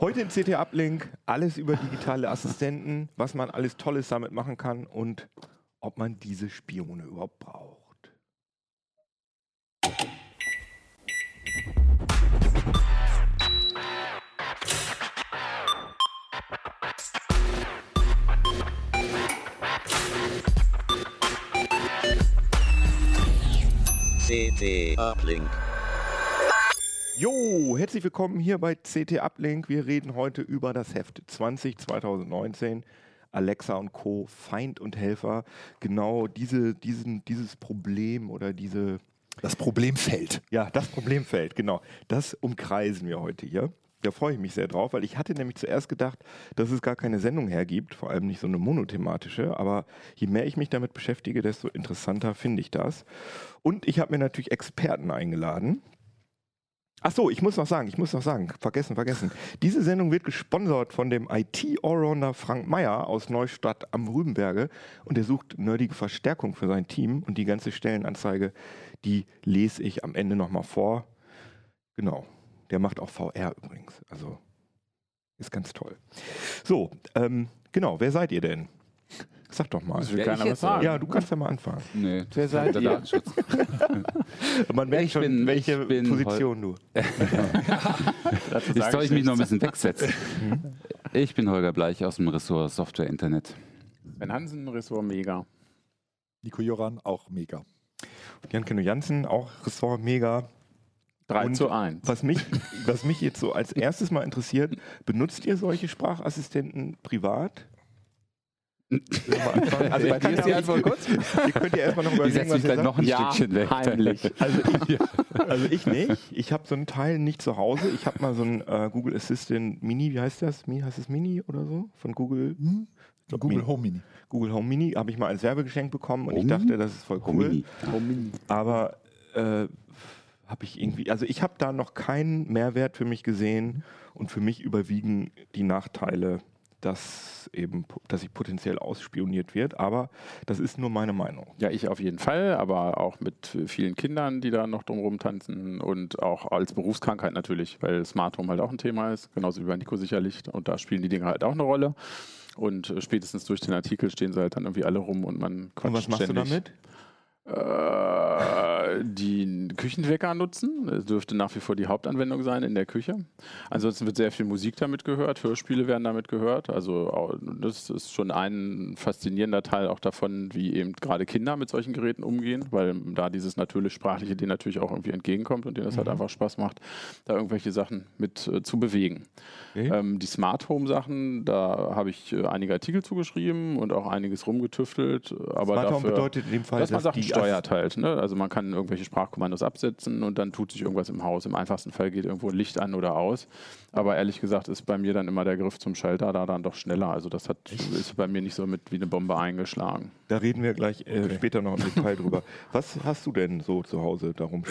Heute in CT Uplink alles über digitale Assistenten, was man alles Tolles damit machen kann und ob man diese Spione überhaupt braucht. CT Uplink. Jo, herzlich willkommen hier bei CT Uplink. Wir reden heute über das Heft 20 2019. Alexa und Co. Feind und Helfer. Genau diese, diesen, dieses Problem oder diese. Das Problemfeld. Ja, das Problemfeld, genau. Das umkreisen wir heute hier. Da freue ich mich sehr drauf, weil ich hatte nämlich zuerst gedacht, dass es gar keine Sendung hergibt, vor allem nicht so eine monothematische. Aber je mehr ich mich damit beschäftige, desto interessanter finde ich das. Und ich habe mir natürlich Experten eingeladen. Ach so, ich muss noch sagen, ich muss noch sagen, vergessen, vergessen. Diese Sendung wird gesponsert von dem IT-Allrounder Frank Meyer aus Neustadt am Rübenberge und der sucht nerdige Verstärkung für sein Team und die ganze Stellenanzeige, die lese ich am Ende nochmal vor. Genau, der macht auch VR übrigens, also ist ganz toll. So, ähm, genau, wer seid ihr denn? Sag doch mal. Das will Ja, keiner was sagen. Ja, du kannst ja mal anfangen. Nee, Wer seid der ihr? Datenschutz. Man merkt Ich schon, bin- welche Position du. Jetzt soll ich mich noch ein bisschen wegsetzen. Ich bin Holger Bleich aus dem Ressort Software Internet. Sven Hansen, Ressort Mega. Nico Joran, auch mega. Jan-Kenno Jansen, auch Ressort mega. 3 Und zu 1. Was mich, was mich jetzt so als erstes mal interessiert, benutzt ihr solche Sprachassistenten privat? Sollen wir mal anfangen? Also Bei ich kann dir ist die Antwort kurz? ihr könnt ja erstmal noch überlegen, was ihr noch ein Ja, Stückchen weg. heimlich. Also ich, also ich nicht. Ich habe so einen Teil nicht zu Hause. Ich habe mal so ein äh, Google Assistant Mini, wie heißt das? Mi, heißt es Mini oder so? Von Google? Hm? Ich glaub, Google Mini. Home Mini. Google Home Mini habe ich mal als Werbegeschenk bekommen und ich Home dachte, Mini? das ist voll cool. Homini. Aber äh, habe ich irgendwie, also ich habe da noch keinen Mehrwert für mich gesehen und für mich überwiegen die Nachteile, dass eben, dass ich potenziell ausspioniert wird. Aber das ist nur meine Meinung. Ja, ich auf jeden Fall, aber auch mit vielen Kindern, die da noch drumherum tanzen und auch als Berufskrankheit natürlich, weil Smart Home halt auch ein Thema ist, genauso wie bei Nico sicherlich. Und da spielen die Dinge halt auch eine Rolle. Und äh, spätestens durch den Artikel stehen sie halt dann irgendwie alle rum und man quatscht Und was machst ständig. du damit? Äh, die Küchenwecker nutzen. Das dürfte nach wie vor die Hauptanwendung sein in der Küche. Ansonsten wird sehr viel Musik damit gehört, Hörspiele werden damit gehört. Also das ist schon ein faszinierender Teil auch davon, wie eben gerade Kinder mit solchen Geräten umgehen, weil da dieses natürlich sprachliche denen natürlich auch irgendwie entgegenkommt und denen das halt einfach Spaß macht, da irgendwelche Sachen mit äh, zu bewegen. Okay. Ähm, die Smart Home Sachen, da habe ich äh, einige Artikel zugeschrieben und auch einiges rumgetüftelt. Aber Smart Home dafür, bedeutet in dem Fall, dass man Sachen die steuert halt. Ne? Also man kann irgendwelche Sprachkommandos absetzen und dann tut sich irgendwas im Haus. Im einfachsten Fall geht irgendwo ein Licht an oder aus. Aber ehrlich gesagt ist bei mir dann immer der Griff zum Schalter da dann doch schneller. Also das hat, ist bei mir nicht so mit wie eine Bombe eingeschlagen. Da reden wir gleich äh, später noch im Detail drüber. Was hast du denn so zu Hause darum?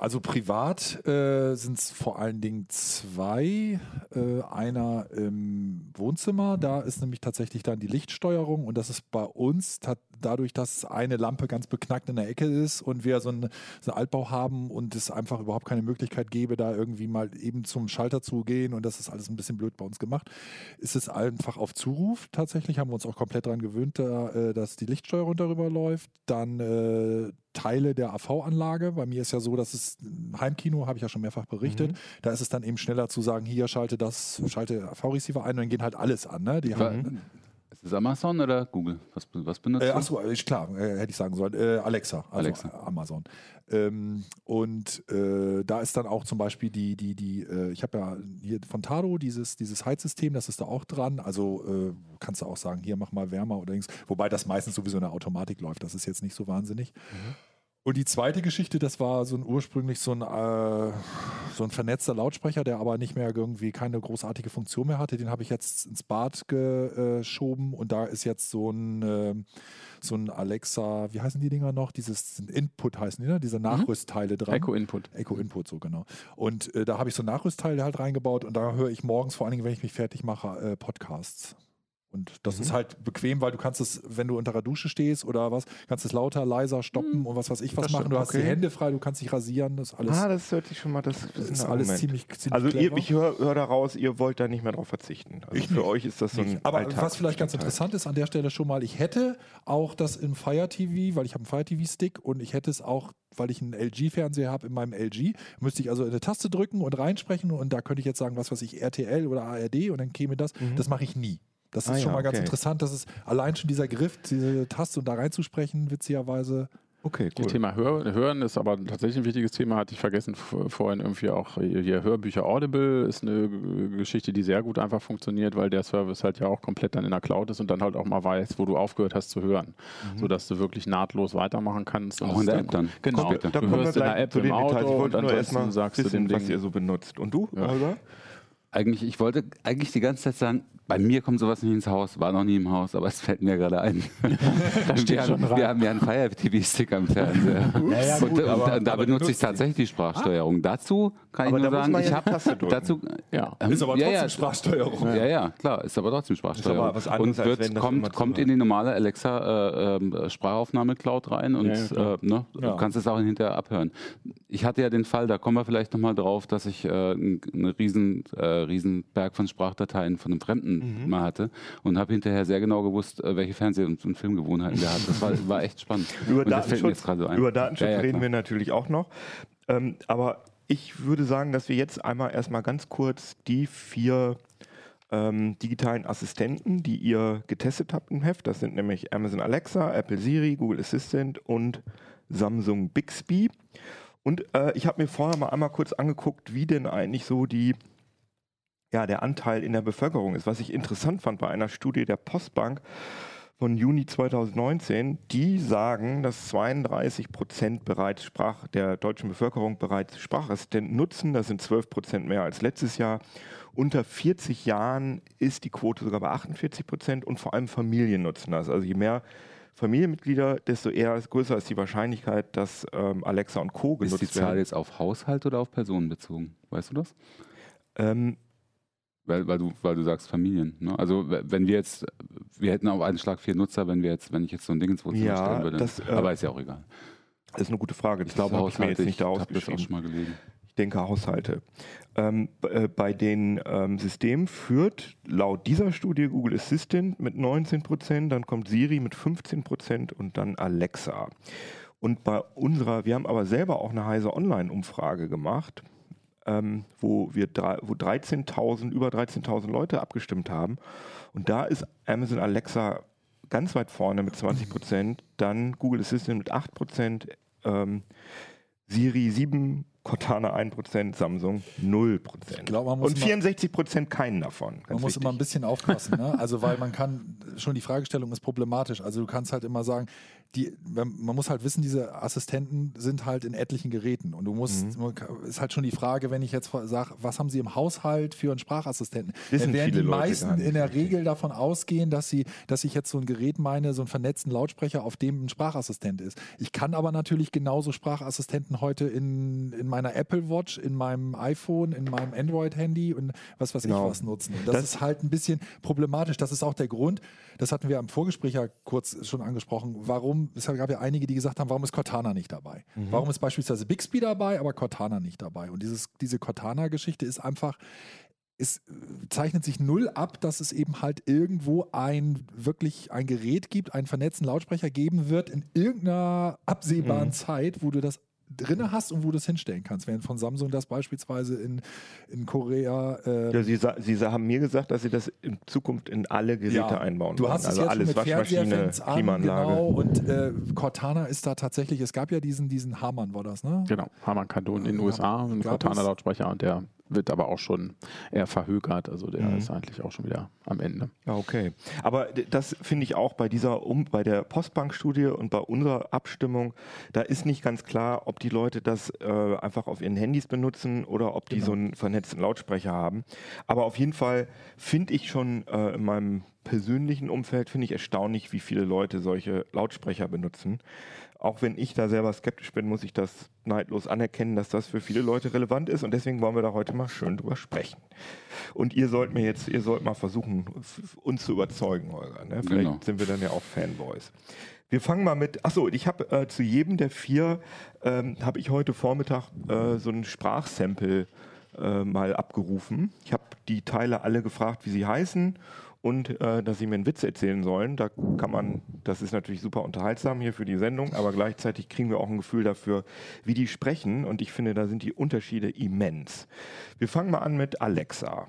Also privat äh, sind es vor allen Dingen zwei. Äh, einer im Wohnzimmer, da ist nämlich tatsächlich dann die Lichtsteuerung und das ist bei uns tat- dadurch, dass eine Lampe ganz beknackt in der Ecke ist und wir so einen, so einen Altbau haben und es einfach überhaupt keine Möglichkeit gäbe, da irgendwie mal eben zum Schalter zu gehen und das ist alles ein bisschen blöd bei uns gemacht, ist es einfach auf Zuruf. Tatsächlich haben wir uns auch komplett daran gewöhnt, da, äh, dass die Lichtsteuerung darüber läuft. Dann äh, Teile der AV-Anlage. Bei mir ist ja so, dass es ein Heimkino, habe ich ja schon mehrfach berichtet. Mhm. Da ist es dann eben schneller zu sagen, hier schalte das, schalte AV-Receiver ein und dann geht halt alles an. Ne? Die haben, Ist es Amazon oder Google? Was, was benutzt äh, du? achso, ist klar, äh, hätte ich sagen sollen. Äh, Alexa, also Alexa. Amazon. Ähm, und äh, da ist dann auch zum Beispiel die, die, die, äh, ich habe ja hier von Tado dieses, dieses Heizsystem, das ist da auch dran. Also äh, kannst du auch sagen, hier mach mal wärmer oder links. Wobei das meistens sowieso in der Automatik läuft. Das ist jetzt nicht so wahnsinnig. Und die zweite Geschichte, das war so ein ursprünglich so ein, äh, so ein vernetzter Lautsprecher, der aber nicht mehr irgendwie keine großartige Funktion mehr hatte. Den habe ich jetzt ins Bad geschoben und da ist jetzt so ein, ähm, so ein Alexa, wie heißen die Dinger noch? Dieses Input heißen die, ne? Diese Nachrüstteile dran. Echo Input. Echo Input, so genau. Und äh, da habe ich so Nachrüstteile halt reingebaut und da höre ich morgens, vor allen Dingen, wenn ich mich fertig mache, äh, Podcasts. Und das mhm. ist halt bequem, weil du kannst es, wenn du unter der Dusche stehst oder was, kannst es lauter, leiser stoppen mhm. und was weiß ich was das machen. Du okay. hast die Hände frei, du kannst dich rasieren, das alles. Ah, das hört sich schon mal, das, das ist alles ziemlich, ziemlich Also ihr, ich höre hör daraus, ihr wollt da nicht mehr drauf verzichten. Also ich für nicht. euch ist das so ein Aber Alltags was vielleicht ganz interessant ist an der Stelle schon mal, ich hätte auch das im Fire TV, weil ich habe einen Fire TV Stick und ich hätte es auch weil ich einen LG-Fernseher habe in meinem LG, müsste ich also eine Taste drücken und reinsprechen und da könnte ich jetzt sagen, was weiß ich, RTL oder ARD und dann käme das. Mhm. Das mache ich nie. Das ist ah, schon ja, mal ganz interessant, dass es allein schon dieser Griff, diese Taste und da reinzusprechen, witzigerweise. Okay, cool. Das Thema Hör Hören ist aber tatsächlich ein wichtiges Thema, hatte ich vergessen vorhin irgendwie auch. Hier Hörbücher Audible ist eine Geschichte, die sehr gut einfach funktioniert, weil der Service halt ja auch komplett dann in der Cloud ist und dann halt auch mal weiß, wo du aufgehört hast zu hören. Mhm. Sodass du wirklich nahtlos weitermachen kannst. Auch in der App dann. Genau. Da du hörst in der App im Auto Ich wollte nur erstmal sagst wissen, du dem Ding, was ihr so benutzt. Und du, ja. Eigentlich, ich wollte eigentlich die ganze Zeit sagen, bei mir kommt sowas nicht ins Haus, war noch nie im Haus, aber es fällt mir gerade ein. wir, haben, wir haben ja einen Fire TV-Stick am Fernseher. Ja, ja, gut, und, aber, und, da benutze ich tatsächlich die Sprachsteuerung. Ah. Dazu kann aber ich nur da sagen, ich habe dazu. Ja. Ist aber trotzdem Sprachsteuerung. Ja, ja, klar, ist aber trotzdem Sprachsteuerung. Aber und wird, kommt, kommt in die normale Alexa äh, äh, Sprachaufnahme-Cloud rein und äh, ne, du kannst es auch hinterher abhören. Ich hatte ja den Fall, da kommen wir vielleicht nochmal drauf, dass ich äh, einen riesen, äh, riesen Berg von Sprachdateien von einem Fremden mhm. mal hatte und habe hinterher sehr genau gewusst, äh, welche Fernseh- und, und, Filmgewohnheiten der hat. Das war, war echt spannend. über, Datenschutz, so über Datenschutz ja, ja, reden wir natürlich auch noch. Ähm, aber ich würde sagen, dass wir jetzt einmal erstmal ganz kurz die vier ähm, digitalen Assistenten, die ihr getestet habt im Heft, das sind nämlich Amazon Alexa, Apple Siri, Google Assistant und Samsung Bixby. Und äh, ich habe mir vorher mal einmal kurz angeguckt, wie denn eigentlich so die ja, der Anteil in der Bevölkerung ist. Was ich interessant fand bei einer Studie der Postbank von Juni 2019, die sagen, dass 32 Prozent bereits Sprach der deutschen Bevölkerung bereits Sprachassistenten nutzen. Das sind 12 Prozent mehr als letztes Jahr. Unter 40 Jahren ist die Quote sogar bei 48 Prozent und vor allem Familien nutzen das. Also je mehr Familienmitglieder, desto eher größer ist die Wahrscheinlichkeit, dass ähm, Alexa und Co. genutzt werden. Ist die Zahl werden. jetzt auf Haushalt oder auf Personen bezogen? Weißt du das? Ähm, weil, weil, du, weil du sagst Familien. Ne? Also wenn wir jetzt, wir hätten auf einen Schlag vier Nutzer, wenn wir jetzt, wenn ich jetzt so ein Ding ins Wohnzimmer ja, stellen würde. Das, äh, aber ist ja auch egal. Das ist eine gute Frage. Das ich glaube, Haushalte, ich mir jetzt nicht daraus das auch schon mal gelesen. Ich denke Haushalte. Ähm, äh, bei den ähm, Systemen führt laut dieser Studie Google Assistant mit 19 Prozent, dann kommt Siri mit 15 Prozent und dann Alexa. Und bei unserer, wir haben aber selber auch eine heise Online-Umfrage gemacht ähm, wo wir wo 13.000, über 13.000 Leute abgestimmt haben. Und da ist Amazon Alexa ganz weit vorne mit 20 Prozent, dann Google Assistant mit 8 Prozent, ähm, Siri 7 Cortana 1%, Samsung 0%. Glaub, und 64% keinen davon. man muss immer ein bisschen aufpassen. Ne? Also, weil man kann, schon die Fragestellung ist problematisch. Also, du kannst halt immer sagen, die, man muss halt wissen, diese Assistenten sind halt in etlichen Geräten. Und du musst, mhm. ist halt schon die Frage, wenn ich jetzt sage, was haben sie im Haushalt für einen Sprachassistenten? Dann werden die meisten in der Regel davon ausgehen, dass sie, dass ich jetzt so ein Gerät meine, so einen vernetzten Lautsprecher, auf dem ein Sprachassistent ist. Ich kann aber natürlich genauso Sprachassistenten heute in, in meiner Apple Watch, in meinem iPhone, in meinem Android-Handy und was weiß genau. ich was nutzen. Und das, das ist halt ein bisschen problematisch. Das ist auch der Grund, das hatten wir am Vorgespräch ja kurz schon angesprochen, warum, es gab ja einige, die gesagt haben, warum ist Cortana nicht dabei? Mhm. Warum ist beispielsweise Bixby dabei, aber Cortana nicht dabei? Und dieses, diese Cortana-Geschichte ist einfach, es zeichnet sich null ab, dass es eben halt irgendwo ein wirklich ein Gerät gibt, einen vernetzten Lautsprecher geben wird in irgendeiner absehbaren mhm. Zeit, wo du das drin hast und wo du es hinstellen kannst. Während von Samsung das beispielsweise in, in Korea. Äh ja, sie, sie haben mir gesagt, dass sie das in Zukunft in alle Geräte ja, einbauen Du hast es also jetzt alles, mit Waschmaschine, an, Klimaanlage. Genau, und äh, Cortana ist da tatsächlich, es gab ja diesen, diesen Hamann, war das, ne? Genau, Hamann Kandon in den USA, ein Cortana-Lautsprecher und der wird aber auch schon eher verhökert. Also der mhm. ist eigentlich auch schon wieder am Ende. Ja, okay. Aber das finde ich auch bei dieser, um, bei der Postbank-Studie und bei unserer Abstimmung, da ist nicht ganz klar, ob die Leute das äh, einfach auf ihren Handys benutzen oder ob die genau. so einen vernetzten Lautsprecher haben. Aber auf jeden Fall finde ich schon äh, in meinem persönlichen Umfeld, finde ich erstaunlich, wie viele Leute solche Lautsprecher benutzen. Auch wenn ich da selber skeptisch bin, muss ich das neidlos anerkennen, dass das für viele Leute relevant ist und deswegen wollen wir da heute mal schön drüber sprechen. Und ihr sollt mir jetzt, ihr sollt mal versuchen, uns zu überzeugen, Holger. Ne? Vielleicht genau. sind wir dann ja auch Fanboys. Wir fangen mal mit, achso, ich habe äh, zu jedem der vier, ähm, habe ich heute Vormittag äh, so ein Sprachsample äh, mal abgerufen. Ich habe die Teile alle gefragt, wie sie heißen und äh, dass sie mir einen Witz erzählen sollen. Da kann man, das ist natürlich super unterhaltsam hier für die Sendung, aber gleichzeitig kriegen wir auch ein Gefühl dafür, wie die sprechen und ich finde, da sind die Unterschiede immens. Wir fangen mal an mit Alexa.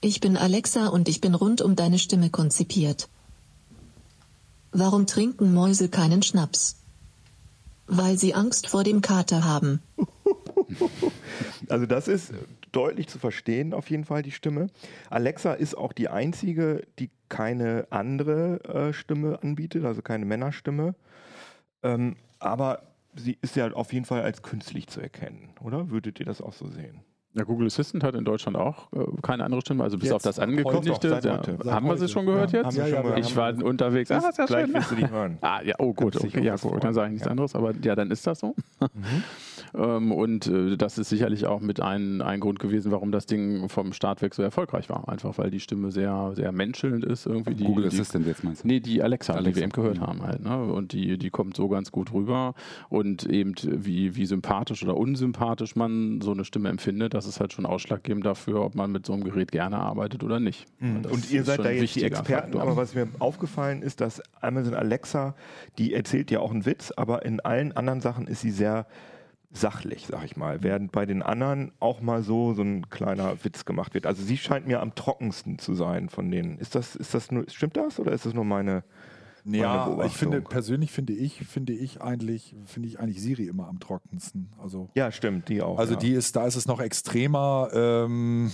Ich bin Alexa und ich bin rund um deine Stimme konzipiert. Warum trinken Mäuse keinen Schnaps? Weil sie Angst vor dem Kater haben. Also das ist deutlich zu verstehen, auf jeden Fall die Stimme. Alexa ist auch die einzige, die keine andere äh, Stimme anbietet, also keine Männerstimme. Ähm, aber sie ist ja auf jeden Fall als künstlich zu erkennen, oder? Würdet ihr das auch so sehen? Ja, Google Assistant hat in Deutschland auch äh, keine andere Stimme, also bis jetzt, auf das angekündigte. Doch, ja, haben wir sie schon gehört ja, jetzt? Ja, ja, ich war unterwegs. Ah, sehr schön. Willst du die hören. Ah, ja, oh gut, okay, ja, gut, dann sage ich nichts anderes, aber ja, dann ist das so. Mhm. Ähm, und äh, das ist sicherlich auch mit ein, ein Grund gewesen, warum das Ding vom Start weg so erfolgreich war. Einfach weil die Stimme sehr, sehr menschelnd ist. Irgendwie die, Google die, Assistant jetzt meinst du? Nee, die Alexa, Alexa. die wir eben gehört mhm. haben halt. Ne? Und die, die kommt so ganz gut rüber. Und eben wie, wie sympathisch oder unsympathisch man so eine Stimme empfindet, das ist halt schon Ausschlag ausschlaggebend dafür, ob man mit so einem Gerät gerne arbeitet oder nicht. Mhm. Und ihr seid da jetzt die Experten, Faktor. aber was mir aufgefallen ist, dass Amazon Alexa, die erzählt ja auch einen Witz, aber in allen anderen Sachen ist sie sehr sachlich, sag ich mal, während bei den anderen auch mal so so ein kleiner Witz gemacht wird. Also sie scheint mir am trockensten zu sein von denen. Ist das, ist das nur, stimmt das oder ist das nur meine ja, ich finde persönlich finde ich finde ich eigentlich finde ich eigentlich Siri immer am trockensten. Also ja, stimmt, die auch. Also ja. die ist da ist es noch extremer. Ähm,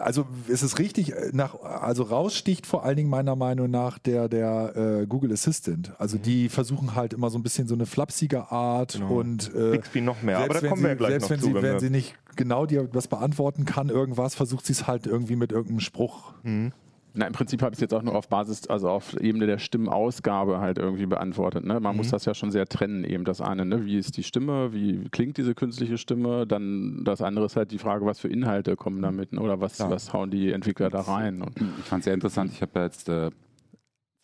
also ist es richtig, nach, also raussticht vor allen Dingen meiner Meinung nach der, der äh, Google Assistant. Also mhm. die versuchen halt immer so ein bisschen so eine flapsige Art genau. und äh, Bixby noch mehr, aber da kommen sie, wir ja gleich selbst noch wenn zu. Sie, wenn, wenn sie nicht genau dir was beantworten kann, irgendwas, versucht sie es halt irgendwie mit irgendeinem Spruch. Mhm. Na, im Prinzip habe ich es jetzt auch nur auf Basis, also auf Ebene der Stimmausgabe halt irgendwie beantwortet. Ne? Man mhm. muss das ja schon sehr trennen, eben das eine, ne? wie ist die Stimme, wie klingt diese künstliche Stimme, dann das andere ist halt die Frage, was für Inhalte kommen damit ne? oder was, was hauen die Entwickler da rein. Ich fand es sehr interessant, ich habe ja jetzt äh,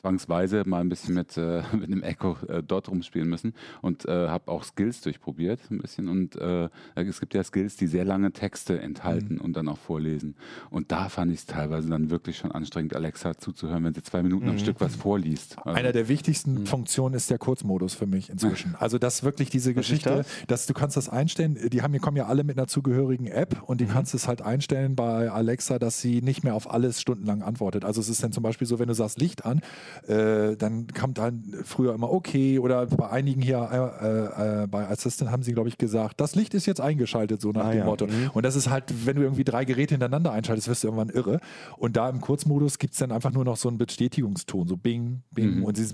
zwangsweise mal ein bisschen mit, äh, mit einem Echo äh, dort rumspielen müssen und äh, habe auch Skills durchprobiert ein bisschen und äh, es gibt ja Skills, die sehr lange Texte enthalten mhm. und dann auch vorlesen und da fand ich es teilweise dann wirklich schon anstrengend, Alexa zuzuhören, wenn sie zwei Minuten mhm. am Stück was vorliest. Also, Einer der wichtigsten mhm. Funktionen ist der Kurzmodus für mich inzwischen. Also das wirklich diese Geschichte, das? dass du kannst das einstellen, die haben, die kommen ja alle mit einer zugehörigen App und die mhm. kannst es halt einstellen bei Alexa, dass sie nicht mehr auf alles stundenlang antwortet. Also es ist dann zum Beispiel so, wenn du sagst Licht an, äh, dann kam dann früher immer okay oder bei einigen hier äh, äh, bei Assistant haben sie, glaube ich, gesagt, das Licht ist jetzt eingeschaltet, so nach ah, dem ja. Motto. Mhm. Und das ist halt, wenn du irgendwie drei Geräte hintereinander einschaltest, wirst du irgendwann irre. Und da im Kurzmodus gibt es dann einfach nur noch so einen Bestätigungston, so Bing, Bing. Mhm. Und sie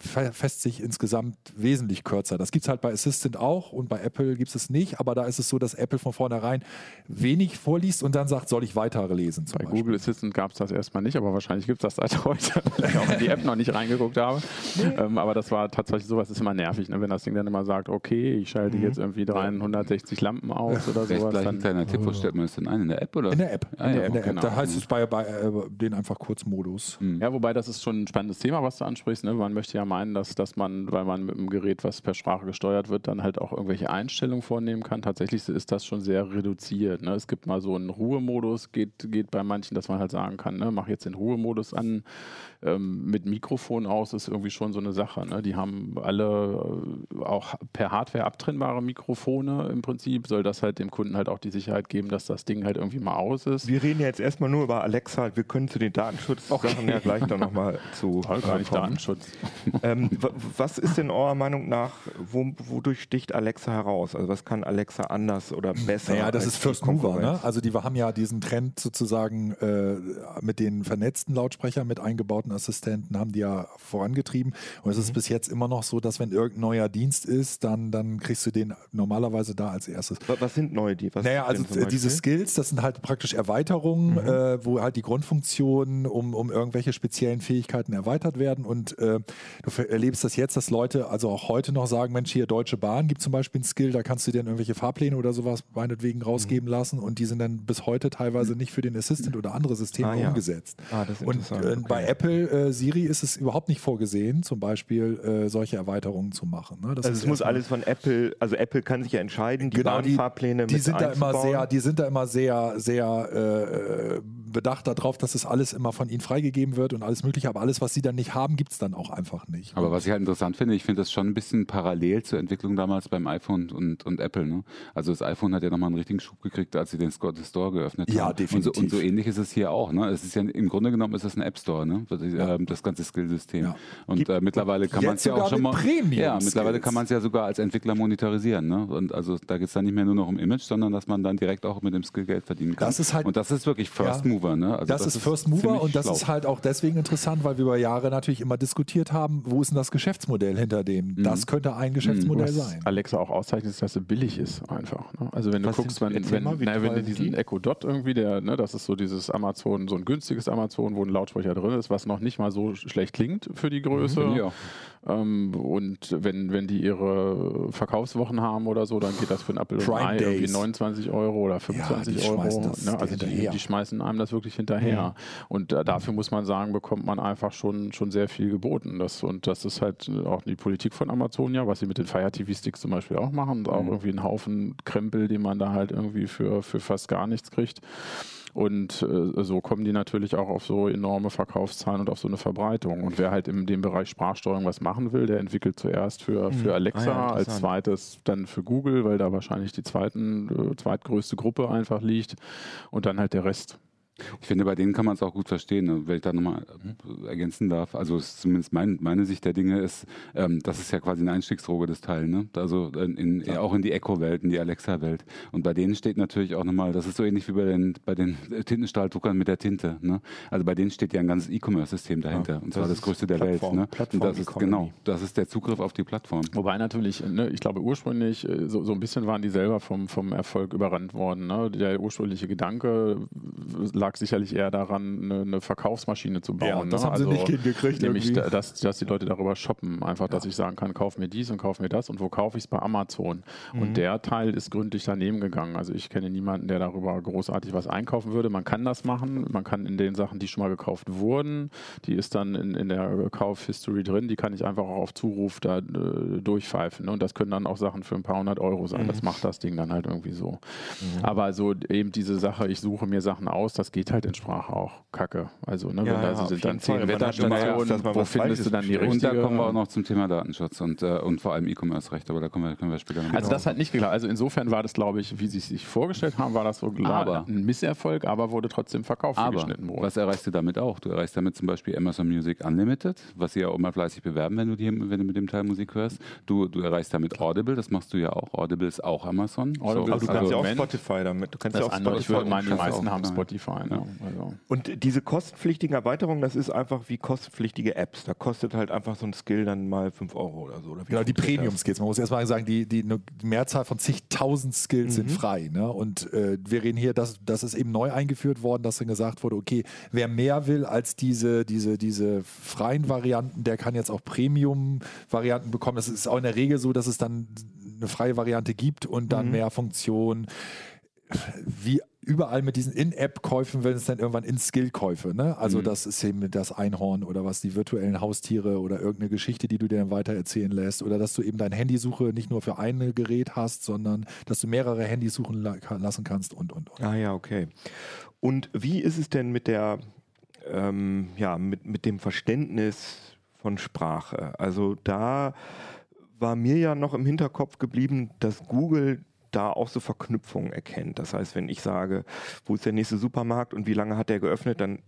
fest sich insgesamt wesentlich kürzer. Das gibt es halt bei Assistant auch und bei Apple gibt es nicht, aber da ist es so, dass Apple von vornherein wenig vorliest und dann sagt, soll ich weitere lesen. bei Beispiel. Google Assistant gab es das erstmal nicht, aber wahrscheinlich gibt es das seit heute. App noch nicht reingeguckt habe. Ähm, aber das war tatsächlich sowas, ist immer nervig, ne? wenn das Ding dann immer sagt, okay, ich schalte mhm. jetzt irgendwie 360 Lampen aus oder sowas. Vielleicht ein kleiner Tipp, wo stellt man das denn ein? In der App oder? In der App. Ah, in der, in der App. Genau. Da heißt es bei, bei äh, den einfach Kurzmodus. Mhm. Ja, wobei das ist schon ein spannendes Thema, was du ansprichst. Ne? Man möchte ja meinen, dass, dass man, weil man mit einem Gerät, was per Sprache gesteuert wird, dann halt auch irgendwelche Einstellungen vornehmen kann. Tatsächlich ist das schon sehr reduziert. Ne? Es gibt mal so einen Ruhemodus, geht, geht bei manchen, dass man halt sagen kann, ne? mach jetzt den Ruhemodus an ähm, mit Mikrofon aus ist irgendwie schon so eine Sache. Ne? Die haben alle äh, auch per Hardware abtrennbare Mikrofone im Prinzip. Soll das halt dem Kunden halt auch die Sicherheit geben, dass das Ding halt irgendwie mal aus ist. Wir reden jetzt erstmal nur über Alexa. Wir können zu den Datenschutzsachen ja gleich dann nochmal zu. Gar nicht Datenschutz. Ähm, was ist denn eurer Meinung nach, wo, wodurch sticht Alexa heraus? Also was kann Alexa anders oder besser? Ja, naja, das ist First Mover. Ne? Also die haben ja diesen Trend sozusagen äh, mit den vernetzten Lautsprechern, mit eingebauten Assistenten Geschichten haben die ja vorangetrieben. Und es mhm. ist bis jetzt immer noch so, dass wenn irgendein neuer Dienst ist, dann, dann kriegst du den normalerweise da als erstes. Was sind neue Dienste? Naja, also diese Skills, das sind halt praktisch Erweiterungen, mhm. äh, wo halt die Grundfunktionen um, um irgendwelche speziellen Fähigkeiten erweitert werden. Und äh, du erlebst das jetzt, dass Leute also auch heute noch sagen, Mensch, hier Deutsche Bahn gibt zum Beispiel einen Skill, da kannst du dir irgendwelche Fahrpläne oder sowas meinetwegen rausgeben mhm. lassen und die sind dann bis heute teilweise nicht für den Assistant oder andere Systeme ah, ja. umgesetzt. Ah, und äh, okay. bei Apple äh, Siri ist es überhaupt nicht vorgesehen, zum Beispiel äh, solche Erweiterungen zu machen. Ne? also es muss alles von Apple, also Apple kann sich ja entscheiden, die genau, Bahnfahrpläne die, die sind da immer sehr, Die sind da immer sehr, sehr äh, bedacht darauf, dass es alles immer von ihnen freigegeben wird und alles mögliche, aber alles, was sie dann nicht haben, gibt es dann auch einfach nicht. Aber was ich halt interessant finde, ich finde das schon ein bisschen parallel zur Entwicklung damals beim iPhone und, und Apple. Ne? Also das iPhone hat ja nochmal einen richtigen Schub gekriegt, als sie den Store geöffnet ja, haben. Ja, definitiv. Und so, und so, ähnlich ist es hier auch. Ne? Es ist ja im Grunde genommen ist es ein App Store, ne? Ja. Ähm, das ganze Skillsystem. Ja. Und äh, mittlerweile kann man es ja auch schon mal. Ja, mittlerweile kann man es ja sogar als Entwickler monetarisieren. Ne? Und also da geht es dann nicht mehr nur noch um Image, sondern dass man dann direkt auch mit dem Skill Geld verdienen kann. Das ist halt, und das ist wirklich First Mover. Ne? Also das, das, ist First Mover und das schlau. ist halt auch deswegen interessant, weil wir über Jahre natürlich immer diskutiert haben, wo ist denn das Geschäftsmodell hinter dem? Mhm. Das könnte ein Geschäftsmodell mhm. sein. Alexa auch auszeichnet, ist, dass sie billig ist einfach. Ne? Also wenn du Was guckst, wenn, wenn, mal, na, wenn du diesen Echo Dot irgendwie, der, ne, das ist so dieses Amazon, so ein günstiges Amazon, wo ein Lautsprecher drin ist, was noch nicht mal so schlecht klingt für die Größe. Mhm, ja. Ähm, und wenn, wenn die ihre Verkaufswochen haben oder so, dann geht das für ein Apple und Ei irgendwie 29 Euro oder 25 ja, Euro. Ne? Also die, die, schmeißen einem das wirklich hinterher. Mhm. Und äh, dafür muss man sagen, bekommt man einfach schon, schon sehr viel geboten. Das, und das ist halt auch die Politik von Amazon ja, was sie mit den Fire TV Sticks zum Beispiel auch machen. Und auch mhm. irgendwie ein Haufen Krempel, den man da halt irgendwie für, für fast gar nichts kriegt. Und äh, so kommen die natürlich auch auf so enorme Verkaufszahlen und auf so eine Verbreitung. Und wer halt in dem Bereich Sprachsteuerung was machen will, der entwickelt zuerst für, mhm. für Alexa, ah ja, als zweites dann für Google, weil da wahrscheinlich die zweiten, äh, zweitgrößte Gruppe einfach liegt und dann halt der Rest. Ich finde, bei denen kann man es auch gut verstehen, ne? wenn ich da nochmal äh, ergänzen darf. Also zumindest mein, meine Sicht der Dinge ist, ähm, das ist ja quasi eine Einstiegsdroge des Teil. Ne? Also in, ja. auch in die Echo-Welt, in die Alexa-Welt. Und bei denen steht natürlich auch nochmal, das ist so ähnlich wie bei den, bei den Tintenstahldruckern mit der Tinte. Ne? Also bei denen steht ja ein ganzes E-Commerce-System dahinter. Ja, und zwar das, das größte der Plattform, Welt. Ne? Plattform und das ist, genau, das ist der Zugriff auf die Plattform. Wobei natürlich, ne, ich glaube ursprünglich, äh, so, so ein bisschen waren die selber vom, vom Erfolg überrannt worden. Ne? Der ursprüngliche Gedanke lag sicherlich eher daran, eine, eine Verkaufsmaschine zu bauen. Ja, das ne? haben sie also nicht hingekriegt. Nämlich, dass, dass die Leute darüber shoppen. Einfach, dass ich sagen kann, kauf mir dies und kauf mir das. Und wo kaufe ich es? Bei Amazon. Mhm. Und der Teil ist gründlich daneben geganung. Also ich kenne niemanden, der darüber großartig was einkaufen würde. Man kann das machen. Man kann in den Sachen, die schon mal gekauft wurden, die ist dann in, in der Kauf-History drin, die kann ich einfach auch auf Zuruf da äh, durchpfeifen. Ne? Und das können dann auch Sachen für ein paar hundert Euro sein. Mhm. Das macht das Ding dann halt irgendwie so. Mhm. Aber so eben diese Sache, ich suche mir Sachen aus, das geht halt in Sprache auch kacke. Also, ne, ja, wenn da ja, sind dann zehn Wetterstationen, wo findest du dann die richtige? Und da kommen wir auch noch zum Thema Datenschutz und, äh, und vor allem E-Commerce-Recht, aber da können wir, können wir später noch Also das hat nicht geklappt. Also insofern war das, glaube ich, wie sie es sich vorgestellt haben, war das so aber, ein Misserfolg, aber wurde trotzdem verkauft, aber. Was erreichst du damit auch? Du erreichst damit zum Beispiel Amazon Music Unlimited, was sie ja auch mal fleißig bewerben, wenn du, die, wenn du mit dem Teil Musik hörst. Du, du erreichst damit Audible, das machst du ja auch. Audible ist auch Amazon. Audible so, aber du kannst also ja auch Spotify damit. Du kannst ja auch Spotify. Ich würde meinen, die meisten haben Spotify. Ne? Also. Und diese kostenpflichtigen kostenpflichtigen Erweiterungen, das ist einfach wie kostenpflichtige Apps. Da kostet halt einfach so ein Skill dann mal 5 Euro oder so. Oder genau, die Premium-Skills. Man muss erstmal sagen, die, die, die Mehrzahl von zigtausend Skills mhm. sind frei. Ne? Und äh, wir reden hier, das, das ist eben neu eingeführt worden, dass dann gesagt wurde, okay, wer mehr will als diese, diese, diese freien Varianten, der kann jetzt auch Premium-Varianten bekommen. Das ist auch in der Regel so, dass es dann eine freie Variante gibt und dann mhm. mehr Funktionen wie überall mit diesen In-App-Käufen werden es dann irgendwann In-Skill-Käufe. Ne? Also mhm. das ist eben das Einhorn oder was, die virtuellen Haustiere oder irgendeine Geschichte, die du dir dann weiter erzählen lässt. Oder dass du eben deine Handysuche nicht nur für ein Gerät hast, sondern dass du mehrere Handys suchen lassen kannst und, und, und. Ah ja, okay. Und wie ist es denn mit der, ähm, ja, mit, mit dem Verständnis von Sprache? Also da war mir ja noch im Hinterkopf geblieben, dass Google da auch so Verknüpfungen erkennt. Das heißt, wenn ich sage, wo ist der nächste Supermarkt und wie lange hat der geöffnet, dann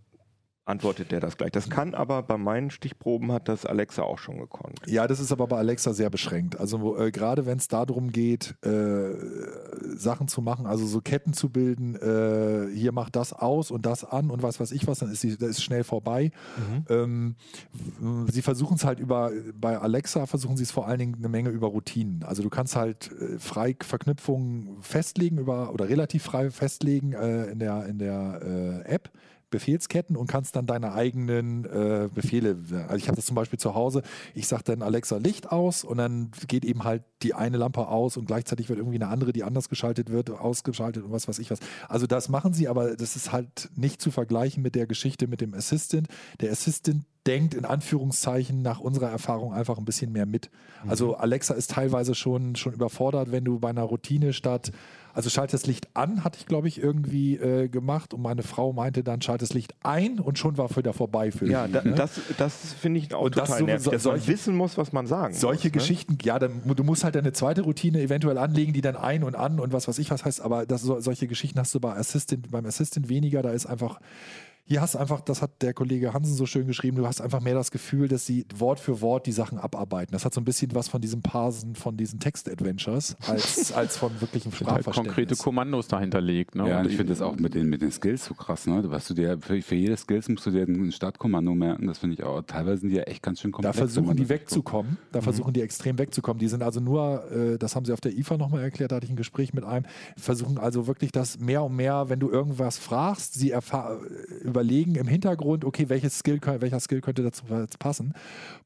antwortet der das gleich. Das kann aber bei meinen Stichproben hat das Alexa auch schon gekonnt. Ja, das ist aber bei Alexa sehr beschränkt. Also äh, gerade wenn es darum geht, äh, Sachen zu machen, also so Ketten zu bilden, äh, hier macht das aus und das an und was weiß ich was, dann ist sie, das ist schnell vorbei. Mhm. Ähm, sie versuchen es halt über, bei Alexa versuchen sie es vor allen Dingen eine Menge über Routinen. Also du kannst halt äh, frei Verknüpfungen festlegen über oder relativ frei festlegen äh, in der, in der äh, App Befehlsketten und kannst dann deine eigenen äh, Befehle, also ich habe das zum Beispiel zu Hause, ich sage dann Alexa Licht aus und dann geht eben halt die eine Lampe aus und gleichzeitig wird irgendwie eine andere, die anders geschaltet wird, ausgeschaltet und was weiß ich was. Also das machen sie, aber das ist halt nicht zu vergleichen mit der Geschichte mit dem Assistant. Der Assistant denkt in Anführungszeichen nach unserer Erfahrung einfach ein bisschen mehr mit. Also mhm. Alexa ist teilweise schon, schon überfordert, wenn du bei einer Routine statt also schalte das Licht an, hatte ich, glaube ich, irgendwie äh, gemacht. Und meine Frau meinte dann, schalte das Licht ein und schon war wieder vorbei für Ja, da, ne? das, das finde ich auch und total das so, nervig, dass solche, man wissen muss, was man sagen Solche muss, ne? Geschichten, ne? ja, dann, du musst halt eine zweite Routine eventuell anlegen, die dann ein und an und was weiß ich was heißt. Aber das, so, solche Geschichten hast du bei Assistant, beim Assistant weniger. Da ist einfach hier hast du einfach, das hat der Kollege Hansen so schön geschrieben, du hast einfach mehr das Gefühl, dass sie Wort für Wort die Sachen abarbeiten. Das hat so ein bisschen was von diesem Parsen von diesen Text-Adventures als, als von wirklichen halt Sprachverständnis. Halt konkrete Kommandos dahinter legt. Ne? Ja, und ich finde das auch mit den, mit den Skills so krass. Ne? Was du dir, für, für jedes Skills musst du dir ein Startkommando merken. Das finde ich auch, teilweise sind die ja echt ganz schön komplex. Da versuchen die wegzukommen. Da mhm. versuchen die extrem wegzukommen. Die sind also nur, äh, das haben sie auf der IFA nochmal erklärt, da hatte ich ein Gespräch mit einem, versuchen also wirklich das mehr und mehr, wenn du irgendwas fragst, sie überlegen im Hintergrund, okay, welches Skill, welcher Skill könnte dazu passen.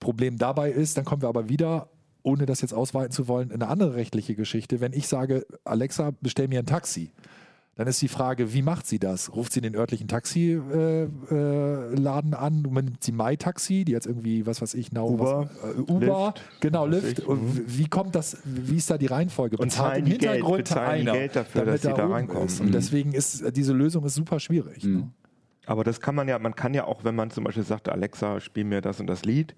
Problem dabei ist, dann kommen wir aber wieder ohne das jetzt ausweiten zu wollen, eine andere rechtliche Geschichte. Wenn ich sage, Alexa, bestell mir ein Taxi, dann ist die Frage, wie macht sie das? Ruft sie den örtlichen Taxiladen äh, äh, an? Nimmt sie MyTaxi, die jetzt irgendwie, was weiß ich, Now, Uber, was, äh, Uber Lift, genau, Lyft. Mhm. Wie kommt das, wie ist da die Reihenfolge? Und Bezahlt im Hintergrund Geld, einer, Geld dafür, damit dass sie da reinkommen. Und deswegen ist diese Lösung ist super schwierig. Mhm. Ne? Aber das kann man ja, man kann ja auch, wenn man zum Beispiel sagt, Alexa, spiel mir das und das Lied,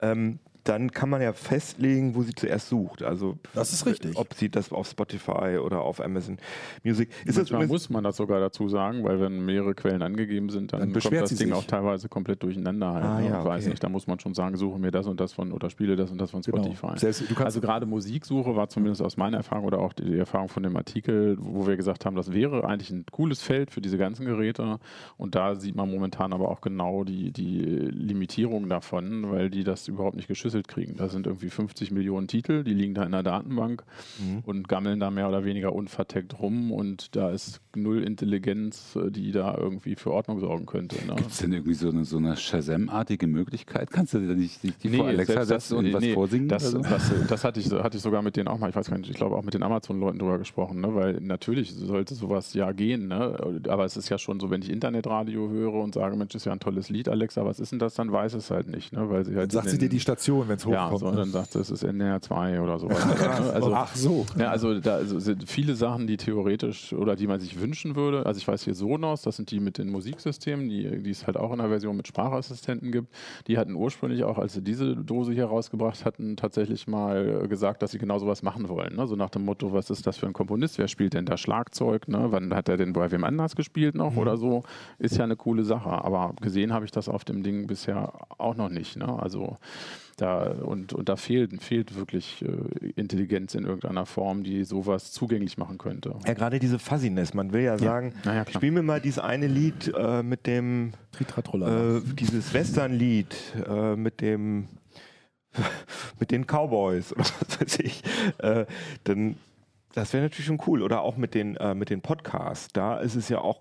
ähm, dann kann man ja festlegen, wo sie zuerst sucht. Also das ist richtig. Ob sie das auf Spotify oder auf Amazon Music. Ist Manchmal muss man das sogar dazu sagen, weil wenn mehrere Quellen angegeben sind, dann, dann kommt das Ding sich. auch teilweise komplett durcheinander. Halt, ah, ne? ja, okay. weiß nicht, da muss man schon sagen, suche mir das und das von oder spiele das und das von genau. Spotify. Genau. Selbst, also gerade Musiksuche war zumindest aus meiner Erfahrung oder auch die, die Erfahrung von dem Artikel, wo wir gesagt haben, das wäre eigentlich ein cooles Feld für diese ganzen Geräte. Und da sieht man momentan aber auch genau die, die Limitierung davon, weil die das überhaupt nicht geschützt verschlüsselt kriegen. Da sind irgendwie 50 Millionen Titel, die liegen da in der Datenbank mhm. und gammeln da mehr oder weniger unverteckt rum und da ist null Intelligenz, äh, die da irgendwie für Ordnung sorgen könnte. Ne? Gibt es denn irgendwie so eine, so eine Shazam-artige Möglichkeit? Kannst du dir nicht, nicht die nee, vor Alexa setzen und nee, was vorsingen? Das, so? das, das, hatte, ich, hatte ich sogar mit denen auch mal, ich weiß gar nicht, ich glaube auch mit den Amazon-Leuten drüber gesprochen, ne? weil natürlich sollte sowas ja gehen, ne? aber es ist ja schon so, wenn ich Internetradio höre und sage, Mensch, ist ja ein tolles Lied, Alexa, was ist denn das, dann weiß es halt nicht. Ne? Weil sie halt dann sagt sie dir die Station, wenn es hochkommt. Ja, so, und dann sagt es ist NR 2 oder sowas. also, Ach so. Ja, also da also sind viele Sachen, die theoretisch oder die man sich wünschen würde. Also ich weiß hier Sonos, das sind die mit den Musiksystemen, die, die es halt auch in der Version mit Sprachassistenten gibt. Die hatten ursprünglich auch, als sie diese Dose hier rausgebracht hatten, tatsächlich mal gesagt, dass sie genau sowas machen wollen. Ne? So nach dem Motto, was ist das für ein Komponist? Wer spielt denn da Schlagzeug? Ne? Wann hat er denn bei wem anders gespielt noch mhm. oder so? Ist ja eine coole Sache. Aber gesehen habe ich das auf dem Ding bisher auch noch nicht. Ne? Also da, und, und da fehlt, fehlt wirklich äh, Intelligenz in irgendeiner Form, die sowas zugänglich machen könnte. Ja, gerade diese Fuzziness. Man will ja, sagen, ja, spiel mir mal dieses eine Lied äh, mit dem, äh, dieses Western-Lied äh, mit dem, mit den Cowboys oder was weiß ich. Äh, dann, das wäre natürlich schon cool. Oder auch mit den, äh, mit den Podcasts. Da ist es ja auch,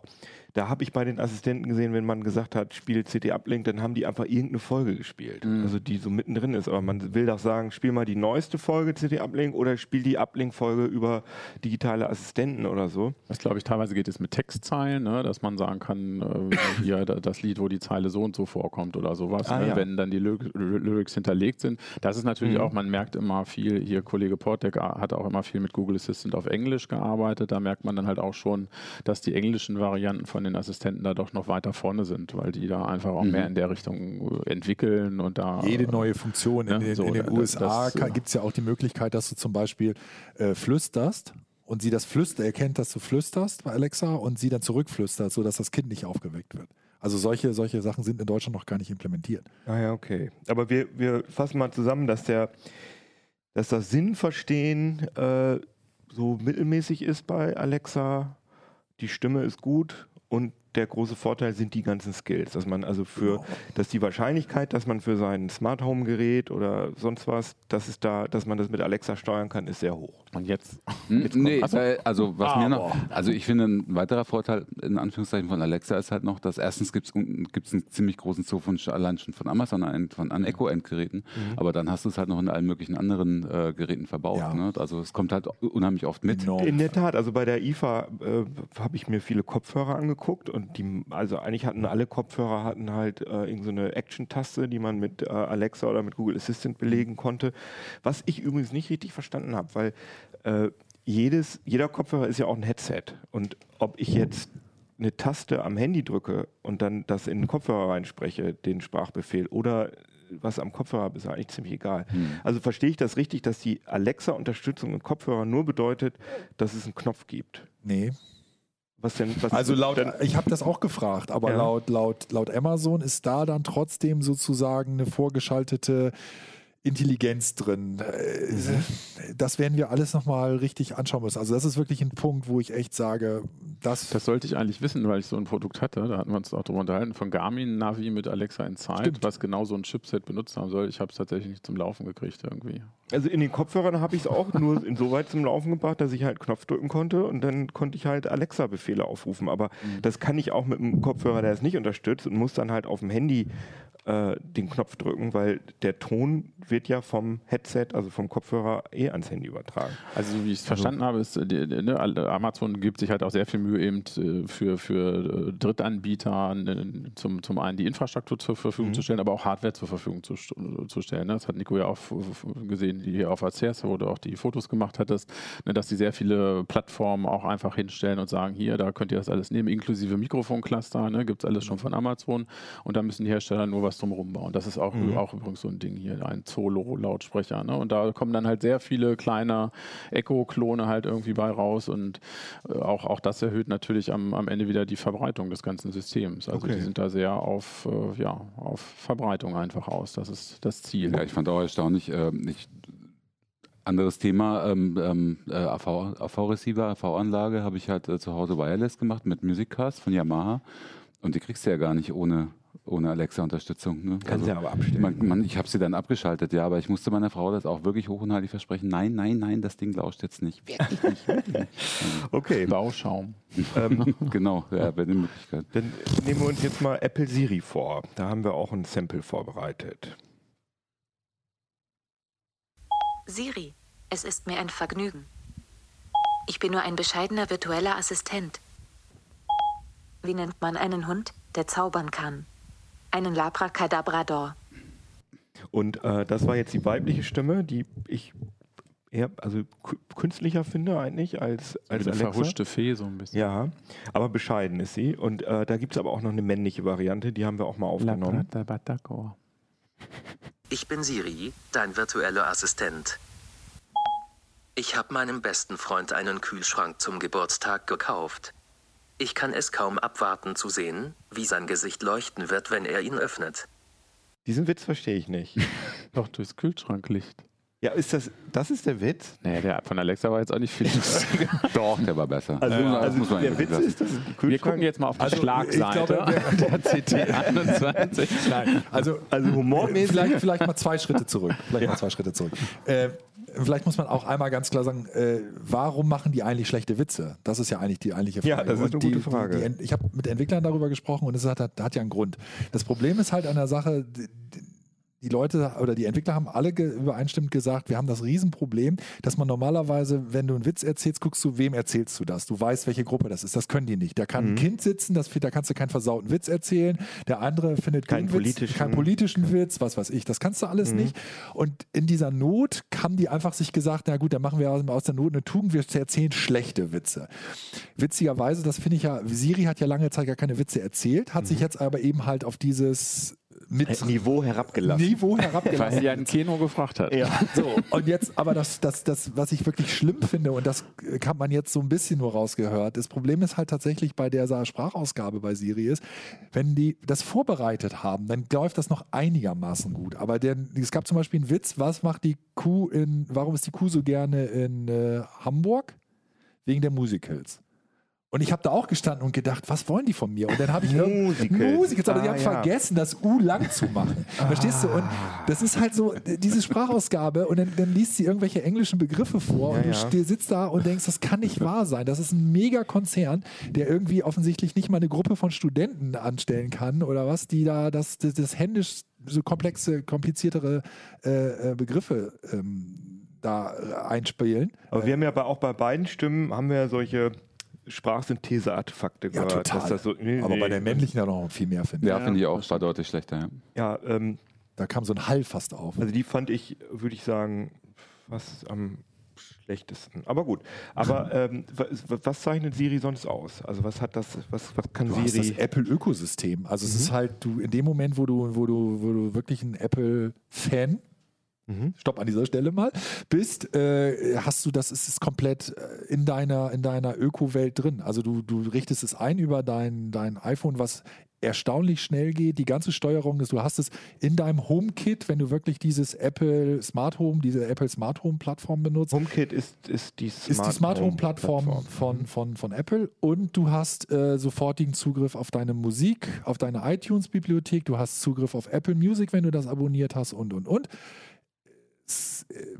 da habe ich bei den Assistenten gesehen, wenn man gesagt hat, spiel CD Uplink, dann haben die einfach irgendeine Folge gespielt. Mhm. Also die so mittendrin ist. Aber man will doch sagen, spiel mal die neueste Folge CD Uplink oder spiel die Uplink-Folge über digitale Assistenten oder so. Das glaube ich, teilweise geht es mit Textzeilen, ne? dass man sagen kann, äh, hier das Lied, wo die Zeile so und so vorkommt oder sowas. Ah, ne? ja. Wenn dann die Ly Lyrics hinterlegt sind. Das ist natürlich mhm. auch, man merkt immer viel, hier Kollege Portek hat auch immer viel mit Google Assistant auf Englisch gearbeitet. Da merkt man dann halt auch schon, dass die englischen Varianten von von den Assistenten da doch noch weiter vorne sind, weil die da einfach auch mhm. mehr in der Richtung äh, entwickeln und da. Jede neue Funktion. In, den, so, in den USA gibt es ja auch die Möglichkeit, dass du zum Beispiel äh, flüsterst und sie das Flüster erkennt, dass du flüsterst bei Alexa und sie dann zurückflüstert, sodass das Kind nicht aufgeweckt wird. Also solche, solche Sachen sind in Deutschland noch gar nicht implementiert. Ah ja, okay. Aber wir, wir fassen mal zusammen, dass der, dass das Sinnverstehen äh, so mittelmäßig ist bei Alexa. Die Stimme ist gut und der große Vorteil sind die ganzen Skills, dass man also für, genau. dass die Wahrscheinlichkeit, dass man für sein Smart Home Gerät oder sonst was, dass es da, dass man das mit Alexa steuern kann, ist sehr hoch. Und jetzt? Hm, nee, äh, also was ah, mir noch, also ich finde ein weiterer Vorteil in Anführungszeichen von Alexa ist halt noch, dass erstens gibt es einen ziemlich großen Zoo von allein schon von Amazon an, von an Echo Endgeräten, mhm. aber dann hast du es halt noch in allen möglichen anderen äh, Geräten verbaut. Ja. Ne? Also es kommt halt unheimlich oft mit. In der Tat, also bei der IFA äh, habe ich mir viele Kopfhörer angeguckt und die, also eigentlich hatten alle Kopfhörer hatten halt äh, irgendeine so Action-Taste, die man mit äh, Alexa oder mit Google Assistant belegen konnte. Was ich übrigens nicht richtig verstanden habe, weil äh, jedes, jeder Kopfhörer ist ja auch ein Headset. Und ob ich jetzt eine Taste am Handy drücke und dann das in den Kopfhörer reinspreche, den Sprachbefehl, oder was am Kopfhörer habe, ist eigentlich ziemlich egal. Hm. Also verstehe ich das richtig, dass die Alexa-Unterstützung im Kopfhörer nur bedeutet, dass es einen Knopf gibt? Nee. Was denn? Was also laut, denn? ich habe das auch gefragt, aber ja. laut, laut, laut Amazon ist da dann trotzdem sozusagen eine vorgeschaltete Intelligenz drin. Mhm. Das werden wir alles nochmal richtig anschauen müssen. Also das ist wirklich ein Punkt, wo ich echt sage, das... Das sollte ich eigentlich wissen, weil ich so ein Produkt hatte. Da hatten wir uns auch darüber unterhalten, von Garmin Navi mit Alexa Inside, was genau so ein Chipset benutzt haben soll. Ich habe es tatsächlich nicht zum Laufen gekriegt irgendwie. Also in den Kopfhörern habe ich es auch nur insoweit zum Laufen gebracht, dass ich halt Knopf drücken konnte und dann konnte ich halt Alexa-Befehle aufrufen. Aber mhm. das kann ich auch mit einem Kopfhörer, der es nicht unterstützt und muss dann halt auf dem Handy äh, den Knopf drücken, weil der Ton wird ja vom Headset, also vom Kopfhörer, eh ans Handy übertragen. Also wie ich es verstanden also, habe, ist, äh, die, die, ne, Amazon gibt sich halt auch sehr viel Mühe eben äh, für, für Drittanbieter zum, zum einen die Infrastruktur zur Verfügung mhm. zu stellen, aber auch Hardware zur Verfügung zu, zu stellen. Ne? Das hat Nico ja auch gesehen, die hier auf ACS, wo du auch die Fotos gemacht hattest, ne, dass die sehr viele Plattformen auch einfach hinstellen und sagen, hier, da könnt ihr das alles nehmen, inklusive Mikrofoncluster, ne, gibt es alles schon von Amazon und da müssen die Hersteller nur was was drumherum bauen. Das ist auch, mhm. auch übrigens so ein Ding hier, ein Solo-Lautsprecher. Ne? Und da kommen dann halt sehr viele kleine Echo-Klone halt irgendwie bei raus und äh, auch, auch das erhöht natürlich am, am Ende wieder die Verbreitung des ganzen Systems. Also okay. die sind da sehr auf, äh, ja, auf Verbreitung einfach aus. Das ist das Ziel. Ja, ich fand auch erstaunlich, äh, ich, anderes Thema, ähm, ähm, äh, AV-Receiver, AV AV-Anlage habe ich halt äh, zu Hause wireless gemacht mit Musiccast von Yamaha. Und die kriegst du ja gar nicht ohne ohne Alexa-Unterstützung. Ne? Kann also, sie aber abstellen. Man, man, ich habe sie dann abgeschaltet, ja, aber ich musste meiner Frau das auch wirklich hoch und heilig versprechen. Nein, nein, nein, das Ding lauscht jetzt nicht. Wirklich nicht. Wirklich nicht. okay. Bauschaum. Ähm, genau, ja, bei den Möglichkeiten. Dann nehmen wir uns jetzt mal Apple Siri vor. Da haben wir auch ein Sample vorbereitet. Siri, es ist mir ein Vergnügen. Ich bin nur ein bescheidener virtueller Assistent. Wie nennt man einen Hund, der zaubern kann? Einen Labracadabrador. Und äh, das war jetzt die weibliche Stimme, die ich eher also künstlicher finde eigentlich als, als eine Alexa. verhuschte Fee so ein bisschen. Ja, aber bescheiden ist sie. Und äh, da gibt es aber auch noch eine männliche Variante, die haben wir auch mal aufgenommen. Ich bin Siri, dein virtueller Assistent. Ich habe meinem besten Freund einen Kühlschrank zum Geburtstag gekauft. Ich kann es kaum abwarten zu sehen, wie sein Gesicht leuchten wird, wenn er ihn öffnet. Diesen Witz verstehe ich nicht. Doch, durchs Kühlschranklicht. Ja, ist das, das ist der Witz? Nee, der von Alexa war jetzt auch nicht viel lustiger. Doch, der war besser. Also, äh, also der Witz ist, dass Wir gucken jetzt mal auf die also, Schlagseite glaube, der, der CT 21. Nein, also, also humormäßig. Vielleicht, vielleicht mal zwei Schritte zurück. Vielleicht ja. mal zwei Schritte zurück. Äh, vielleicht muss man auch einmal ganz klar sagen, äh, warum machen die eigentlich schlechte Witze? Das ist ja eigentlich die eigentliche Frage. Ja, das ist eine die, gute Frage. Die, die, ich habe mit Entwicklern darüber gesprochen und es hat, hat ja einen Grund. Das Problem ist halt an der Sache, die Leute oder die Entwickler haben alle ge übereinstimmend gesagt, wir haben das Riesenproblem, dass man normalerweise, wenn du einen Witz erzählst, guckst du, wem erzählst du das? Du weißt, welche Gruppe das ist. Das können die nicht. Da kann mhm. ein Kind sitzen, das, da kannst du keinen versauten Witz erzählen. Der andere findet keinen politischen, Witz, keinen politischen Witz, was weiß ich. Das kannst du alles mhm. nicht. Und in dieser Not haben die einfach sich gesagt, na gut, dann machen wir aus der Not eine Tugend, wir erzählen schlechte Witze. Witzigerweise, das finde ich ja, Siri hat ja lange Zeit gar keine Witze erzählt, hat mhm. sich jetzt aber eben halt auf dieses mit Niveau herabgelassen. Niveau herabgelassen. Weil sie ein Keno gefragt hat. Ja. So, und jetzt, aber das, das, das, was ich wirklich schlimm finde, und das kann man jetzt so ein bisschen nur rausgehört, das Problem ist halt tatsächlich bei der Sprachausgabe bei Siri ist, wenn die das vorbereitet haben, dann läuft das noch einigermaßen gut. Aber der, es gab zum Beispiel einen Witz, was macht die Kuh in, warum ist die Kuh so gerne in äh, Hamburg? Wegen der Musicals. Und ich habe da auch gestanden und gedacht, was wollen die von mir? Und dann habe ich Musicals. Musicals, aber ah, die haben ja. vergessen, das U lang zu machen. Ah. Verstehst du? Und das ist halt so, diese Sprachausgabe und dann, dann liest sie irgendwelche englischen Begriffe vor ja, und du ja. sitzt da und denkst, das kann nicht wahr sein. Das ist ein Megakonzern, der irgendwie offensichtlich nicht mal eine Gruppe von Studenten anstellen kann oder was, die da das, das, das händisch so komplexe, kompliziertere äh, äh Begriffe ähm, da einspielen. Aber wir haben ja auch bei beiden Stimmen haben wir solche Sprachsynthese-Artefakte ja, gehört. Total. So, nee, Aber nee. bei der männlichen ja noch viel mehr, finde ich. Ja, finde ich auch, war deutlich schlechter. Ja, ja ähm, da kam so ein Hall fast auf. Also die fand ich, würde ich sagen, fast am schlechtesten. Aber gut. Aber ähm, was, was, zeichnet Siri sonst aus? Also was hat das, was, was kann du Siri? Hast das Apple-Ökosystem. Also mhm. es ist halt, du in dem Moment, wo du, wo du, wo du wirklich ein Apple-Fan Mhm. Stopp an dieser Stelle mal. Bist, äh, hast du das, ist es komplett äh, in deiner, in deiner Öko-Welt drin. Also du, du richtest es ein über dein, dein iPhone, was erstaunlich schnell geht. Die ganze Steuerung ist, du hast es in deinem HomeKit, wenn du wirklich dieses Apple Smart Home, diese Apple Smart Home Plattform benutzt. HomeKit ist, ist die Smart, ist die Smart Home, Plattform, Plattform, Von, mhm. von, von Apple und du hast äh, sofortigen Zugriff auf deine Musik, auf deine iTunes Bibliothek, du hast Zugriff auf Apple Music, wenn du das abonniert hast und und und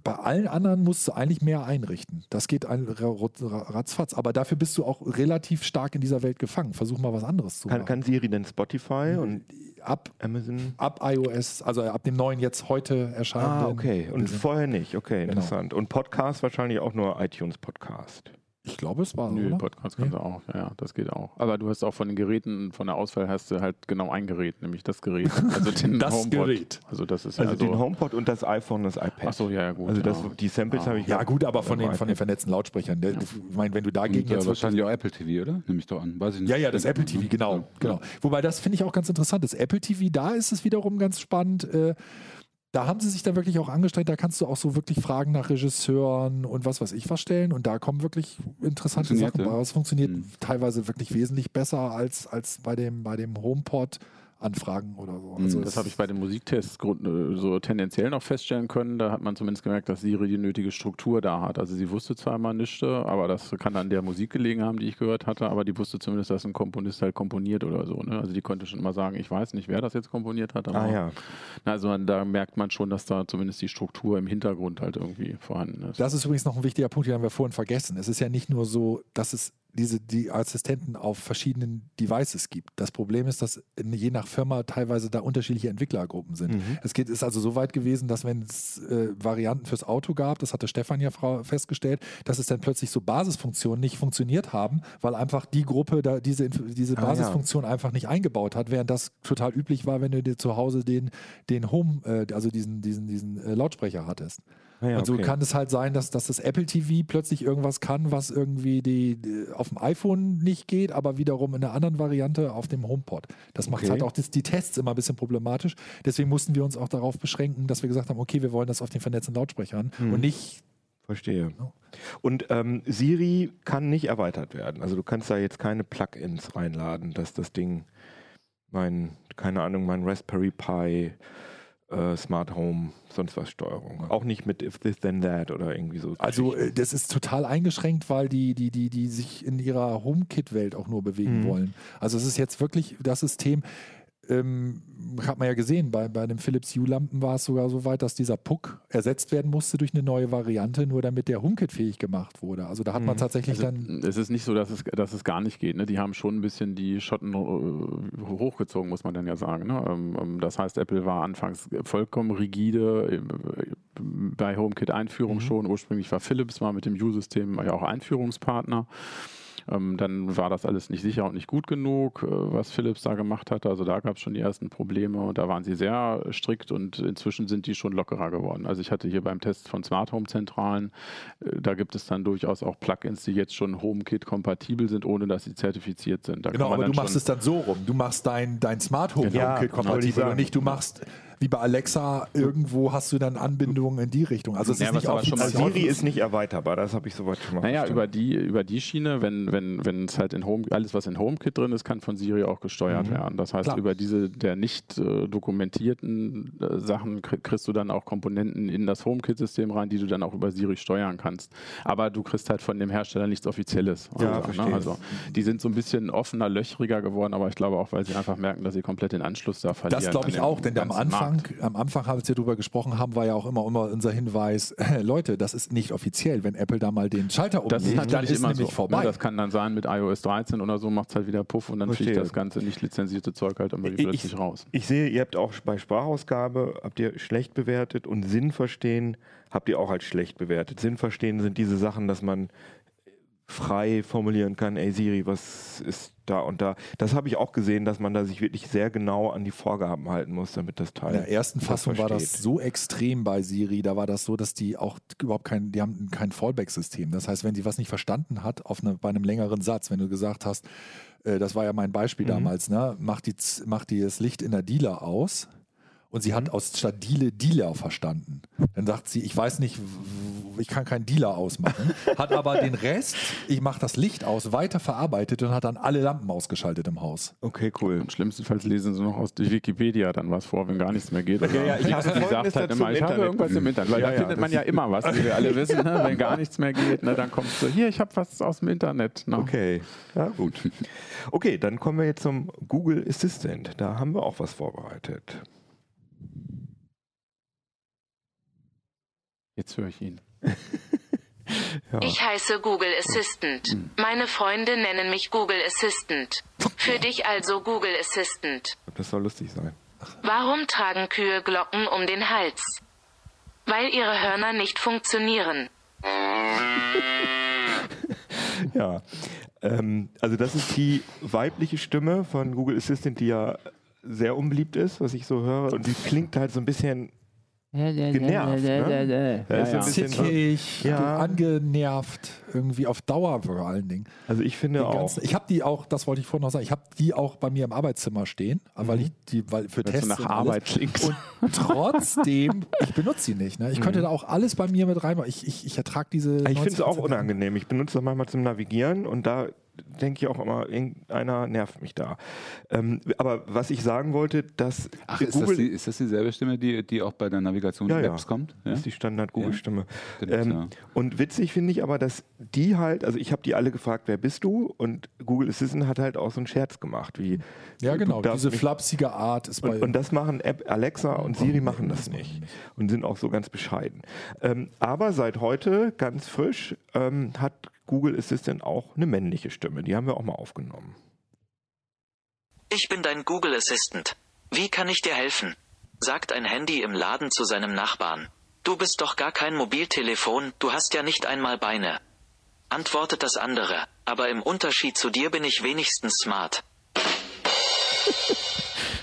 bei allen anderen musst du eigentlich mehr einrichten. Das geht ein, ratzfatz. Aber dafür bist du auch relativ stark in dieser Welt gefangen. Versuch mal was anderes zu kann, machen. Kann Siri denn Spotify und ab Amazon? Ab iOS, also ab dem neuen jetzt heute erscheinen. Ah, okay. Und vorher nicht. Okay, genau. interessant. Genau. Und Podcast wahrscheinlich auch nur iTunes Podcast. Ich glaube, es war. Nö, oder? Podcast kannst ja. du auch. Ja, das geht auch. Aber du hast auch von den Geräten, von der Auswahl hast du halt genau ein Gerät, nämlich das Gerät. Also den das HomePod. Gerät. Also das ist also ja den HomePod und das iPhone, das iPad. Achso, ja, ja, gut. Also das, die Samples ja. habe ich. Ja, gut, aber von den, von den vernetzten Lautsprechern. Der, Ich meine, wenn du dagegen und, jetzt wahrscheinlich auch Apple TV, oder? Nehme ich doch an. Weiß ich nicht. Ja, ja, das Apple TV, genau, genau. Wobei das finde ich auch ganz interessant. Das Apple TV, da ist es wiederum ganz spannend. Äh, da haben sie sich dann wirklich auch angestrengt. Da kannst du auch so wirklich Fragen nach Regisseuren und was weiß ich was stellen. Und da kommen wirklich interessante Sachen raus. Es funktioniert mhm. teilweise wirklich wesentlich besser als, als bei dem, bei dem HomePod. Anfragen oder so. Also das habe ich bei den Musiktests äh, so tendenziell noch feststellen können. Da hat man zumindest gemerkt, dass Siri die nötige Struktur da hat. Also sie wusste zwar immer nichts, aber das kann an der Musik gelegen haben, die ich gehört hatte, aber die wusste zumindest, dass ein Komponist halt komponiert oder so. Ne? Also die konnte schon mal sagen, ich weiß nicht, wer das jetzt komponiert hat. ah, ja. Also man, da merkt man schon, dass da zumindest die Struktur im Hintergrund halt irgendwie vorhanden ist. Das ist übrigens noch ein wichtiger Punkt, den haben wir vorhin vergessen. Es ist ja nicht nur so, dass es diese die Assistenten auf verschiedenen Devices gibt. Das Problem ist, dass je nach Firma teilweise da unterschiedliche Entwicklergruppen sind. Mhm. Es geht, ist also so weit gewesen, dass wenn es äh, Varianten fürs Auto gab, das hatte Stefan ja festgestellt, dass es dann plötzlich so Basisfunktionen nicht funktioniert haben, weil einfach die Gruppe da diese, diese Basisfunktion ah, ja. einfach nicht eingebaut hat, während das total üblich war, wenn du dir zu Hause den, den Home, äh, also diesen, diesen, diesen äh, Lautsprecher hattest. Ja, und so okay. kann es halt sein, dass, dass das Apple TV plötzlich irgendwas kann, was irgendwie die, die, auf dem iPhone nicht geht, aber wiederum in einer anderen Variante auf dem HomePod. Das macht okay. halt auch das, die Tests immer ein bisschen problematisch. Deswegen mussten wir uns auch darauf beschränken, dass wir gesagt haben, okay, wir wollen das auf den vernetzten Lautsprechern hm. und nicht Verstehe. Und ähm, Siri kann nicht erweitert werden. Also du kannst da jetzt keine Plugins reinladen, dass das Ding mein, keine Ahnung, mein Raspberry Pi äh, Smart Home, sonst was Steuerung. Auch nicht mit If This Then That oder irgendwie so. Also äh, das ist total eingeschränkt, weil die, die, die, die sich in ihrer HomeKit-Welt auch nur bewegen mhm. wollen. Also es ist jetzt wirklich das System, ähm, hat man ja gesehen, bei, bei den Philips Hue-Lampen war es sogar so weit, dass dieser Puck ersetzt werden musste durch eine neue Variante, nur damit der HomeKit fähig gemacht wurde. Also da hat man mhm. tatsächlich also, dann. Es ist nicht so, dass es, dass es gar nicht geht. Ne? Die haben schon ein bisschen die Schotten äh, hochgezogen, muss man dann ja sagen. Ne? Ähm, ähm, das heißt, Apple war anfangs vollkommen rigide äh, bei HomeKit-Einführung mhm. schon. Ursprünglich war Philips mal mit dem Hue-System ja auch Einführungspartner. Ähm, dann war das alles nicht sicher und nicht gut genug, äh, was Philips da gemacht hat. Also da gab es schon die ersten Probleme und da waren sie sehr strikt und inzwischen sind die schon lockerer geworden. Also ich hatte hier beim Test von Smart Home Zentralen, äh, da gibt es dann durchaus auch Plugins, die jetzt schon HomeKit kompatibel sind, ohne dass sie zertifiziert sind. Da genau, aber du machst es dann so rum. Du machst dein, dein Smart Home genau. HomeKit kompatibel und nicht du machst wie bei Alexa, irgendwo hast du dann Anbindungen in die Richtung. Also es ja, ist nicht auch schon mal Siri ist nicht erweiterbar, das habe ich soweit schon mal Naja, über die, über die Schiene, wenn, wenn, wenn es halt in Home, alles was in HomeKit drin ist, kann von Siri auch gesteuert mhm. werden. Das heißt, Klar. über diese der nicht äh, dokumentierten äh, Sachen kriegst du dann auch Komponenten in das HomeKit-System rein, die du dann auch über Siri steuern kannst. Aber du kriegst halt von dem Hersteller nichts Offizielles. Ja, also, ne? also die sind so ein bisschen offener, löchriger geworden, aber ich glaube auch, weil sie einfach merken, dass sie komplett den Anschluss da verlieren. Das glaube ich auch, denn am Anfang Anfang, am Anfang, als wir darüber gesprochen haben, war ja auch immer, immer unser Hinweis, äh, Leute, das ist nicht offiziell, wenn Apple da mal den Schalter umlegt, das ist dann ist immer nämlich so, vorbei. Ne? Das kann dann sein, mit iOS 13 oder so macht es halt wieder Puff und dann Verstehe. fliegt das ganze nicht lizenzierte Zeug halt immer ich, plötzlich raus. Ich sehe, ihr habt auch bei Sprachausgabe, habt ihr schlecht bewertet und Sinn verstehen habt ihr auch als schlecht bewertet. Sinn verstehen sind diese Sachen, dass man frei formulieren kann, ey Siri, was ist da und da. Das habe ich auch gesehen, dass man da sich wirklich sehr genau an die Vorgaben halten muss, damit das Teil. In der ersten Fassung war das so extrem bei Siri, da war das so, dass die auch überhaupt kein, die haben kein Fallback-System. Das heißt, wenn sie was nicht verstanden hat, auf eine, bei einem längeren Satz, wenn du gesagt hast, äh, das war ja mein Beispiel mhm. damals, ne, mach, die, mach die das Licht in der Dealer aus und sie hat aus stabile Dealer verstanden. Dann sagt sie, ich weiß nicht, ich kann keinen Dealer ausmachen, hat aber den Rest, ich mache das Licht aus, weiter verarbeitet und hat dann alle Lampen ausgeschaltet im Haus. Okay, cool. Und schlimmstenfalls lesen sie noch aus der Wikipedia dann was vor, wenn gar nichts mehr geht. Ja, ja, ich habe die sagt halt immer, ich habe irgendwas im Internet, weil ja, da ja, findet man ja immer was, wie wir alle wissen, ne? wenn gar nichts mehr geht, ne? dann kommst du, hier, ich habe was aus dem Internet. Ne? Okay, ja gut. Okay, dann kommen wir jetzt zum Google Assistant. Da haben wir auch was vorbereitet. Jetzt höre ich ihn. ja. Ich heiße Google Assistant. Hm. Meine Freunde nennen mich Google Assistant. Für dich also Google Assistant. Das soll lustig sein. Warum tragen Kühe Glocken um den Hals? Weil ihre Hörner nicht funktionieren. ja, ähm, also das ist die weibliche Stimme von Google Assistant, die ja sehr unbeliebt ist, was ich so höre. Und die klingt halt so ein bisschen genervt. Ne? Ja, ja. Zickig, ja. angenervt, irgendwie auf Dauer vor allen Dingen. Also ich finde auch. Ganzen, ich habe die auch, das wollte ich vorhin noch sagen, ich habe die auch bei mir im Arbeitszimmer stehen, mhm. weil ich die, weil für Tests nach Arbeit klingt. Und trotzdem, ich benutze sie nicht. Ne? Ich mhm. könnte da auch alles bei mir mit reinmachen. Ich, ich, ich ertrage diese. Ich finde es auch unangenehm. Ich benutze das manchmal zum Navigieren und da denke ich auch immer, irgendeiner nervt mich da. Ähm, aber was ich sagen wollte, dass Ach, ist, Google, das die, ist das dieselbe Stimme, die, die auch bei der Navigation ja, in Apps ja. kommt? Ja? Das ist die Standard-Google-Stimme. Ja. Ähm, und witzig finde ich aber, dass die halt, also ich habe die alle gefragt, wer bist du? Und Google Assistant hat halt auch so einen Scherz gemacht, wie ja genau, diese flapsige Art ist bei und, und das machen App Alexa und Siri machen das nicht und sind auch so ganz bescheiden. Ähm, aber seit heute ganz frisch ähm, hat Google Assistant auch eine männliche Stimme. Die haben wir auch mal aufgenommen. Ich bin dein Google Assistant. Wie kann ich dir helfen? sagt ein Handy im Laden zu seinem Nachbarn. Du bist doch gar kein Mobiltelefon, du hast ja nicht einmal Beine. Antwortet das andere, aber im Unterschied zu dir bin ich wenigstens smart.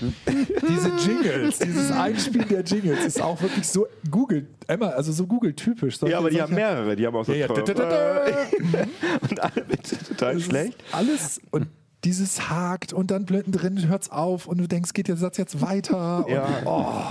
Diese Jingles, dieses Einspielen der Jingles ist auch wirklich so Google, Emma, also so Google-typisch. Ja, aber die haben mehrere, die haben auch so ja, ja. und alle total schlecht. Alles und dieses hakt und dann drin hört es auf und du denkst, geht der Satz jetzt weiter? Ja, oh.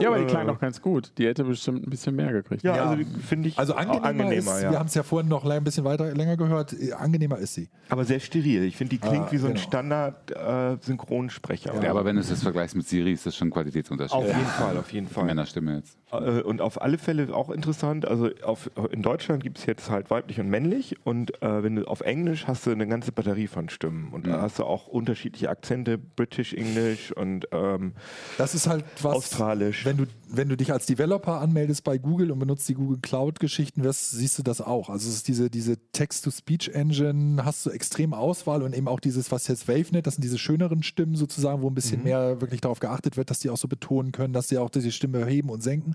ja aber die klang doch ganz gut. Die hätte bestimmt ein bisschen mehr gekriegt. Ja, ja. also finde ich also angenehmer, angenehmer ist, ja. Wir haben es ja vorhin noch ein bisschen weiter länger gehört. Angenehmer ist sie. Aber sehr steril. Ich finde, die klingt ah, wie so ein genau. Standard-Synchronsprecher. Äh, ja, aber wenn du es vergleichst mit Siri, ist das schon ein Qualitätsunterschied. Auf jeden Fall, auf jeden Fall. Männerstimme jetzt. Äh, und auf alle Fälle auch interessant. Also auf, in Deutschland gibt es jetzt halt weiblich und männlich. Und äh, wenn du auf Englisch hast du eine ganze Batterie von Stimmen. Und mhm. da hast du auch unterschiedliche Akzente, British English und ähm, das ist halt was, Australisch. Wenn du wenn du dich als Developer anmeldest bei Google und benutzt die Google Cloud-Geschichten, siehst du das auch. Also es ist diese, diese Text-to-Speech-Engine, hast du extrem Auswahl und eben auch dieses, was jetzt WaveNet, das sind diese schöneren Stimmen sozusagen, wo ein bisschen mhm. mehr wirklich darauf geachtet wird, dass die auch so betonen können, dass sie auch diese Stimme heben und senken.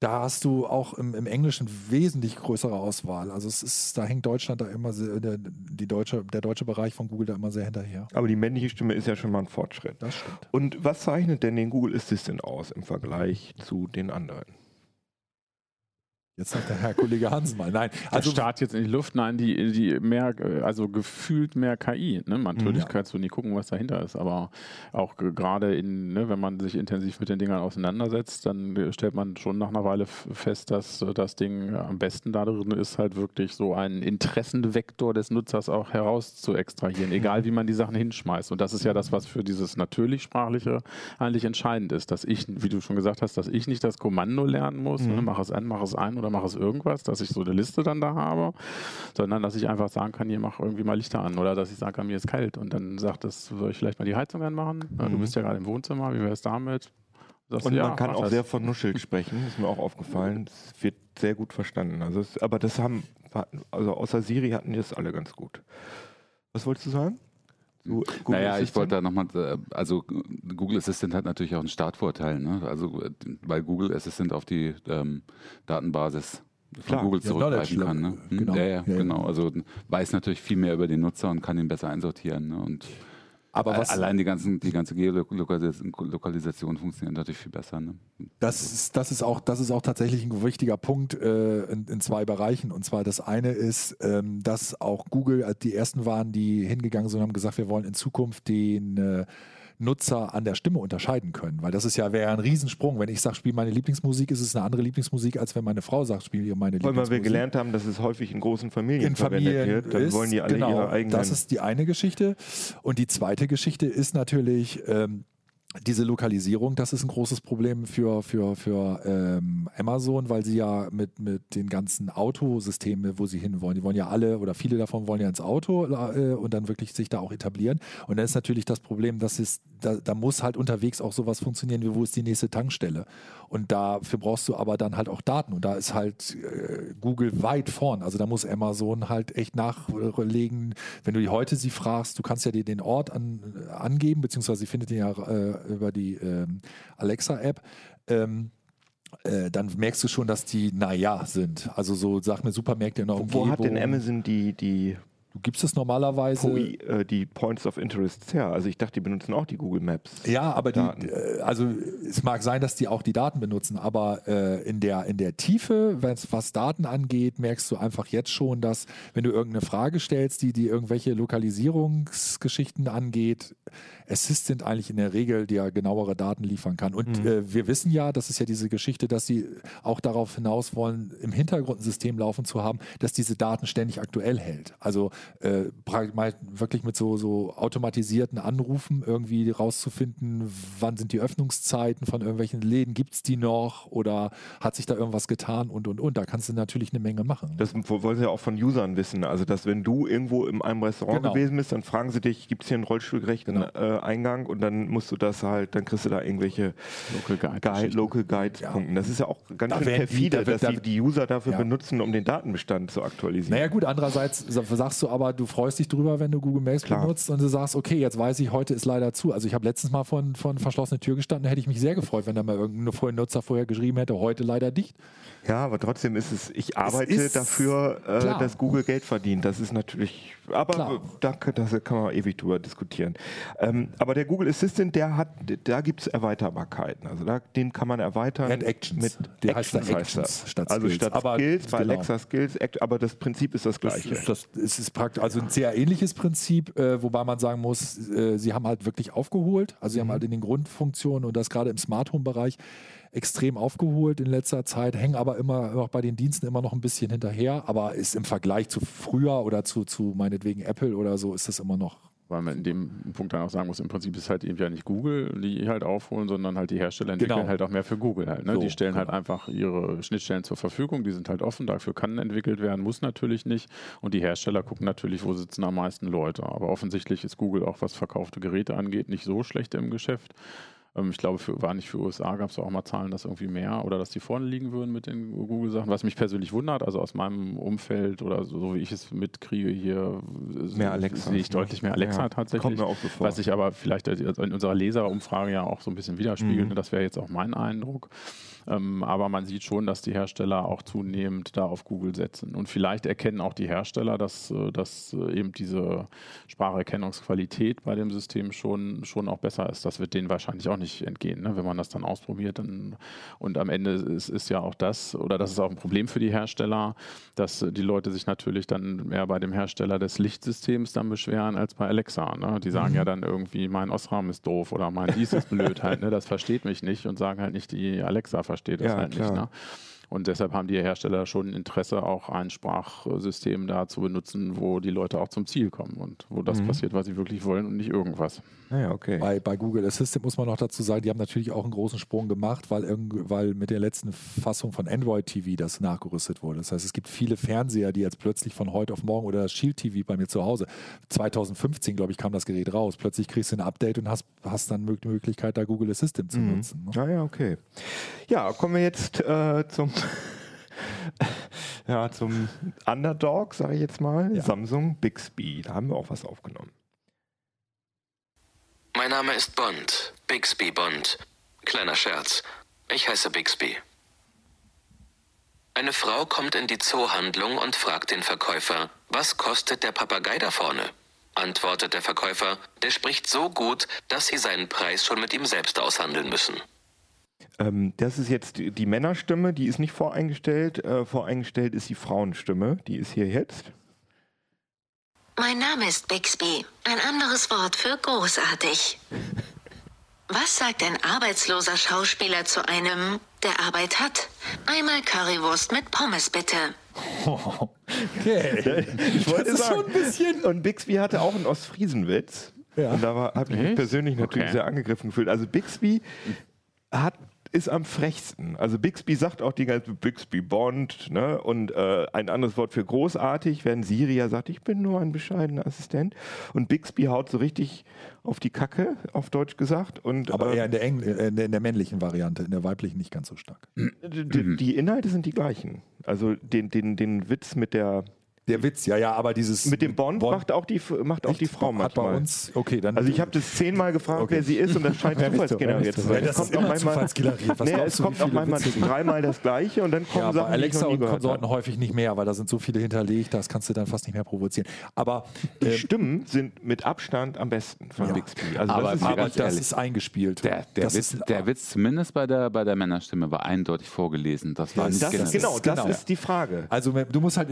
Da hast du auch im, im Englischen wesentlich größere Auswahl. Also es ist, da hängt Deutschland da immer sehr, der, die deutsche, der deutsche Bereich von Google da immer sehr hinterher. Aber die männliche Stimme ist ja schon mal ein Fortschritt. Das stimmt. Und was zeichnet denn den Google Assistant aus im Vergleich zu den anderen? Jetzt sagt der Herr Kollege Hansen mal. Nein, also Start jetzt in die Luft. Nein, die, die mehr, also gefühlt mehr KI. Ne? Natürlich ja. kannst du nie gucken, was dahinter ist, aber auch gerade in, ne, wenn man sich intensiv mit den Dingern auseinandersetzt, dann stellt man schon nach einer Weile fest, dass das Ding am besten darin ist, halt wirklich so einen Interessenvektor des Nutzers auch heraus zu extrahieren, egal wie man die Sachen hinschmeißt. Und das ist ja das, was für dieses natürlich sprachliche eigentlich entscheidend ist, dass ich, wie du schon gesagt hast, dass ich nicht das Kommando lernen muss, ne? mhm. ne? mach es an, mach es ein oder oder mache es irgendwas, dass ich so eine Liste dann da habe, sondern dass ich einfach sagen kann, hier mach irgendwie mal Lichter an oder dass ich sagen kann, mir ist kalt und dann sagt das, soll ich vielleicht mal die Heizung anmachen? Mhm. Du bist ja gerade im Wohnzimmer, wie wäre es damit? Sagst und man kann auch das. sehr vernuschelt sprechen, ist mir auch aufgefallen. Es wird sehr gut verstanden. Also es, aber das haben, also außer Siri hatten die das alle ganz gut. Was wolltest du sagen? Google naja, Assistant? ich wollte da nochmal, äh, also Google Assistant hat natürlich auch einen Startvorteil, ne? also weil Google Assistant auf die ähm, Datenbasis von Klar, Google zurückgreifen kann. Ne? Hm? Genau. Ja, ja, ja, genau. Also weiß natürlich viel mehr über den Nutzer und kann ihn besser einsortieren. Ne? Und aber was, Allein die, ganzen, die ganze Geolokalisation funktioniert natürlich viel besser. Ne? Das, ist, das, ist auch, das ist auch tatsächlich ein wichtiger Punkt äh, in, in, zwei Bereichen. Und zwar das eine ist, ähm, dass auch Google die ersten waren, die hingegangen sind und haben gesagt, wir wollen in Zukunft den äh, Nutzer an der Stimme unterscheiden können. Weil das ist ja wäre ein Riesensprung. Wenn ich sage, spiel meine Lieblingsmusik, ist es eine andere Lieblingsmusik, als wenn meine Frau sagt, spiel meine Lieblingsmusik. Weil wir gelernt haben, dass es häufig in großen Familien, in Familien wird. Dann ist, wollen die alle genau, ihre eigenen. Das ist die eine Geschichte. Und die zweite Geschichte ist natürlich, ähm, diese Lokalisierung, das ist ein großes Problem für, für, für ähm, Amazon, weil sie ja mit, mit den ganzen Autosystemen, wo sie hinwollen, die wollen ja alle oder viele davon wollen ja ins Auto äh, und dann wirklich sich da auch etablieren. Und dann ist natürlich das Problem, dass es, da, da muss halt unterwegs auch sowas funktionieren, wie wo ist die nächste Tankstelle. Und dafür brauchst du aber dann halt auch Daten. Und da ist halt äh, Google weit vorn. Also da muss Amazon halt echt nachlegen. Wenn du die heute sie fragst, du kannst ja dir den Ort an, angeben, beziehungsweise sie findet den ja äh, über die ähm, Alexa-App. Ähm, äh, dann merkst du schon, dass die naja sind. Also so, sag mir Supermärkte in der Umgebung. Wo hat denn Amazon die, die Du gibst es normalerweise. POI, äh, die Points of Interest her. Also ich dachte, die benutzen auch die Google Maps. Ja, aber die, äh, also es mag sein, dass die auch die Daten benutzen, aber äh, in, der, in der Tiefe, was Daten angeht, merkst du einfach jetzt schon, dass wenn du irgendeine Frage stellst, die, die irgendwelche Lokalisierungsgeschichten angeht, Assistant eigentlich in der Regel dir genauere Daten liefern kann. Und mhm. äh, wir wissen ja, das ist ja diese Geschichte, dass sie auch darauf hinaus wollen, im Hintergrund ein System laufen zu haben, dass diese Daten ständig aktuell hält. Also äh, wirklich mit so, so automatisierten Anrufen irgendwie rauszufinden, wann sind die Öffnungszeiten von irgendwelchen Läden, gibt es die noch oder hat sich da irgendwas getan und und und. Da kannst du natürlich eine Menge machen. Das wollen sie ja auch von Usern wissen. Also, dass wenn du irgendwo in einem Restaurant genau. gewesen bist, dann fragen sie dich, gibt es hier einen rollstuhlgerechten genau. äh, Eingang und dann musst du das halt, dann kriegst du da irgendwelche Local Guide, Guide Local Guide ja. Punkten. Das ist ja auch ganz da schön perfide, dass da, die, User dafür ja. benutzen, um den Datenbestand zu aktualisieren. Naja gut, andererseits sagst du aber, du freust dich drüber, wenn du Google Maps Klar. benutzt und du sagst, okay, jetzt weiß ich, heute ist leider zu. Also ich habe letztens mal von, von verschlossener Tür gestanden, hätte ich mich sehr gefreut, wenn da mal irgendein Nutzer vorher geschrieben hätte, heute leider dicht. Ja, aber trotzdem ist es, ich arbeite es dafür, äh, dass Google Geld verdient. Das ist natürlich, aber da, das kann man ewig drüber diskutieren. Ähm, aber der Google Assistant, der hat, da gibt es Erweiterbarkeiten. Also da, den kann man erweitern. Add Actions. Mit der Actions heißt Actions statt also Skills. statt aber, Skills, bei genau. Alexa Skills, aber das Prinzip ist das gleiche. Das, das, das ist praktisch, also ein sehr ähnliches Prinzip, äh, wobei man sagen muss, äh, sie haben halt wirklich aufgeholt. Also sie mhm. haben halt in den Grundfunktionen und das gerade im Smart Home Bereich extrem aufgeholt in letzter Zeit, hängen aber immer noch bei den Diensten immer noch ein bisschen hinterher, aber ist im Vergleich zu früher oder zu, zu meinetwegen Apple oder so, ist das immer noch weil man in dem Punkt dann auch sagen muss, im Prinzip ist halt eben ja nicht Google, die halt aufholen, sondern halt die Hersteller entwickeln genau. halt auch mehr für Google halt. Ne? So, die stellen halt genau. halt einfach ihre Schnittstellen zur Verfügung, die sind halt offen, dafür kann entwickelt werden, muss natürlich nicht. Und die Hersteller gucken natürlich, wo sitzen am meisten Leute. Aber offensichtlich ist Google auch, was verkaufte Geräte angeht, nicht so schlecht im Geschäft. Ähm, ich glaube, für, war nicht für USA, gab es auch mal Zahlen, dass irgendwie mehr oder dass die vorne liegen würden mit den Google-Sachen. Was mich persönlich wundert, also aus meinem Umfeld oder so, so wie ich es mitkriege hier, Alexa. sehe ich deutlich mehr Alexa ja, tatsächlich. Kommt mir auch so vor. Was sich aber vielleicht in unserer Leserumfrage ja auch so ein bisschen widerspiegelt. Mhm. Das wäre jetzt auch mein Eindruck. Ähm, aber man sieht schon, dass die Hersteller auch zunehmend da auf Google setzen. Und vielleicht erkennen auch die Hersteller, dass, äh, dass äh, eben diese Spracherkennungsqualität bei dem System schon, schon auch besser ist. Das wird denen wahrscheinlich auch nicht entgehen, ne? wenn man das dann ausprobiert. Dann, und am Ende ist, ist ja auch das, oder das ist auch ein Problem für die Hersteller, dass die Leute sich natürlich dann mehr bei dem Hersteller des Lichtsystems dann beschweren als bei Alexa. Ne? Die sagen mhm. ja dann irgendwie, mein Osram ist doof oder mein dies ist blöd halt, ne? das versteht mich nicht und sagen halt nicht, die Alexa versteht versteht das ja, halt klar. nicht. Ne? Und deshalb haben die Hersteller schon Interesse, auch ein Sprachsystem da zu benutzen, wo die Leute auch zum Ziel kommen und wo das mhm. passiert, was sie wirklich wollen und nicht irgendwas. Naja, okay. Bei, bei Google Assistant muss man noch dazu sagen, die haben natürlich auch einen großen Sprung gemacht, weil, weil mit der letzten Fassung von Android TV das nachgerüstet wurde. Das heißt, es gibt viele Fernseher, die jetzt plötzlich von heute auf morgen oder das Shield TV bei mir zu Hause, 2015, glaube ich, kam das Gerät raus. Plötzlich kriegst du ein Update und hast, hast dann die Möglichkeit, da Google Assistant zu mhm. nutzen. Ne? Ja, ja, okay. Ja, kommen wir jetzt äh, zum ja, zum Underdog, sage ich jetzt mal, ja. Samsung Bixby. Da haben wir auch was aufgenommen. Mein Name ist Bond, Bixby Bond. Kleiner Scherz. Ich heiße Bixby. Eine Frau kommt in die Zoohandlung und fragt den Verkäufer, was kostet der Papagei da vorne? Antwortet der Verkäufer, der spricht so gut, dass sie seinen Preis schon mit ihm selbst aushandeln müssen. Ähm, das ist jetzt die, die, Männerstimme, die ist nicht voreingestellt. Äh, voreingestellt ist die Frauenstimme, die ist hier jetzt. Mein Name ist Bixby, ein anderes Wort für großartig. Was sagt ein arbeitsloser Schauspieler zu einem, der Arbeit hat? Einmal Currywurst mit Pommes bitte. Okay. ich wollte das sagen. So ein bisschen. Und Bixby hatte auch einen Ostfriesenwitz. Ja. Und da habe ich mich persönlich natürlich okay. sehr angegriffen gefühlt. Also Bixby hat ist am frechsten. Also Bixby sagt auch die ganze Bixby Bond ne? und äh, ein anderes Wort für großartig, wenn Siri ja sagt, ich bin nur ein bescheidener Assistent. Und Bixby haut so richtig auf die Kacke, auf Deutsch gesagt. Und, Aber eher in der, Engl äh, in der männlichen Variante, in der weiblichen nicht ganz so stark. Die, die Inhalte sind die gleichen. Also den, den, den Witz mit der der Witz, ja, ja, aber dieses. Mit dem Bond, Bond macht auch die, macht auch die Frau manchmal. Hat bei uns, okay, dann. Also ich habe das zehnmal gefragt, okay. wer sie ist und das scheint zufallsgeneriert zu sein. Ja, das kommt auch manchmal, nee, es kommt auch manchmal dreimal das Gleiche und dann kommen ja, Sachen, Alexa und Konsorten häufig nicht mehr, weil da sind so viele hinterlegt, das kannst du dann fast nicht mehr provozieren. Aber die ähm, Stimmen sind mit Abstand am besten von ja. Bixby. Also aber das, ist, aber das ist eingespielt. Der, der, Witz, ist, der Witz, zumindest bei der, bei der Männerstimme, war eindeutig vorgelesen. Das war nicht genau, das ist die Frage. Also du musst halt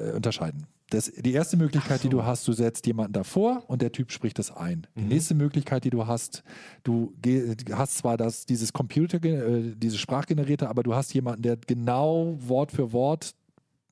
äh, unterscheiden. Das, die erste Möglichkeit, so. die du hast, du setzt jemanden davor und der Typ spricht das ein. Mhm. Die nächste Möglichkeit, die du hast, du hast zwar das, dieses Computer, äh, diese Sprachgenerierte, aber du hast jemanden, der genau Wort für Wort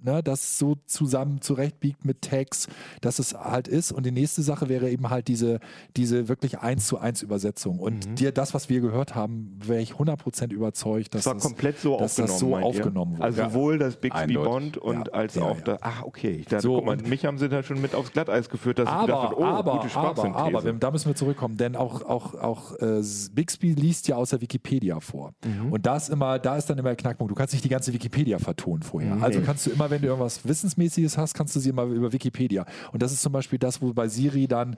ne, das so zusammen zurechtbiegt mit Tags, dass es halt ist. Und die nächste Sache wäre eben halt diese, diese wirklich eins zu eins Übersetzung. Und mhm. dir das, was wir gehört haben, wäre ich 100% überzeugt, dass das, war komplett so dass aufgenommen, das so aufgenommen wurde. Also sowohl das Bixby Bond und ja. als ja, auch ja. das. Ach, okay. Dann, so, guck mal, mich haben sie da schon mit aufs Glatteis geführt, dass aber, ich gedacht habe, oh, aber, gute aber, aber, wenn, da müssen wir zurückkommen, denn auch, auch, auch äh, Bixby liest ja aus der Wikipedia vor. Mhm. Und da ist immer, da ist dann immer der Knackpunkt. Du kannst nicht die ganze Wikipedia vertonen vorher. Mhm. Also kannst du immer, wenn du irgendwas wissen Wissensmäßiges hast, kannst du sie mal über Wikipedia. Und das ist zum Beispiel das, wo bei Siri dann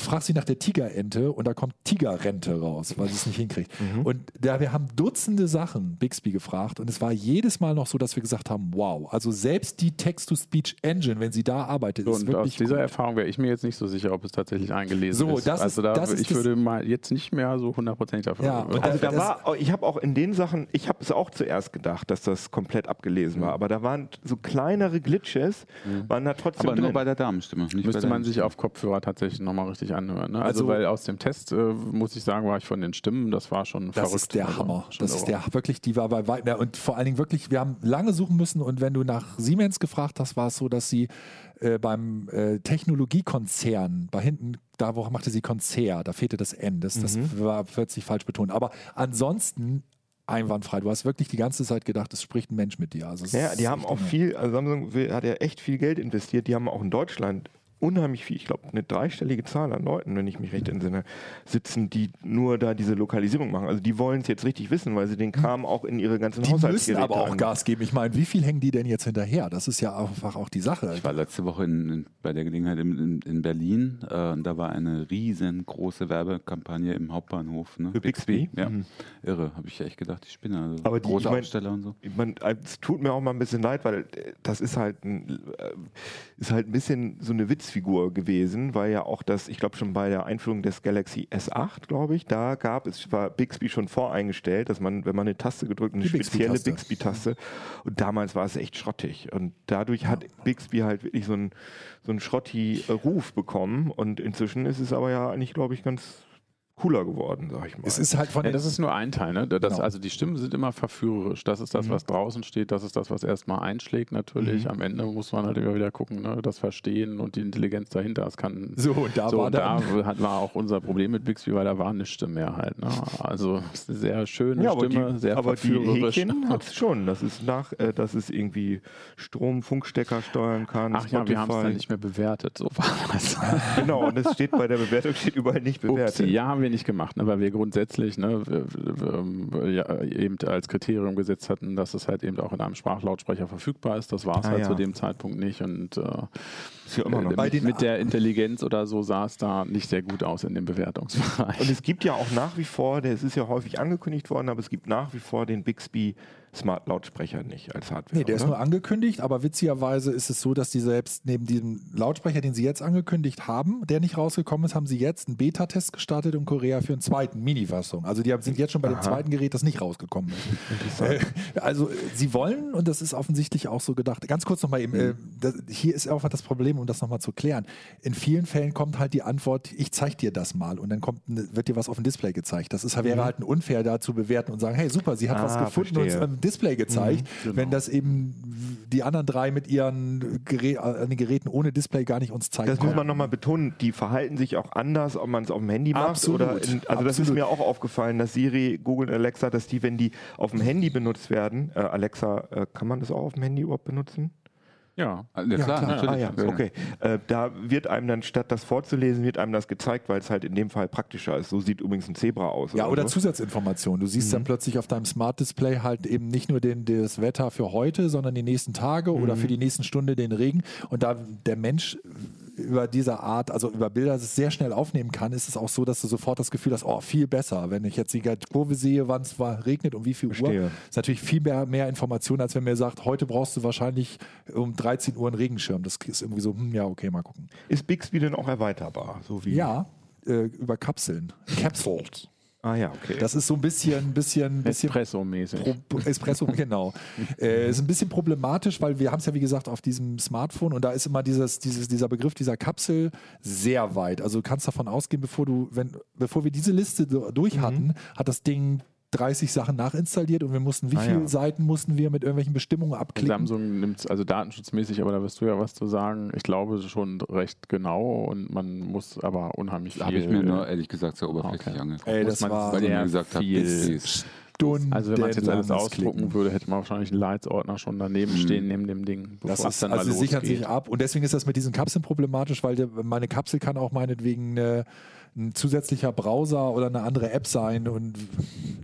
fragst sie nach der Tigerente und da kommt Tigerrente raus, weil sie es nicht hinkriegt. Mhm. Und da, wir haben Dutzende Sachen Bixby gefragt und es war jedes Mal noch so, dass wir gesagt haben, wow, also selbst die Text-to-Speech-Engine, wenn sie da arbeitet, so, ist wirklich aus dieser gut. Erfahrung wäre ich mir jetzt nicht so sicher, ob es tatsächlich eingelesen so, ist. Das also da, das ich würde mal jetzt nicht mehr so hundertprozentig dafür. Ja, also da war, ich habe auch in den Sachen, ich habe es auch zuerst gedacht, dass das komplett abgelesen mhm. war, aber da waren so kleinere Glitches, mhm. waren da trotzdem Aber nur bei der Damenstimme. Müsste man sich auf Kopfhörer tatsächlich nochmal richtig anhören. Ne? Also also, weil aus dem Test, äh, muss ich sagen, war ich von den Stimmen, das war schon das verrückt. Das ist der also, Hammer. Das ist der wirklich, die war bei weitem. Und vor allen Dingen wirklich, wir haben lange suchen müssen und wenn du nach Siemens gefragt hast, war es so, dass sie äh, beim äh, Technologiekonzern, bei hinten, da wo machte sie Konzert, da fehlte das N, das, das mhm. war plötzlich falsch betont. Aber ansonsten einwandfrei. Du hast wirklich die ganze Zeit gedacht, es spricht ein Mensch mit dir. Also ja, die haben auch viel, also Samsung hat ja echt viel Geld investiert. Die haben auch in Deutschland unheimlich viel, ich glaube eine dreistellige Zahl an Leuten, wenn ich mich recht entsinne, sitzen, die nur da diese Lokalisierung machen. Also die wollen es jetzt richtig wissen, weil sie den Kram auch in ihre ganzen die Haushaltsgeräte müssen aber auch Gas geben. Ich meine, wie viel hängen die denn jetzt hinterher? Das ist ja einfach auch die Sache. Ich war letzte Woche in, in, bei der Gelegenheit in, in, in Berlin äh, und da war eine riesengroße Werbekampagne im Hauptbahnhof. Ne? Für Bixby? Ja, mhm. irre. Habe ich echt gedacht, ich spinne. Also aber die, große ich mein, Aussteller und so. Ich mein, es tut mir auch mal ein bisschen leid, weil äh, das ist halt ein, äh, ist halt ein bisschen so eine Witzfigur gewesen, weil ja auch das, ich glaube schon bei der Einführung des Galaxy S8, glaube ich, da gab es, war Bixby schon voreingestellt, dass man, wenn man eine Taste gedrückt, eine die spezielle Bixby-Taste, Bixby und damals war es echt schrottig. Und dadurch hat Bixby halt wirklich so einen so einen Schrotti-Ruf bekommen. Und inzwischen ist es aber ja eigentlich, glaube ich, ganz cooler geworden, sag ich mal. Es ist halt von ja, das ist nur ein Teil, ne? Das, genau. Also die Stimmen sind immer verführerisch. Das ist das, mhm. was draußen steht, das ist das, was erstmal einschlägt natürlich. Mhm. Am Ende muss man halt immer wieder gucken, ne? das Verstehen und die Intelligenz dahinter. Das kann so, und da, so, war, da war auch unser Problem mit Bixby, weil da war eine Stimme mehr halt. Ne? Also sehr schöne ja, Stimme, die, sehr aber verführerisch. Die hat es schon. Das ist nach, äh, dass es irgendwie Strom, Funkstecker steuern kann. Ach Spotify. ja, wir haben es dann nicht mehr bewertet. So war das. genau, und es steht bei der Bewertung steht überall nicht bewertet. Upsi, ja, haben wir nicht gemacht, ne? weil wir grundsätzlich ne, wir, ja, eben als Kriterium gesetzt hatten, dass es halt eben auch in einem Sprachlautsprecher verfügbar ist. Das war es ah, halt ja. zu dem Zeitpunkt nicht und äh, immer noch. Mit, mit der Intelligenz oder so sah es da nicht sehr gut aus in dem Bewertungsbereich. Und es gibt ja auch nach wie vor, es ist ja häufig angekündigt worden, aber es gibt nach wie vor den Bixby Smart-Lautsprecher nicht als Hardware. Nee, der oder? ist nur angekündigt, aber witzigerweise ist es so, dass die selbst neben diesem Lautsprecher, den sie jetzt angekündigt haben, der nicht rausgekommen ist, haben sie jetzt einen Beta-Test gestartet in Korea für einen zweiten Mini-Fassung. Also die sind jetzt schon bei Aha. dem zweiten Gerät, das nicht rausgekommen ist. Äh, also sie wollen, und das ist offensichtlich auch so gedacht, ganz kurz nochmal eben, mhm. äh, das, hier ist einfach das Problem, um das nochmal zu klären. In vielen Fällen kommt halt die Antwort, ich zeige dir das mal und dann kommt, wird dir was auf dem Display gezeigt. Das ist, wäre mhm. halt ein unfair da zu bewerten und sagen, hey super, sie hat ah, was gefunden verstehe. und Display gezeigt. Mhm, genau. Wenn das eben die anderen drei mit ihren Gerä äh, Geräten ohne Display gar nicht uns zeigen. Das muss man nochmal betonen, die verhalten sich auch anders, ob man es auf dem Handy macht Absolut. oder in, also Absolut. das ist mir auch aufgefallen, dass Siri, Google und Alexa, dass die, wenn die auf dem Handy benutzt werden, äh, Alexa, äh, kann man das auch auf dem Handy überhaupt benutzen? Ja, ja, ja klar, natürlich. Ah, ja. Okay. Äh, da wird einem dann, statt das vorzulesen, wird einem das gezeigt, weil es halt in dem Fall praktischer ist. So sieht übrigens ein Zebra aus. Ja, oder, oder so. Zusatzinformationen. Du siehst mhm. dann plötzlich auf deinem Smart Display halt eben nicht nur den, das Wetter für heute, sondern die nächsten Tage mhm. oder für die nächsten Stunde den Regen. Und da der Mensch über diese Art, also über Bilder sehr schnell aufnehmen kann, ist es auch so, dass du sofort das Gefühl hast, oh, viel besser. Wenn ich jetzt die Kurve sehe, wann es regnet und wie viel Verstehe. Uhr, ist natürlich viel mehr, mehr Information, als wenn mir sagt, heute brauchst du wahrscheinlich um 13 Uhr einen Regenschirm. Das ist irgendwie so, hm, ja, okay, mal gucken. Ist Bixby denn auch erweiterbar? So wie ja, äh, über Kapseln. Capsules. Ah ja, okay. Das ist so ein bisschen, bisschen, bisschen Espresso-mäßig. Espresso, genau. äh, ist ein bisschen problematisch, weil wir haben es ja wie gesagt auf diesem Smartphone und da ist immer dieses, dieses, dieser Begriff dieser Kapsel sehr weit. Also du kannst davon ausgehen, bevor du, wenn, bevor wir diese Liste durch hatten, mhm. hat das Ding 30 Sachen nachinstalliert und wir mussten, wie ah, viele ja. Seiten mussten wir mit irgendwelchen Bestimmungen abklicken? Samsung nimmt es also datenschutzmäßig, aber da wirst du ja was zu sagen. Ich glaube schon recht genau und man muss aber unheimlich viel. Habe ich mir nur ehrlich gesagt sehr oberflächlich okay. angeguckt. Ey, das war weil ihr gesagt viel. Stunden also wenn man es jetzt alles ausdrucken würde, hätte man wahrscheinlich einen Leitsordner schon daneben mhm. stehen neben dem Ding. Das ist, dann also sichert sich ab und deswegen ist das mit diesen Kapseln problematisch, weil meine Kapsel kann auch meinetwegen eine ein zusätzlicher Browser oder eine andere App sein und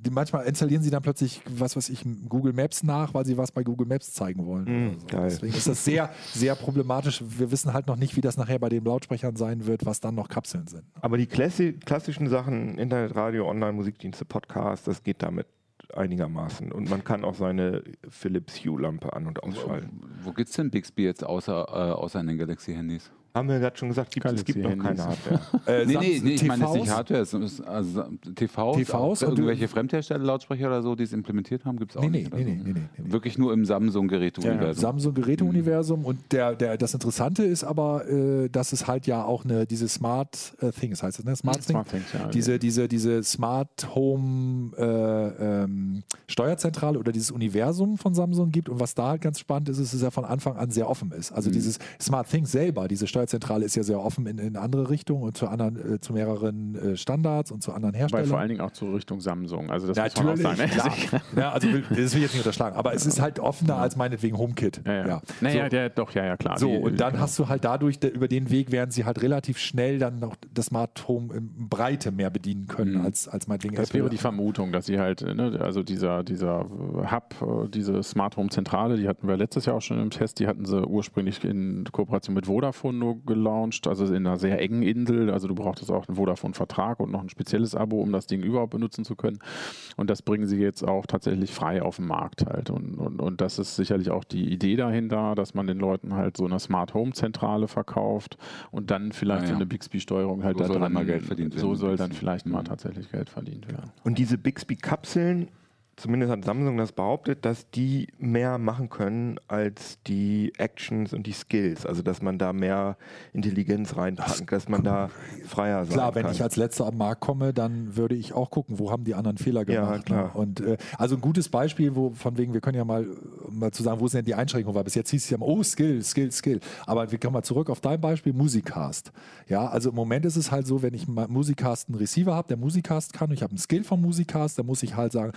die, manchmal installieren sie dann plötzlich, was weiß ich, Google Maps nach, weil sie was bei Google Maps zeigen wollen. Mm, so. Deswegen ist das sehr, sehr problematisch. Wir wissen halt noch nicht, wie das nachher bei den Lautsprechern sein wird, was dann noch Kapseln sind. Aber die Klassi klassischen Sachen, Internet, Radio, Online, Musikdienste, Podcast, das geht damit einigermaßen. Und man kann auch seine Philips Hue-Lampe an- und ausschalten. Wo, wo gibt es denn Bixby jetzt außer, äh, außer in den Galaxy-Handys? Haben wir gerade schon gesagt, gibt, es gibt noch keine Hardware. äh, nee, nee, nee, ich meine jetzt nicht Hardware, es ist also TVs, TVs irgendwelche Fremdhersteller-Lautsprecher oder so, die es implementiert haben, gibt es auch nee, nicht. Nee, nee, nee, nee, Wirklich nur im Samsung-Geräteuniversum. Ja, Samsung-Geräteuniversum mhm. und der, der, das Interessante ist aber, äh, dass es halt ja auch eine, diese Smart äh, Things heißt es, ne? Smart, Smart Thing? Things, ja, diese, diese, diese Smart Home äh, ähm, Steuerzentrale oder dieses Universum von Samsung gibt und was da halt ganz spannend ist, ist, dass es ja von Anfang an sehr offen ist. Also mhm. dieses Smart Things selber, diese Steuerzentrale Steuerzentrale ist ja sehr offen in, in andere Richtungen und zu anderen, äh, zu mehreren äh, Standards und zu anderen Herstellern. Weil vor allen Dingen auch zur Richtung Samsung. Also das Natürlich, muss man auch sagen. Ne? ja, also das will ich jetzt nicht unterschlagen. Aber es ist halt offener als meinetwegen HomeKit. Ja, ja. ja. Naja, so. der, doch, ja, ja, klar. So, und dann hast du halt dadurch, über den Weg werden sie halt relativ schnell dann noch das Smart Home in Breite mehr bedienen können mhm. als, als meinetwegen Das Apple. wäre die Vermutung, dass sie halt, ne, also dieser, dieser Hub, äh, diese Smart Home Zentrale, die hatten wir letztes Jahr auch schon im Test, die hatten sie ursprünglich in Kooperation mit Vodafone nur gelauncht, also in einer sehr engen Insel. Also du brauchtest auch einen Vodafone-Vertrag und noch ein spezielles Abo, um das Ding überhaupt benutzen zu können. Und das bringen sie jetzt auch tatsächlich frei auf den Markt halt. Und, und, und das ist sicherlich auch die Idee dahinter, dass man den Leuten halt so eine Smart Home Zentrale verkauft und dann vielleicht ah, ja. so eine Bixby-Steuerung halt so da dran, mal Geld verdient werden. So soll dann vielleicht mal mhm. tatsächlich Geld verdient werden. Und diese Bixby-Kapseln, zumindest hat Samsung das behauptet, dass die mehr machen können als die Actions und die Skills. Also dass man da mehr Intelligenz reinpacken, das dass man da freier sein Klar, wenn kann. ich als letzter am Markt komme, dann würde ich auch gucken, wo haben die anderen Fehler gemacht. Ja, ne? klar. Und äh, also ein gutes Beispiel, wo von wegen, wir können ja mal, mal zu sagen, wo sind denn die Einschränkungen, weil bis jetzt hieß es ja immer, oh, Skill, Skill, Skill. Aber wir kommen mal zurück auf dein Beispiel, Musikcast. Ja, also im Moment ist es halt so, wenn ich Musikcast einen Receiver habe, der Musikcast kann, und ich habe einen Skill vom Musikcast, dann muss ich halt sagen,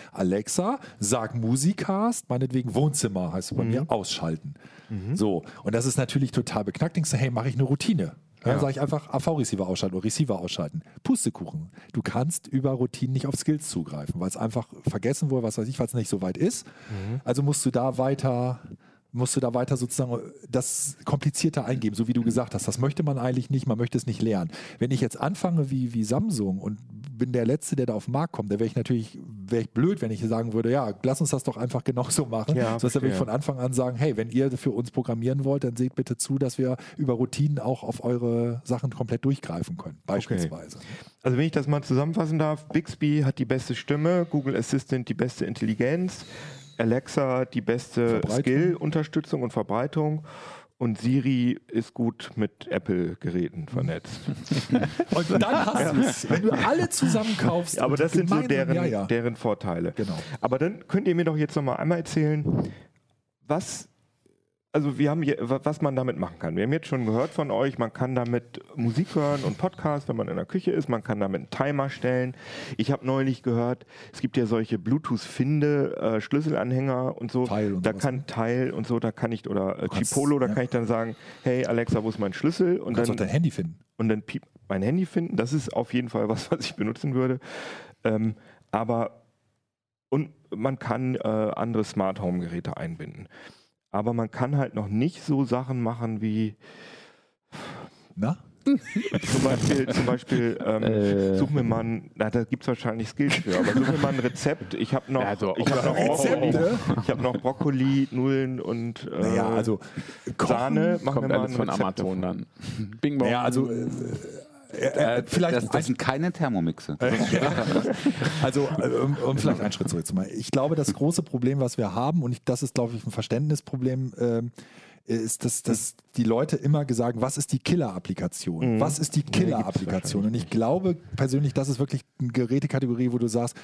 Alexa, sag Musikcast, meinetwegen Wohnzimmer heißt es bei mhm. mir, ausschalten. Mhm. So, und das ist natürlich total beknackt. Denkst du, hey, mache ich eine Routine? Dann ja. sage ich einfach AV-Receiver ausschalten oder Receiver ausschalten. Pustekuchen. Du kannst über Routinen nicht auf Skills zugreifen, weil es einfach vergessen wurde, was weiß ich, weil es nicht so weit ist. Mhm. Also musst du da weiter musst du da weiter sozusagen das komplizierter eingeben, so wie du gesagt hast. Das möchte man eigentlich nicht, man möchte es nicht lernen. Wenn ich jetzt anfange wie, wie Samsung und bin der Letzte, der da auf den Markt kommt, dann wäre ich natürlich wäre ich blöd, wenn ich sagen würde, ja, lass uns das doch einfach genauso machen. Ja, so, würde ich von Anfang an sagen, hey, wenn ihr für uns programmieren wollt, dann seht bitte zu, dass wir über Routinen auch auf eure Sachen komplett durchgreifen können, beispielsweise. Okay. Also wenn ich das mal zusammenfassen darf, Bixby hat die beste Stimme, Google Assistant die beste Intelligenz, Alexa die beste Skill-Unterstützung und Verbreitung und Siri ist gut mit Apple-Geräten vernetzt. und dann hast du es, wenn du alle zusammenkaufst. Aber das sind so deren, ja, ja. deren Vorteile. Genau. Aber dann könnt ihr mir doch jetzt noch mal einmal erzählen, was also wir haben hier, was man damit machen kann. Wir haben jetzt schon gehört von euch, man kann damit Musik hören und Podcast, wenn man in der Küche ist. Man kann damit einen Timer stellen. Ich habe neulich gehört, es gibt ja solche Bluetooth-Finde äh, Schlüsselanhänger und so. Teil und da kann? Teil und so, da kann ich oder äh, Chipolo, da ja. kann ich dann sagen, hey Alexa, wo ist mein Schlüssel? Und du kannst dann dein Handy finden. Und dann piep, mein Handy finden. Das ist auf jeden Fall was, was ich benutzen würde. Ähm, aber und man kann äh, andere Smart Home Geräte einbinden aber man kann halt noch nicht so Sachen machen wie. Na? zum Beispiel, zum Beispiel ähm, äh. such mir mal ein, na, da gibt es wahrscheinlich Skills für, aber such mir mal ein Rezept. Ich habe noch, ja, ich hab noch, Brokkoli, ich hab noch Brokkoli, Nullen und äh, naja, also Sahne. Machen wir mal ein von Amazon dann. Bing bong. Ja, also äh, äh, äh, vielleicht das, das sind keine Thermomixe. also, äh, um, um, vielleicht einen Schritt zurück zu machen. Ich glaube, das große Problem, was wir haben, und ich, das ist, glaube ich, ein Verständnisproblem, äh, ist, dass, dass die Leute immer gesagt, was ist die Killer-Applikation? Mhm. Was ist die Killer-Applikation? Und ich glaube persönlich, das ist wirklich eine Gerätekategorie, wo du sagst,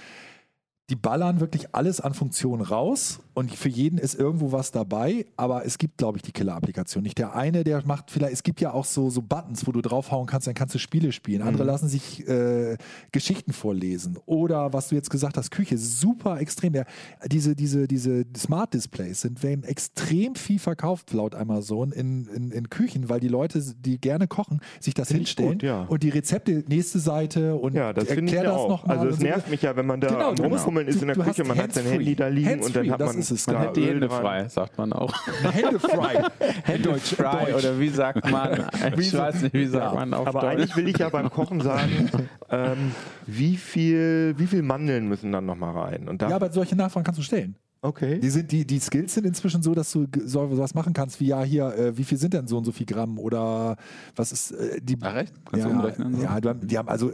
die ballern wirklich alles an Funktionen raus und für jeden ist irgendwo was dabei, aber es gibt, glaube ich, die Killer-Applikation nicht. Der eine, der macht vielleicht, es gibt ja auch so, so Buttons, wo du draufhauen kannst, dann kannst du Spiele spielen. Andere mhm. lassen sich äh, Geschichten vorlesen. Oder was du jetzt gesagt hast, Küche, super extrem. Ja, diese, diese, diese Smart Displays sind, werden extrem viel verkauft laut Amazon in, in, in Küchen, weil die Leute, die gerne kochen, sich das Find hinstellen gut, ja. und die Rezepte, nächste Seite und ja, das erklär das nochmal. Also es nervt so. mich ja, wenn man da genau, rumfummeln ist in der Küche, man hat sein Handy da liegen und dann hat man ist es. Man hat die Hände frei, sagt man auch. Hände frei. Hände frei oder wie sagt man? Ich weiß nicht, wie sagt man auf Aber Deutsch. eigentlich will ich ja beim Kochen sagen, ähm, wie, viel, wie viel Mandeln müssen dann nochmal rein? Und ja, aber solche Nachfragen kannst du stellen. Okay. Die, sind, die, die Skills sind inzwischen so, dass du so was machen kannst, wie ja hier, äh, wie viel sind denn so und so viel Gramm oder was ist äh, die. Ach, recht? Kannst ja, du umrechnen? So? Ja, die haben also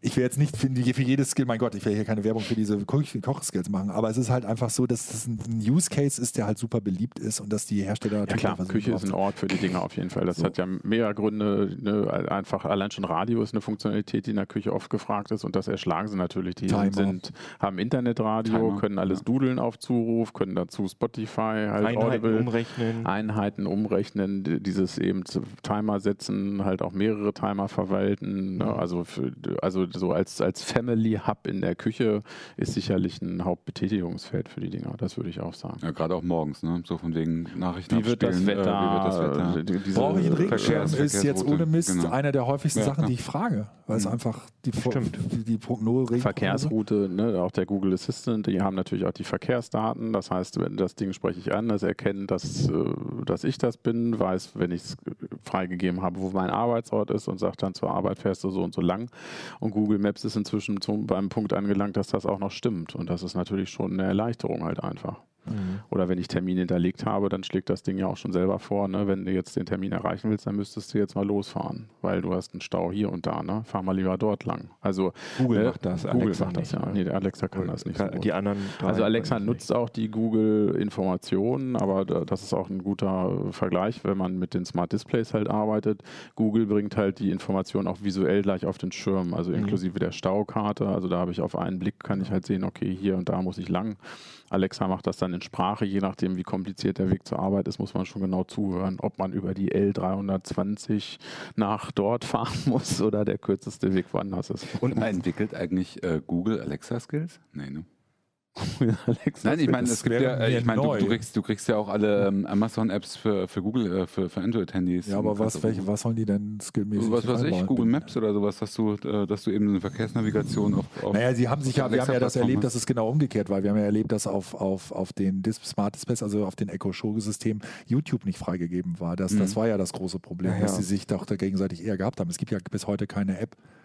ich will jetzt nicht für, für, jedes Skill, mein Gott, ich will hier keine Werbung für diese Kochskills machen, aber es ist halt einfach so, dass es ein Use Case ist, der halt super beliebt ist und dass die Hersteller natürlich. Ja, klar, Küche ist ein Ort für die Dinge auf jeden Fall. Das so. hat ja mehrere Gründe. Ne? Einfach allein schon Radio ist eine Funktionalität, die in der Küche oft gefragt ist und das erschlagen sie natürlich. Die sind, haben Internetradio, Timer. können alles ja. dudeln auf Zuruf, können dazu Spotify, halt Einheiten Audible, umrechnen. Einheiten umrechnen, dieses eben Timer setzen, halt auch mehrere Timer verwalten. Ne? Mhm. Also, für, also so als, als Family Hub in der Küche ist sicherlich ein Hauptbetätigungsfeld für die Dinger. Das würde ich auch sagen. Ja, gerade auch morgens, ne? So von wegen Nachrichten. Wie wird das Wetter? Äh, wie wird das Wetter? Brauche ich einen Regenschirm? Ist jetzt ohne Mist genau. einer der häufigsten ja, Sachen, die ich frage, weil es mhm. einfach die, Stimmt. die, die Prognose Verkehrsroute, ne? auch der Google Assistant, die haben natürlich auch die Verkehrsdaten. Das heißt, wenn das Ding spreche ich an, das erkennt, dass, äh, dass ich das bin, weiß, wenn ich es freigegeben habe, wo mein Arbeitsort ist und sagt dann zur Arbeit fährst du so und so lang. Und Google Maps ist inzwischen zum, beim Punkt angelangt, dass das auch noch stimmt. Und das ist natürlich schon eine Erleichterung halt einfach. Mhm. Oder wenn ich Termin hinterlegt habe, dann schlägt das Ding ja auch schon selber vor. Ne? Wenn du jetzt den Termin erreichen willst, dann müsstest du jetzt mal losfahren, weil du hast einen Stau hier und da. Ne? Fahr mal lieber dort lang. Also Google äh, macht das. Google Alexa macht das ja. Ne? Nee, Alexa kann das nicht. so die anderen also Alexa nutzt auch die Google-Informationen, aber das ist auch ein guter Vergleich, wenn man mit den Smart Displays halt arbeitet. Google bringt halt die Informationen auch visuell gleich auf den Schirm, also mhm. inklusive mhm. der Staukarte. Also da habe ich auf einen Blick kann ich halt sehen, okay, hier und da muss ich lang. Alexa macht das dann in Sprache, je nachdem, wie kompliziert der Weg zur Arbeit ist, muss man schon genau zuhören, ob man über die L320 nach dort fahren muss oder der kürzeste Weg woanders ist. Und entwickelt eigentlich äh, Google Alexa Skills? Nee, ne? Nein, ich meine, es gibt ja, ich meine, du, du, kriegst, du kriegst ja auch alle ähm, Amazon-Apps für, für Google, äh, für, für Android-Handys. Ja, aber was, welche, was sollen die denn skillmäßig? Was weiß ich, Google Maps oder sowas, dass du, äh, dass du eben eine Verkehrsnavigation auf, auf Naja, sie haben sich ja, wir haben ja das erlebt, dass es genau umgekehrt war. Wir haben ja erlebt, dass auf, auf, auf den Dis Smart Displays, also auf den Echo Show-System, YouTube nicht freigegeben war. Das, mhm. das war ja das große Problem, ja, dass sie sich doch da gegenseitig eher gehabt haben. Es gibt ja bis heute keine App, äh,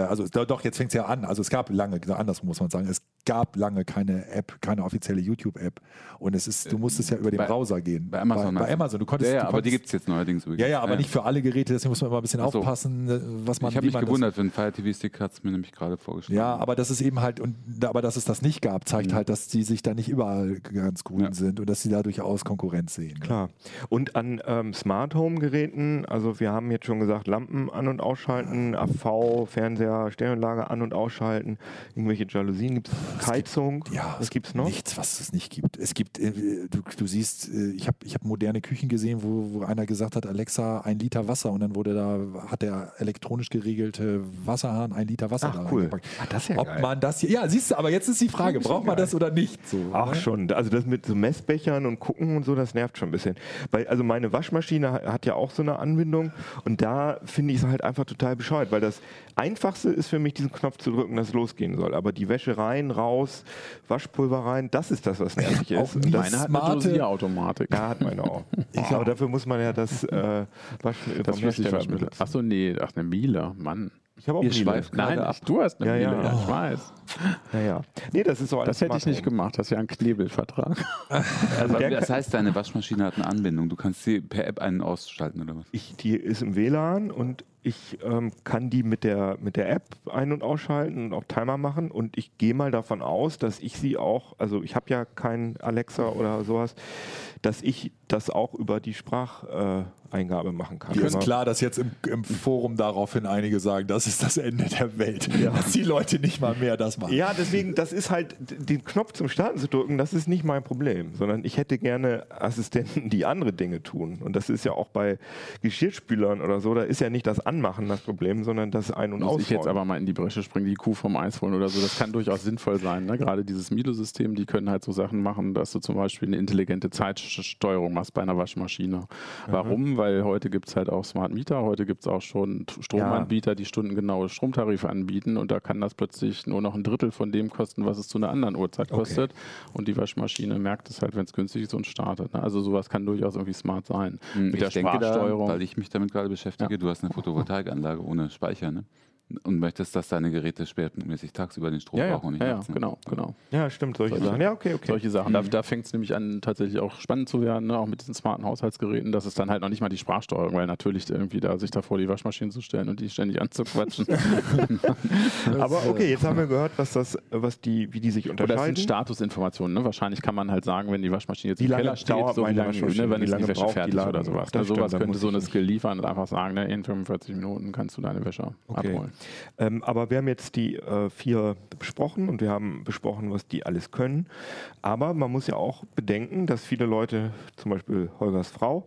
also doch, jetzt fängt es ja an. Also es gab lange, anders muss man sagen, es gab lange keine App, keine offizielle YouTube-App. Und es ist, du musstest ja über den bei, Browser gehen. Bei Amazon. Bei, bei Amazon. Du konntest, ja, ja du aber die gibt es jetzt neuerdings wirklich. Ja, ja, aber ja. nicht für alle Geräte, deswegen muss man immer ein bisschen so. aufpassen, äh, was man Ich habe mich gewundert, wenn Fire TV Stick hat es mir nämlich gerade vorgestellt. Ja, aber das ist eben halt, und aber dass es das nicht gab, zeigt mhm. halt, dass die sich da nicht überall ganz grün ja. sind und dass sie da durchaus Konkurrenz sehen. Klar. Und an ähm, Smart Home Geräten, also wir haben jetzt schon gesagt, Lampen an- und ausschalten, AV, Fernseher, Stereoanlage an- und ausschalten, irgendwelche Jalousien, gibt es Heizung. Ja, was gibt es noch? Nichts, was es nicht gibt. Es gibt, äh, du, du siehst, äh, ich habe ich hab moderne Küchen gesehen, wo, wo einer gesagt hat, Alexa, ein Liter Wasser und dann wurde da, hat der elektronisch geregelte Wasserhahn ein Liter Wasser Ach, da cool. Ach, das ist ja Ob geil. man das hier, ja, siehst du, aber jetzt ist die Frage, braucht man geil. das oder nicht? So, Ach ne? schon, also das mit so Messbechern und gucken und so, das nervt schon ein bisschen. Weil, also meine Waschmaschine hat ja auch so eine Anbindung und da finde ich es halt einfach total bescheuert, weil das Einfachste ist für mich, diesen Knopf zu drücken, dass es losgehen soll. Aber die Wäsche rein, raus, Waschpulver rein, das ist das, was nervig ist. Auch meine hat eine Dosierautomatik. Ja, hat meine auch. Ich, aber dafür muss man ja das äh, Waschen das vom Hersteller Achso, nee, ach, eine Miele, Mann. Ich habe auch Ihr Miele. Nein, ab. du hast eine ja, Miele, ja. ich weiß. Naja. Nee, das ist so Das hätte ich nicht gemacht, das ist ja ein Knebelvertrag. also das heißt, deine Waschmaschine hat eine Anbindung. Du kannst sie per App einen ausschalten, oder was? Ich, die ist im WLAN und ich ähm, kann die mit der, mit der App ein- und ausschalten und auch Timer machen und ich gehe mal davon aus, dass ich sie auch, also ich habe ja kein Alexa oder sowas, dass ich das auch über die Spracheingabe äh, machen kann. Mir ist klar, dass jetzt im, im, Forum daraufhin einige sagen, das ist das Ende der Welt, ja. dass die Leute nicht mal mehr das machen. Ja, deswegen, das ist halt, den Knopf zum Starten zu drücken, das ist nicht mein Problem, sondern ich hätte gerne Assistenten, die andere Dinge tun. Und das ist ja auch bei Geschirrspülern oder so, da ist ja nicht das Anmachen das Problem, sondern das Ein- und Ausräumen. Muss ich jetzt aber mal in die Bresche springen, die Kuh vom Eis holen oder so, das kann durchaus sinnvoll sein. Ne? Gerade dieses Milo-System, die können halt so Sachen machen, dass du zum Beispiel eine intelligente Zeitsteuerung machst bei einer Waschmaschine. Mhm. Warum? Weil heute gibt es halt auch Smart Meter, heute gibt es auch schon Stromanbieter, ja. die stundengenaue Stromtarife anbieten und da kann das plötzlich nur noch ein Drittel von dem kosten, was es zu einer anderen Uhrzeit kostet. Okay. Und die Waschmaschine merkt es halt, wenn es günstig ist und startet. Ne? Also sowas kann durchaus irgendwie smart sein. Mhm, Mit ich der denke Da, weil ich mich damit gerade beschäftige, ja. du hast eine Photovoltaikanlage ohne Speicher, ne? Und möchtest, dass deine Geräte schwerpunktmäßig tagsüber den Strom ja, brauchen und nicht ja, nachts. Ja, genau, genau. Ja, stimmt, solche, solche Sachen. Ja, okay, okay. Solche Sachen. Mhm. Da, da fängt es nämlich an, tatsächlich auch spannend zu werden, ne? auch mit diesen smarten Haushaltsgeräten. Das ist dann halt noch nicht mal die Sprachsteuerung, weil natürlich irgendwie da sich da vor die Waschmaschine zu stellen und die ständig anzuquatschen. Aber okay, jetzt haben wir gehört, was das, was die, wie die sich unterscheiden. Oder das sind Statusinformationen. Ne? Wahrscheinlich kann man halt sagen, wenn die Waschmaschine jetzt wie im Keller steht, so wie lange, ne, wenn ist die Wäsche fertig oder sowas. Ne? Sowas könnte so eine Skill liefern und einfach sagen, ne, in 45 Minuten kannst du deine Wäsche okay. abholen. Ähm, aber wir haben jetzt die äh, vier besprochen und wir haben besprochen, was die alles können. Aber man muss ja auch bedenken, dass viele Leute, zum Beispiel Holgers Frau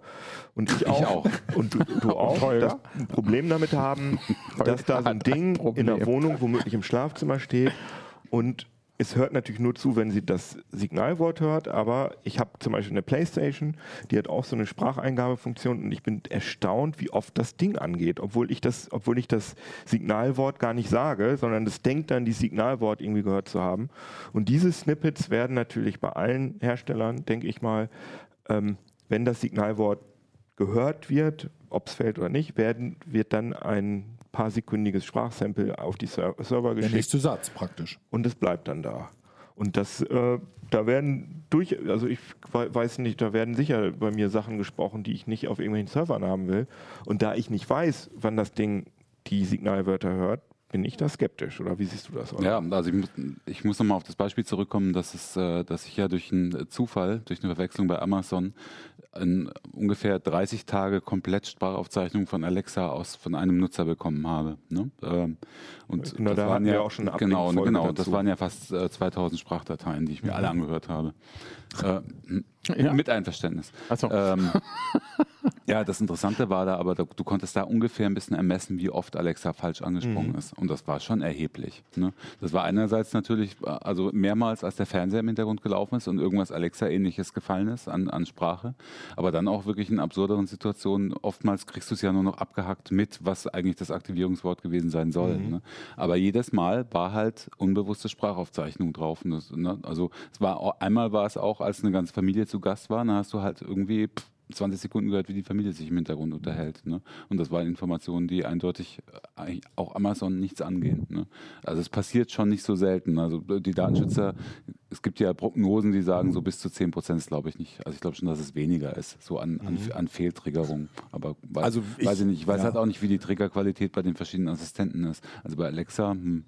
und ich, ich auch, auch, und du, du auch, ein Problem damit haben, dass da so ein Ding in der Wohnung, womöglich im Schlafzimmer steht. Und es hört natürlich nur zu, wenn sie das Signalwort hört, aber ich habe zum Beispiel eine Playstation, die hat auch so eine Spracheingabefunktion und ich bin erstaunt, wie oft das Ding angeht, obwohl ich das, obwohl ich das Signalwort gar nicht sage, sondern das denkt dann, die Signalwort irgendwie gehört zu haben. Und diese Snippets werden natürlich bei allen Herstellern, denke ich mal, ähm, wenn das Signalwort gehört wird, ob es fällt oder nicht, werden, wird dann ein paar sekündiges Sprachsample auf die Server geschickt. Der nächste Satz praktisch. Und es bleibt dann da. Und das, äh, da werden durch, also ich weiß nicht, da werden sicher bei mir Sachen gesprochen, die ich nicht auf irgendwelchen Servern haben will. Und da ich nicht weiß, wann das Ding die Signalwörter hört, bin ich da skeptisch oder wie siehst du das? Oder? Ja, also ich muss, ich muss nochmal auf das Beispiel zurückkommen, dass, es, äh, dass ich ja durch einen Zufall, durch eine Verwechslung bei Amazon in ungefähr 30 Tage komplett Sprachaufzeichnung von Alexa aus von einem Nutzer bekommen habe. Ne? Ähm, und genau, das da waren ja auch schon genau, genau, das waren ja fast 2000 äh, Sprachdateien, die ich mir mhm. alle angehört habe. Äh, ja. Mit Einverständnis. So. Ähm, ja, das Interessante war da aber, du konntest da ungefähr ein bisschen ermessen, wie oft Alexa falsch angesprochen mhm. ist. Und das war schon erheblich. Ne? Das war einerseits natürlich, also mehrmals, als der Fernseher im Hintergrund gelaufen ist und irgendwas Alexa-ähnliches gefallen ist an, an Sprache. Aber dann auch wirklich in absurderen Situationen. Oftmals kriegst du es ja nur noch abgehackt mit, was eigentlich das Aktivierungswort gewesen sein soll. Mhm. Ne? Aber jedes Mal war halt unbewusste Sprachaufzeichnung drauf. Das, ne? Also es war einmal war es auch, als eine ganze Familie zu Gast war, dann hast du halt irgendwie pff, 20 Sekunden gehört, wie die Familie sich im Hintergrund unterhält. Ne? Und das waren Informationen, die eindeutig äh, auch Amazon nichts angehen. Ne? Also es passiert schon nicht so selten. Also die Datenschützer, es gibt ja Prognosen, die sagen, so bis zu 10 Prozent glaube ich nicht. Also ich glaube schon, dass es weniger ist, so an, an, mhm. an Fehltriggerung. Aber weiß, also ich, weiß ich nicht. Ich weiß ja. halt auch nicht, wie die Triggerqualität bei den verschiedenen Assistenten ist. Also bei Alexa, hm,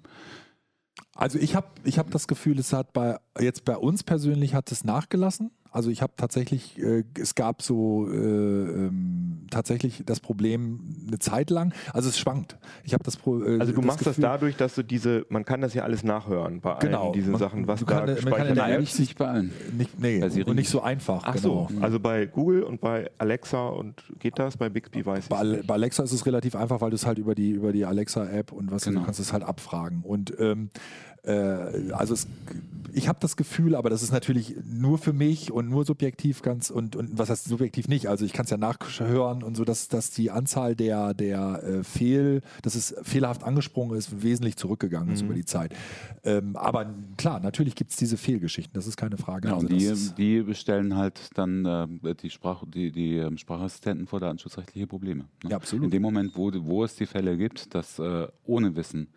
also ich habe ich hab das Gefühl, es hat bei jetzt bei uns persönlich hat es nachgelassen. Also ich habe tatsächlich, äh, es gab so äh, ähm, tatsächlich das Problem eine Zeit lang. Also es schwankt. Ich habe das Pro, äh, Also du das machst Gefühl, das dadurch, dass du diese, man kann das ja alles nachhören bei genau, allen diesen man, Sachen, was da kann, man kann ja nicht sich bei allen. Nicht, nee, und nicht so einfach. Ach genau. so, also bei Google und bei Alexa und geht das? Bei Bixby weiß ich bei, bei Alexa ist es relativ einfach, weil du es halt über die über die Alexa App und was genau. du kannst es halt abfragen und ähm, äh, also es, ich habe das Gefühl, aber das ist natürlich nur für mich und nur subjektiv ganz und, und was heißt subjektiv nicht, also ich kann es ja nachhören und so, dass, dass die Anzahl der, der äh, Fehl, dass es fehlerhaft angesprungen ist, wesentlich zurückgegangen ist mhm. über die Zeit. Ähm, aber klar, natürlich gibt es diese Fehlgeschichten, das ist keine Frage. Ja, also die, die bestellen halt dann äh, die, Sprach, die, die ähm, Sprachassistenten vor datenschutzrechtliche Probleme. Ne? Ja, absolut. In dem Moment, wo, wo es die Fälle gibt, dass äh, ohne Wissen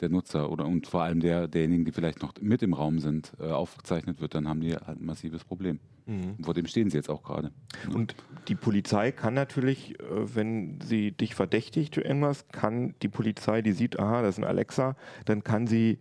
der Nutzer oder und vor allem der, derjenigen, die vielleicht noch mit im Raum sind, äh, aufgezeichnet wird, dann haben die halt ein massives Problem. Mhm. Vor dem stehen sie jetzt auch gerade. Und die Polizei kann natürlich, äh, wenn sie dich verdächtigt für irgendwas, kann die Polizei, die sieht, aha, das ist ein Alexa, dann kann sie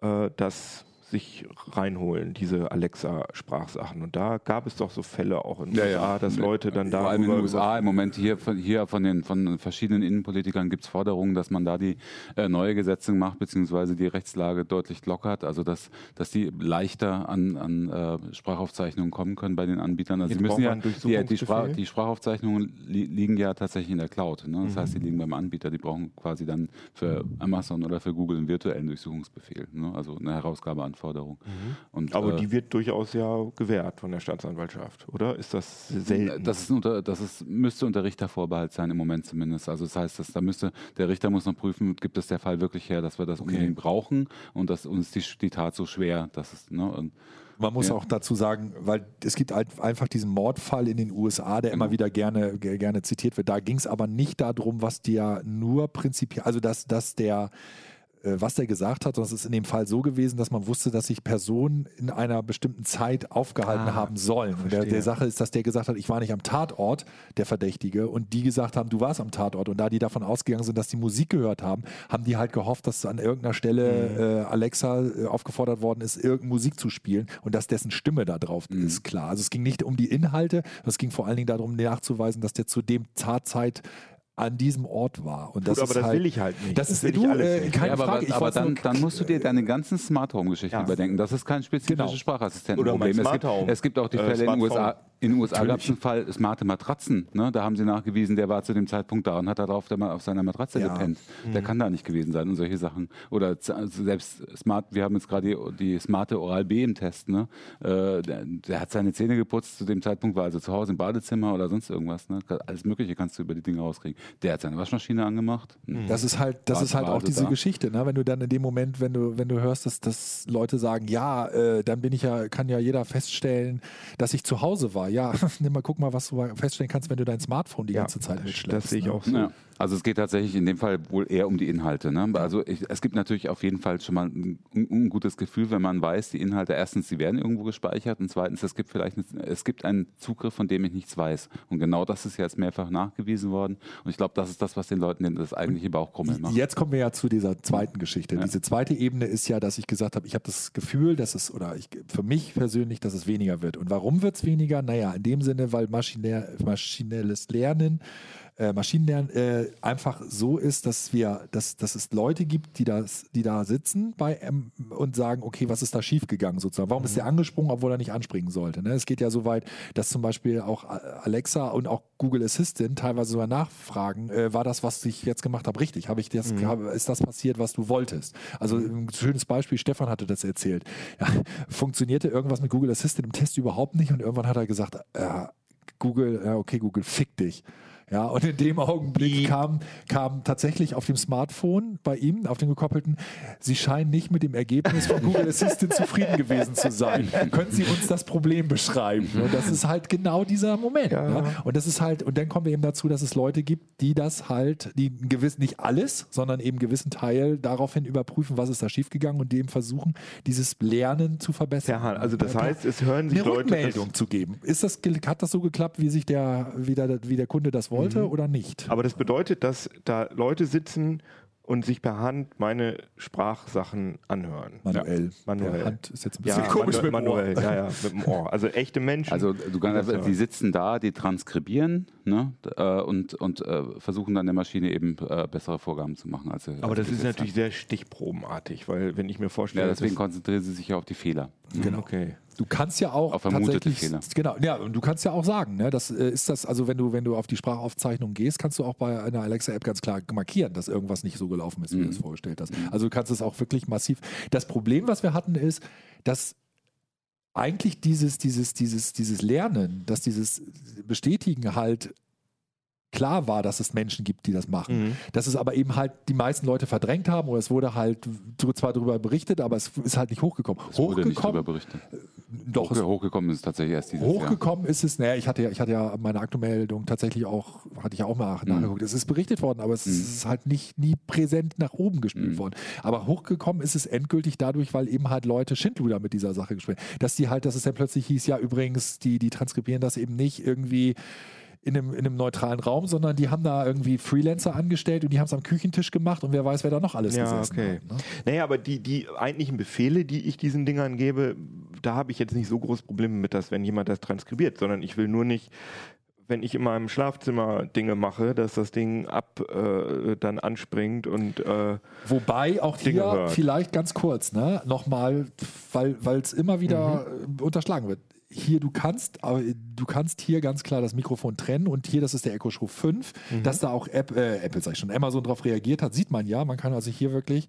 äh, das sich reinholen, diese Alexa-Sprachsachen. Und da gab es doch so Fälle auch in den ja, USA, ja. dass Leute dann da. Vor allem in den USA im Moment hier, von, hier von den von verschiedenen Innenpolitikern gibt es Forderungen, dass man da die äh, neue Gesetze macht, beziehungsweise die Rechtslage deutlich lockert, also dass, dass die leichter an, an äh, Sprachaufzeichnungen kommen können bei den Anbietern. Also die müssen ja, die, die, Sprach, die Sprachaufzeichnungen li liegen ja tatsächlich in der Cloud. Ne? Das mhm. heißt, die liegen beim Anbieter, die brauchen quasi dann für Amazon oder für Google einen virtuellen Durchsuchungsbefehl, ne? also eine Herausgabe an Anforderung. Mhm. Und, Aber äh, die wird durchaus ja gewährt von der Staatsanwaltschaft, oder? Ist das selten? Das, ist unter, das ist, müsste unter Richtervorbehalt sein, im Moment zumindest. Also das heißt, dass, da müsste, der Richter muss noch prüfen, gibt es der Fall wirklich her, dass wir das okay. unbedingt brauchen und dass uns die, die Tat so schwer, dass es, ne, und, Man muss ja. auch dazu sagen, weil es gibt einfach diesen Mordfall in den USA, der genau. immer wieder gerne, gerne zitiert wird. Da ging es aber nicht darum, was dir nur prinzipiell, also dass, dass der äh, was der gesagt hat, sondern es ist in dem Fall so gewesen, dass man wusste, dass sich Personen in einer bestimmten Zeit aufgehalten ah, haben sollen. Und der, der, Sache ist, dass der gesagt hat, ich war nicht am Tatort, der Verdächtige, und die gesagt haben, du warst am Tatort. Und da die davon ausgegangen sind, dass die Musik gehört haben, haben die halt gehofft, dass an irgendeiner Stelle mhm. äh, Alexa äh, aufgefordert worden ist, irgendeine Musik zu spielen und dass dessen Stimme da drauf mhm. ist, klar. Also es ging nicht um die Inhalte, es ging vor allen Dingen darum, nachzuweisen, dass der zu dem Tatzeit an diesem Ort war. Und das Gut, aber das halt, will ich halt nicht. Das, das ist du, äh, keine ja, Frage. Aber, aber dann, dann, musst du dir deine ganzen Smart Home Geschichten ja. überdenken. Das ist kein spezifisches genau. Sprachassistentenproblem. Es gibt, es gibt auch die äh, Fälle in den USA. In den USA gab es einen Fall, smarte Matratzen. Ne? Da haben sie nachgewiesen, der war zu dem Zeitpunkt da und hat darauf der auf seiner Matratze ja. gepennt. Der mhm. kann da nicht gewesen sein und solche Sachen. Oder also selbst smart, wir haben jetzt gerade die, die, smarte Oral B im Test. Ne? Äh, der, der, hat seine Zähne geputzt zu dem Zeitpunkt, war also zu Hause im Badezimmer oder sonst irgendwas. Ne? Alles Mögliche kannst du über die Dinge rauskriegen. Der hat seine Waschmaschine angemacht. Mhm. Das ist halt, das ist halt auch diese da. Geschichte. Ne? Wenn du dann in dem Moment, wenn du, wenn du hörst, dass, dass Leute sagen, ja, äh, dann bin ich ja, kann ja jeder feststellen, dass ich zu Hause war. Ja, nimm mal, guck mal, was du feststellen kannst, wenn du dein Smartphone die ja, ganze Zeit mitschleppst. Das sehe ich ne? auch so. Ja. Also es geht tatsächlich in dem Fall wohl eher um die Inhalte. Ne? Also ich, es gibt natürlich auf jeden Fall schon mal ein, ein, gutes Gefühl, wenn man weiß, die Inhalte erstens, sie werden irgendwo gespeichert und zweitens, es gibt vielleicht eine, es gibt einen Zugriff, von dem ich nichts weiß. Und genau das ist jetzt mehrfach nachgewiesen worden. Und ich glaube, das ist das, was den Leuten das eigentliche Bauchkrummeln macht. Jetzt kommen wir ja zu dieser zweiten Geschichte. Ja. Diese zweite Ebene ist ja, dass ich gesagt habe, ich habe das Gefühl, dass es, oder ich, für mich persönlich, dass es weniger wird. Und warum wird es weniger? Naja, in dem Sinne, weil maschinär, maschinelles Lernen äh, Maschinenlernen äh, einfach so ist, dass wir, dass, dass es Leute gibt, die, das, die da sitzen bei M und sagen, okay, was ist da schiefgegangen sozusagen? Warum mhm. ist der angesprungen, obwohl er nicht anspringen sollte? Ne? Es geht ja so weit, dass zum Beispiel auch Alexa und auch Google Assistant teilweise sogar nachfragen, äh, war das, was ich jetzt gemacht habe, richtig? Habe ich das, mhm. hab, ist das passiert, was du wolltest? Also ein schönes Beispiel, Stefan hatte das erzählt. Ja, funktionierte irgendwas mit Google Assistant im Test überhaupt nicht und irgendwann hat er gesagt, äh, Google, ja, okay, Google, fick dich. Ja, und in dem Augenblick kam, kam tatsächlich auf dem Smartphone bei ihm, auf dem gekoppelten, Sie scheinen nicht mit dem Ergebnis von Google Assistant zufrieden gewesen zu sein. Können Sie uns das Problem beschreiben? Und das ist halt genau dieser Moment. Ja. Ne? Und das ist halt, und dann kommen wir eben dazu, dass es Leute gibt, die das halt, die gewiss, nicht alles, sondern eben einen gewissen Teil daraufhin überprüfen, was ist da schiefgegangen und dem versuchen, dieses Lernen zu verbessern. Ja, also das heißt, es hören sich eine Leute. Rückmeldung zu geben. Ist das, hat das so geklappt, wie sich der, wie der, wie der Kunde das wollte mhm. oder nicht. Aber das bedeutet, dass da Leute sitzen und sich per Hand meine Sprachsachen anhören. Manuell. Ja. Manuell. Per Hand ist jetzt ein bisschen ja, komisch manu manuell. Ja, ja, mit dem Ohr. Also echte Menschen. Also du kannst, die sitzen da, die transkribieren ne, äh, und, und äh, versuchen dann der Maschine eben äh, bessere Vorgaben zu machen. Als, Aber das ist natürlich sehr stichprobenartig, weil wenn ich mir vorstelle... Ja, deswegen konzentrieren sie sich ja auf die Fehler. Genau. Okay. Du kannst ja auch auf tatsächlich, Fehler. genau, ja, und du kannst ja auch sagen, ne, das äh, ist das, also wenn du, wenn du auf die Sprachaufzeichnung gehst, kannst du auch bei einer Alexa-App ganz klar markieren, dass irgendwas nicht so gelaufen ist, wie mhm. du es vorgestellt hast. Mhm. Also du kannst es auch wirklich massiv. Das Problem, was wir hatten, ist, dass eigentlich dieses, dieses, dieses, dieses Lernen, dass dieses Bestätigen halt klar war, dass es Menschen gibt, die das machen. Mhm. Dass es aber eben halt die meisten Leute verdrängt haben oder es wurde halt zwar darüber berichtet, aber es ist halt nicht hochgekommen. Es hochgekommen, wurde nicht darüber berichtet. Doch, Hoch, hochgekommen ist es tatsächlich erst dieses Hochgekommen Jahr. ist es, naja, ich hatte ja, ich hatte ja meine Aktumeldung tatsächlich auch, hatte ich ja auch mal mhm. nachgeguckt. Es ist berichtet worden, aber es mhm. ist halt nicht nie präsent nach oben gespielt mhm. worden. Aber hochgekommen ist es endgültig dadurch, weil eben halt Leute Schindluder mit dieser Sache gespielt haben. Dass die halt, dass es dann plötzlich hieß, ja übrigens, die, die transkribieren das eben nicht irgendwie in einem, in einem neutralen Raum, sondern die haben da irgendwie Freelancer angestellt und die haben es am Küchentisch gemacht und wer weiß, wer da noch alles ja, gesessen okay. hat. Ne? Naja, aber die, die eigentlichen Befehle, die ich diesen Dingern gebe, da habe ich jetzt nicht so große Probleme mit, dass wenn jemand das transkribiert, sondern ich will nur nicht wenn ich in meinem Schlafzimmer Dinge mache, dass das Ding ab äh, dann anspringt und äh, wobei auch Dinge hier hört. vielleicht ganz kurz, ne, nochmal, weil es immer wieder mhm. unterschlagen wird hier, du kannst, du kannst hier ganz klar das Mikrofon trennen und hier, das ist der Echo Show 5, mhm. dass da auch App, äh, Apple, sag ich schon, Amazon darauf reagiert hat, sieht man ja. Man kann also hier wirklich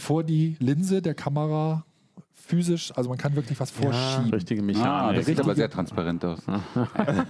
vor die Linse der Kamera physisch, also man kann wirklich was vorschieben. Ja, richtige Mechanik. Ah, das sieht aber sehr transparent aus.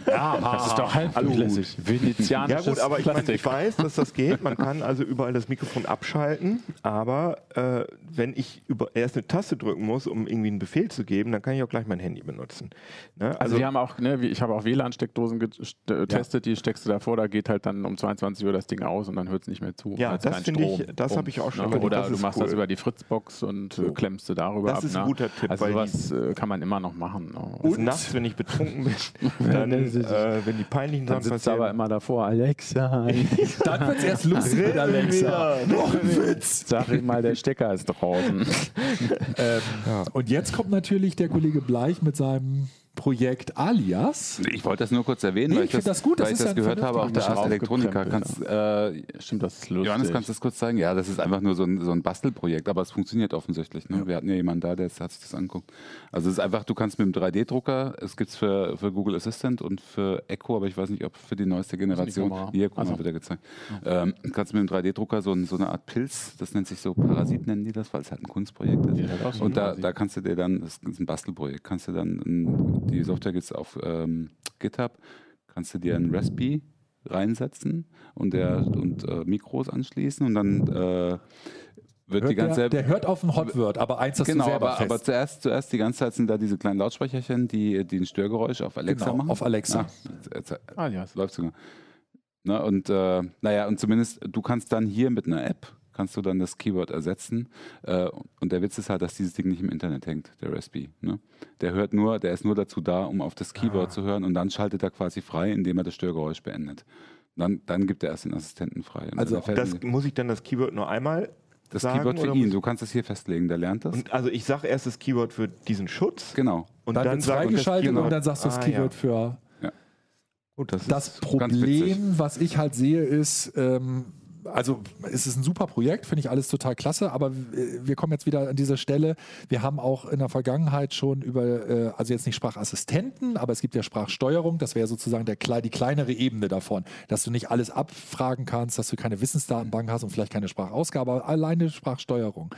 ja, das ist doch halb durchlässig. Venezianisches Ja gut, aber ich, mein, ich, weiß, dass das geht. Man kann also überall das Mikrofon abschalten, aber äh, wenn ich über, erst eine Taste drücken muss, um irgendwie einen Befehl zu geben, dann kann ich auch gleich mein Handy benutzen. Ne? Also, also wir haben auch, ne, ich habe auch WLAN-Steckdosen getestet, ja. die steckst du davor, da geht halt dann um 22 Uhr das Ding aus und dann hört es nicht mehr zu. Ja, das finde ich, das habe ich auch schon ne? Oder du machst cool. das über die Fritzbox und so. klemmst du darüber das ab. Ist ein guter Tipp. Also sowas äh, kann man immer noch machen. Ne? Und nachts, wenn ich betrunken bin, dann, äh, wenn die peinlichen Sachen passieren. Dann aber immer davor, Alexa. dann wird es erst lustig mit Alexa. Noch ein Witz. Sag ich mal, der Stecker ist draußen. ähm, ja. Und jetzt kommt natürlich der Kollege Bleich mit seinem Projekt Alias. Ich wollte das nur kurz erwähnen, nee, weil ich, das, das, gut, das, weil ich das gehört habe auf der Art Elektronika. Kannst, äh, Stimmt, das ist lustig. Johannes, kannst du das kurz zeigen? Ja, das ist einfach nur so ein, so ein Bastelprojekt, aber es funktioniert offensichtlich. Ne? Ja. Wir hatten ja jemanden da, der hat sich das anguckt. Also es ist einfach, du kannst mit dem 3D-Drucker, es gibt es für, für Google Assistant und für Echo, aber ich weiß nicht, ob für die neueste Generation. Hier, guck also. mal, wieder gezeigt. Ja. Ähm, kannst mit dem 3D-Drucker so, so, eine Art Pilz, das nennt sich so Parasit, nennen die das, weil es halt ein Kunstprojekt ist. Ja, und da, da kannst du dir dann, das ist ein Bastelprojekt, kannst du dann ein die Software gibt es auf ähm, GitHub, kannst du dir ein Raspi reinsetzen und, der, und äh, Mikros anschließen und dann äh, wird hört die ganze der, der hört auf ein Hotword, aber eins das genau, du selber aber, fest. aber zuerst, zuerst die ganze Zeit sind da diese kleinen Lautsprecherchen, die, die ein Störgeräusch auf Alexa genau, machen. Auf Alexa. Ah, ja, es läuft sogar. Na, und äh, naja, und zumindest du kannst dann hier mit einer App kannst du dann das Keyword ersetzen. Äh, und der Witz ist halt, dass dieses Ding nicht im Internet hängt, der Raspi. Ne? Der hört nur, der ist nur dazu da, um auf das Keyword ah. zu hören und dann schaltet er quasi frei, indem er das Störgeräusch beendet. Dann, dann gibt er erst den Assistenten frei. Und also das, muss ich dann das Keyword nur einmal das sagen, Keyword für ihn, du kannst es hier festlegen, der lernt das. Und also ich sage erst das Keyword für diesen Schutz. Genau. Und dann, dann wird freigeschaltet und dann sagst du das ah, Keyword ja. für. Ja. Gut, das, das Problem, was ich halt sehe, ist, ähm, also es ist ein super Projekt, finde ich alles total klasse, aber wir kommen jetzt wieder an diese Stelle. Wir haben auch in der Vergangenheit schon über, äh, also jetzt nicht Sprachassistenten, aber es gibt ja Sprachsteuerung, das wäre sozusagen der, die kleinere Ebene davon, dass du nicht alles abfragen kannst, dass du keine Wissensdatenbank hast und vielleicht keine Sprachausgabe, aber alleine Sprachsteuerung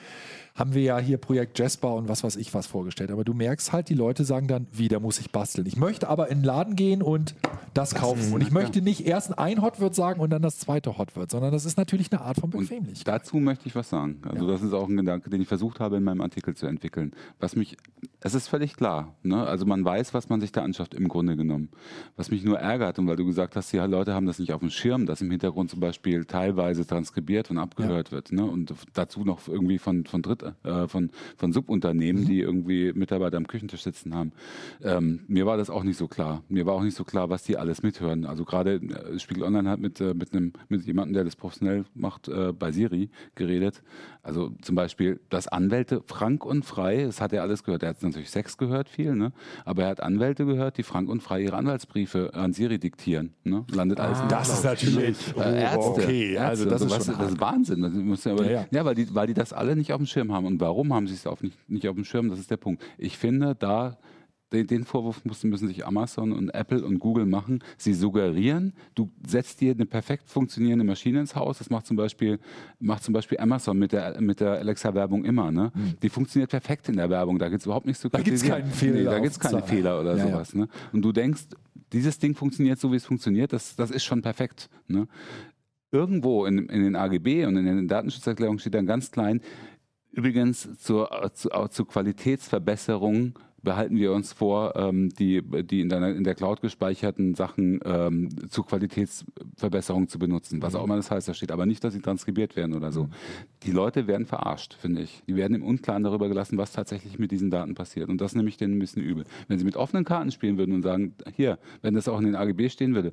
haben wir ja hier Projekt Jasper und was weiß ich was vorgestellt. Aber du merkst halt, die Leute sagen dann, wieder muss ich basteln. Ich möchte aber in den Laden gehen und das kaufen. Und ich möchte nicht erst ein Hotword sagen und dann das zweite Hotword, sondern das ist natürlich eine Art von Bequemlichkeit. Und dazu möchte ich was sagen. Also ja. das ist auch ein Gedanke, den ich versucht habe in meinem Artikel zu entwickeln. Was mich, es ist völlig klar. Ne? Also man weiß, was man sich da anschafft im Grunde genommen. Was mich nur ärgert und weil du gesagt hast, die Leute haben das nicht auf dem Schirm, dass im Hintergrund zum Beispiel teilweise transkribiert und abgehört ja. wird. Ne? Und dazu noch irgendwie von, von Dritt äh, von, von Subunternehmen, mhm. die irgendwie Mitarbeiter am Küchentisch sitzen haben. Ähm, mir war das auch nicht so klar. Mir war auch nicht so klar, was die alles mithören. Also gerade äh, Spiegel Online hat mit, äh, mit, einem, mit jemandem, der das professionell macht, äh, bei Siri geredet. Also zum Beispiel, dass Anwälte frank und frei, das hat er alles gehört. Er hat natürlich Sex gehört, viel, ne? aber er hat Anwälte gehört, die frank und frei ihre Anwaltsbriefe an Siri diktieren. Ne? Landet alles ah, Das ist natürlich äh, Ärzte, okay, Ärzte, also das, ist, das ist Wahnsinn. Das ja, ja. ja, weil, die, weil die das alle nicht auf dem Schirm haben. Und warum haben sie es auf nicht, nicht auf dem Schirm? Das ist der Punkt. Ich finde, da den Vorwurf müssen, müssen sich Amazon und Apple und Google machen. Sie suggerieren, du setzt dir eine perfekt funktionierende Maschine ins Haus. Das macht zum Beispiel, macht zum Beispiel Amazon mit der, mit der Alexa-Werbung immer. Ne? Mhm. Die funktioniert perfekt in der Werbung. Da gibt es überhaupt nichts zu kritisieren. Da gibt es keinen Fehler. Nee, da gibt es keine Fehler oder ja, sowas. Ne? Und du denkst, dieses Ding funktioniert so, wie es funktioniert. Das, das ist schon perfekt. Ne? Irgendwo in, in den AGB und in den Datenschutzerklärungen steht dann ganz klein, Übrigens zur, zur, zur Qualitätsverbesserung behalten wir uns vor, ähm, die, die in, deiner, in der Cloud gespeicherten Sachen ähm, zur Qualitätsverbesserung zu benutzen. Was auch immer das heißt, da steht aber nicht, dass sie transkribiert werden oder so. Die Leute werden verarscht, finde ich. Die werden im Unklaren darüber gelassen, was tatsächlich mit diesen Daten passiert. Und das nehme ich denen ein bisschen übel. Wenn sie mit offenen Karten spielen würden und sagen, hier, wenn das auch in den AGB stehen würde,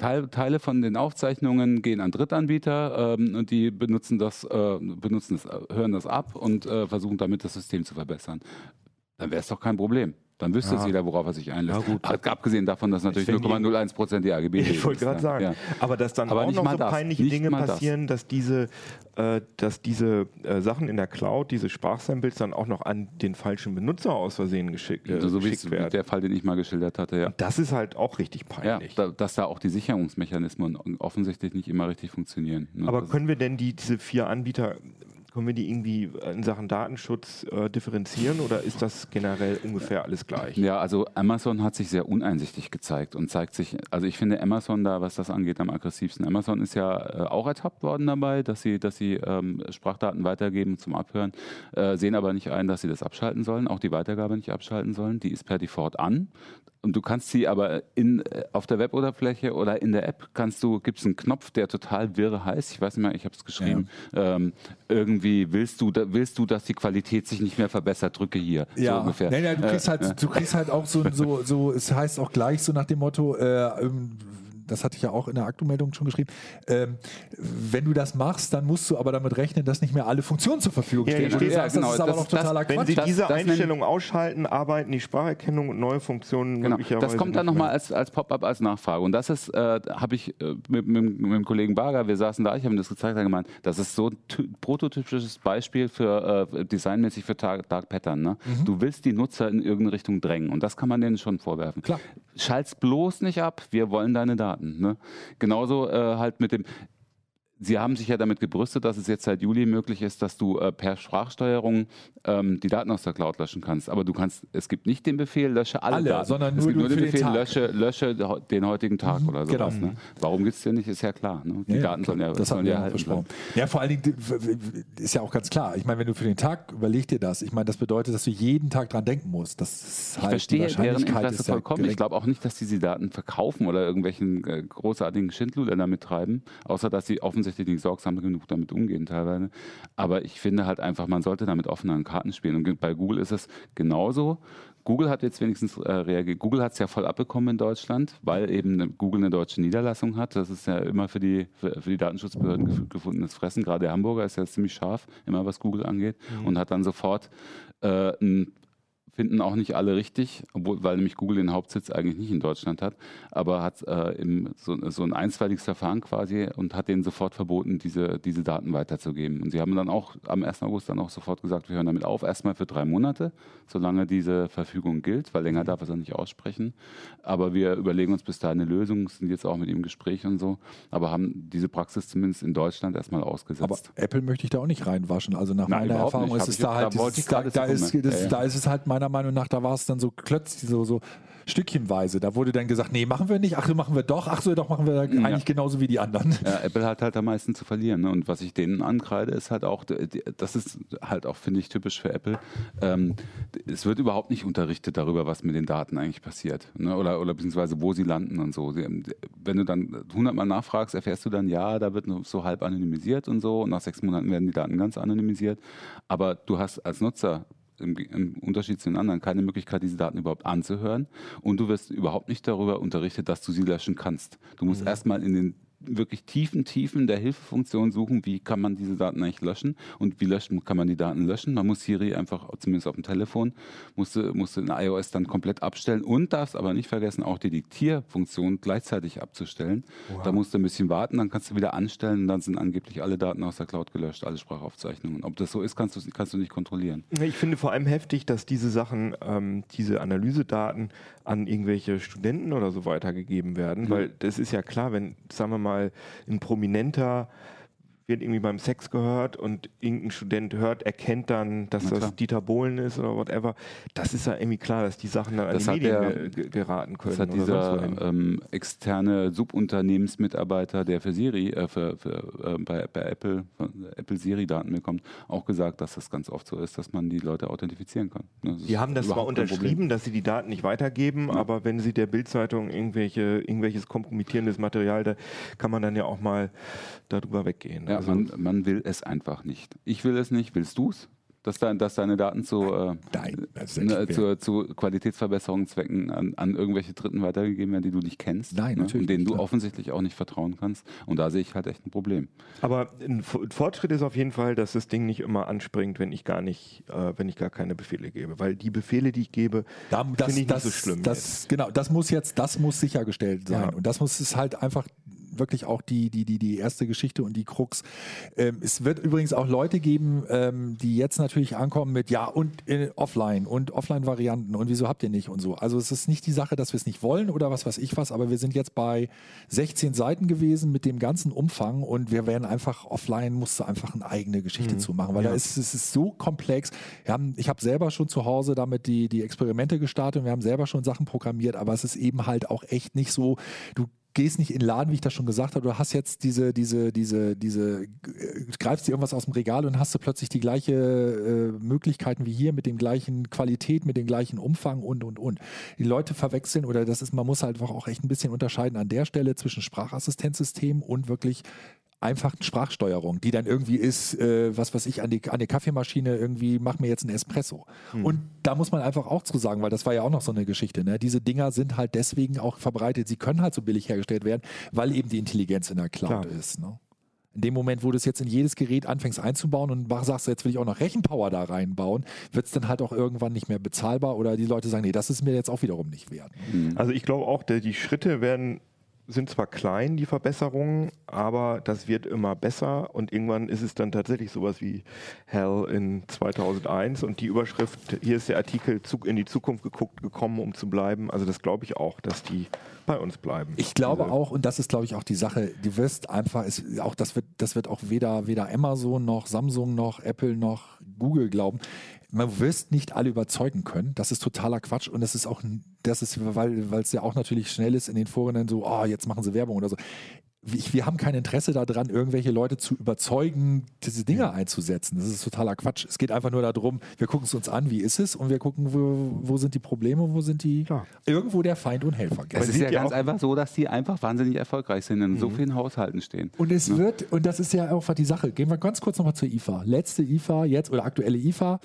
Teile von den Aufzeichnungen gehen an Drittanbieter ähm, und die benutzen das, äh, benutzen das, hören das ab und äh, versuchen damit das System zu verbessern dann wäre es doch kein Problem. Dann wüsste ja. es jeder, worauf er sich einlässt. Ja, Abgesehen davon, dass natürlich 0,01 Prozent die AGB Ich wollte gerade sagen. Ja. Aber dass dann Aber auch noch so das. peinliche nicht Dinge passieren, das. dass diese, äh, dass diese äh, Sachen in der Cloud, diese Sprachsamples dann auch noch an den falschen Benutzer aus Versehen geschick, äh, also so geschickt werden. Der Fall, den ich mal geschildert hatte, ja. Und das ist halt auch richtig peinlich. Ja, da, dass da auch die Sicherungsmechanismen offensichtlich nicht immer richtig funktionieren. Ne? Aber können wir denn die, diese vier Anbieter können wir die irgendwie in Sachen Datenschutz äh, differenzieren oder ist das generell ungefähr alles gleich? Ja, also Amazon hat sich sehr uneinsichtig gezeigt und zeigt sich, also ich finde Amazon da, was das angeht, am aggressivsten. Amazon ist ja äh, auch ertappt worden dabei, dass sie, dass sie ähm, Sprachdaten weitergeben zum Abhören, äh, sehen aber nicht ein, dass sie das abschalten sollen, auch die Weitergabe nicht abschalten sollen. Die ist per Default an. Und du kannst sie aber in, äh, auf der Weboberfläche oder in der App kannst du, gibt es einen Knopf, der total wirre heißt. Ich weiß nicht mehr, ich habe es geschrieben. Ja. Ähm, irgendwie willst du, willst du, dass die Qualität sich nicht mehr verbessert, drücke hier. Ja, so ungefähr. Nein, du kriegst halt, du kriegst halt auch so, so, so, es heißt auch gleich so nach dem Motto, äh, ähm, das hatte ich ja auch in der Aktumeldung schon geschrieben, ähm, wenn du das machst, dann musst du aber damit rechnen, dass nicht mehr alle Funktionen zur Verfügung ja, stehen. Ja, das, genau. das ist aber das, noch totaler das, Quatsch. Wenn Sie diese das, Einstellung ausschalten, arbeiten die Spracherkennung und neue Funktionen genau. möglicherweise Das kommt dann nochmal als, als Pop-up, als Nachfrage. Und das ist, äh, habe ich äh, mit, mit, mit, dem Kollegen Barger, wir saßen da, ich habe ihm das gezeigt, er gemeint, das ist so ein prototypisches Beispiel für äh, designmäßig für Dark, Dark Pattern. Ne? Mhm. Du willst die Nutzer in irgendeine Richtung drängen und das kann man denen schon vorwerfen. Klar. Schalt's bloß nicht ab, wir wollen deine Daten. Ne? Genauso äh, halt mit dem, Sie haben sich ja damit gebrüstet, dass es jetzt seit Juli möglich ist, dass du äh, per Sprachsteuerung ähm, die Daten aus der Cloud löschen kannst. Aber du kannst, es gibt nicht den Befehl, lösche alle, alle Daten. sondern nur, es gibt nur den Befehl, den lösche, lösche den heutigen Tag mhm, oder sowas. Genau. Ne? Warum gibt es den nicht, ist ja klar. Ne? Die ja, Daten sollen ja, das sollen ja erhalten bleiben. Ja, vor allen Dingen ist ja auch ganz klar. Ich meine, wenn du für den Tag überleg dir das. Ich meine, das bedeutet, dass du jeden Tag dran denken musst. Das halt ich verstehe deren Interesse vollkommen. Ja ich glaube auch nicht, dass diese Daten verkaufen oder irgendwelchen äh, großartigen Schindluder damit treiben, außer dass sie offensichtlich nicht sorgsam genug damit umgehen teilweise. Aber ich finde halt einfach, man sollte damit offenen Karten spielen. Und bei Google ist es genauso. Google hat jetzt wenigstens äh, reagiert. Google hat es ja voll abbekommen in Deutschland, weil eben Google eine deutsche Niederlassung hat. Das ist ja immer für die, für, für die Datenschutzbehörden gef gefundenes Fressen. Gerade der Hamburger ist ja ziemlich scharf, immer was Google angeht, mhm. und hat dann sofort äh, ein finden auch nicht alle richtig, obwohl, weil nämlich Google den Hauptsitz eigentlich nicht in Deutschland hat, aber hat äh, im, so, so, ein einstweiliges Verfahren quasi und hat denen sofort verboten, diese, diese Daten weiterzugeben. Und sie haben dann auch am 1. August dann auch sofort gesagt, wir hören damit auf, erstmal für drei Monate, solange diese Verfügung gilt, weil länger darf er es nicht aussprechen. Aber wir überlegen uns bis dahin eine Lösung, sind jetzt auch mit ihm im Gespräch und so, aber haben diese Praxis zumindest in Deutschland erstmal ausgesetzt. Aber Apple möchte ich da auch nicht reinwaschen. Also nach Nein, meiner Erfahrung ist es da halt, ist, da ist es halt meiner Meinung nach, da war es dann so klötzlich, so, so stückchenweise. Da wurde dann gesagt, nee, machen wir nicht, ach so, machen wir doch, ach so, doch machen wir ja. eigentlich genauso wie die anderen. Ja, Apple hat halt am meisten zu verlieren. Ne? Und was ich denen ankreide, ist halt auch, das ist halt auch, finde ich, typisch für Apple. Ähm, es wird überhaupt nicht unterrichtet darüber, was mit den Daten eigentlich passiert. Ne? Oder, oder beziehungsweise wo sie landen und so. Wenn du dann hundertmal nachfragst, erfährst du dann, ja, da wird so halb anonymisiert und so. Und nach sechs Monaten werden die Daten ganz anonymisiert. Aber du hast als Nutzer im, im, Unterschied zu den anderen keine Möglichkeit, diese Daten überhaupt anzuhören. Und du wirst überhaupt nicht darüber unterrichtet, dass du sie löschen kannst. Du musst mhm. erstmal in den wirklich tiefen Tiefen der Hilfefunktion suchen, wie kann man diese Daten eigentlich löschen und wie löschen, kann man die Daten löschen. Man muss Siri einfach, zumindest auf dem Telefon, musste, musste in iOS dann komplett abstellen und darfst aber nicht vergessen, auch die Diktierfunktion gleichzeitig abzustellen. Wow. Da musst du ein bisschen warten, dann kannst du wieder anstellen und dann sind angeblich alle Daten aus der Cloud gelöscht, alle Sprachaufzeichnungen. Ob das so ist, kannst du, kannst du nicht kontrollieren. Ich finde vor allem heftig, dass diese Sachen, ähm, diese Analysedaten an irgendwelche Studenten oder so weitergegeben werden, mhm. weil das ist ja klar, wenn, sagen wir mal, ein prominenter wird irgendwie beim Sex gehört und irgendein Student hört, erkennt dann, dass das Dieter Bohlen ist oder whatever. Das ist ja irgendwie klar, dass die Sachen dann das an die Medien der, geraten können. Das hat dieser ähm, externe Subunternehmensmitarbeiter, der für Siri, äh, für, für, äh, bei, bei, Apple, Apple Siri-Daten bekommt, auch gesagt, dass das ganz oft so ist, dass man die Leute authentifizieren kann. Die haben das zwar unterschrieben, dass sie die Daten nicht weitergeben, ja. aber wenn sie der Bildzeitung irgendwelche, irgendwelches kompromittierendes Material, da kann man dann ja auch mal darüber weggehen. Ja, also man, man will es einfach nicht. Ich will es nicht. Willst du es? dass, dein, dass deine Daten zu, äh, Nein, ne, zu, zu Qualitätsverbesserungszwecken an, an, irgendwelche Dritten weitergegeben werden, die du nicht kennst. Nein, ne? natürlich. Und denen du offensichtlich auch nicht vertrauen kannst. Und da sehe ich halt echt ein Problem. Aber ein Fortschritt ist auf jeden Fall, dass das Ding nicht immer anspringt, wenn ich gar nicht, äh, wenn ich gar keine Befehle gebe. Weil die Befehle, die ich gebe, da, finde ich das, nicht so schlimm. Das, genau, das muss jetzt, das muss sichergestellt sein. Ja. Und das muss es halt einfach wirklich auch die, die, die, die erste Geschichte und die Krux. Ähm, es wird übrigens auch Leute geben, ähm, die jetzt natürlich ankommen mit ja und äh, offline und Offline-Varianten und wieso habt ihr nicht und so. Also es ist nicht die Sache, dass wir es nicht wollen oder was weiß ich was, aber wir sind jetzt bei 16 Seiten gewesen mit dem ganzen Umfang und wir werden einfach offline, musste einfach eine eigene Geschichte mhm. zu machen, weil ja. da ist, es ist so komplex. Haben, ich habe selber schon zu Hause damit die, die Experimente gestartet und wir haben selber schon Sachen programmiert, aber es ist eben halt auch echt nicht so, du gehst nicht in den Laden, wie ich das schon gesagt habe, du hast jetzt diese, diese, diese, diese, greifst dir irgendwas aus dem Regal und hast du plötzlich die gleiche äh, Möglichkeiten wie hier mit dem gleichen Qualität, mit dem gleichen Umfang und und und. Die Leute verwechseln oder das ist, man muss halt auch echt ein bisschen unterscheiden an der Stelle zwischen Sprachassistenzsystem und wirklich einfachen Sprachsteuerung, die dann irgendwie ist, äh, was weiß ich, an die, an die Kaffeemaschine irgendwie, mach mir jetzt einen Espresso. Hm. Und da muss man einfach auch zu sagen, weil das war ja auch noch so eine Geschichte, ne? diese Dinger sind halt deswegen auch verbreitet, sie können halt so billig hergestellt werden, weil eben die Intelligenz in der Cloud Klar. ist. Ne? In dem Moment, wo du es jetzt in jedes Gerät anfängst einzubauen und sagst, jetzt will ich auch noch Rechenpower da reinbauen, wird es dann halt auch irgendwann nicht mehr bezahlbar oder die Leute sagen, nee, das ist mir jetzt auch wiederum nicht wert. Also ich glaube auch, die Schritte werden sind zwar klein, die Verbesserungen, aber das wird immer besser und irgendwann ist es dann tatsächlich sowas wie Hell in 2001 und die Überschrift, hier ist der Artikel Zug in die Zukunft geguckt, gekommen, um zu bleiben. Also das glaube ich auch, dass die bei uns bleiben. Ich glaube Diese auch, und das ist glaube ich auch die Sache, du wirst einfach, ist, auch das wird, das wird auch weder, weder Amazon noch Samsung noch Apple noch Google glauben man wirst nicht alle überzeugen können. Das ist totaler Quatsch und das ist auch, das ist, weil es ja auch natürlich schnell ist in den Foren dann so, oh, jetzt machen sie Werbung oder so. wir haben kein Interesse daran, irgendwelche Leute zu überzeugen, diese Dinge einzusetzen. Das ist totaler Quatsch. Es geht einfach nur darum, wir gucken es uns an, wie ist es und wir gucken, wo, wo sind die Probleme, wo sind die Klar. irgendwo der Feind und Helfer. Es ist ja ganz einfach so, dass die einfach wahnsinnig erfolgreich sind, in mhm. so vielen Haushalten stehen. Und es ne? wird, und das ist ja auch die Sache, gehen wir ganz kurz nochmal zur IFA. Letzte IFA jetzt oder aktuelle IFA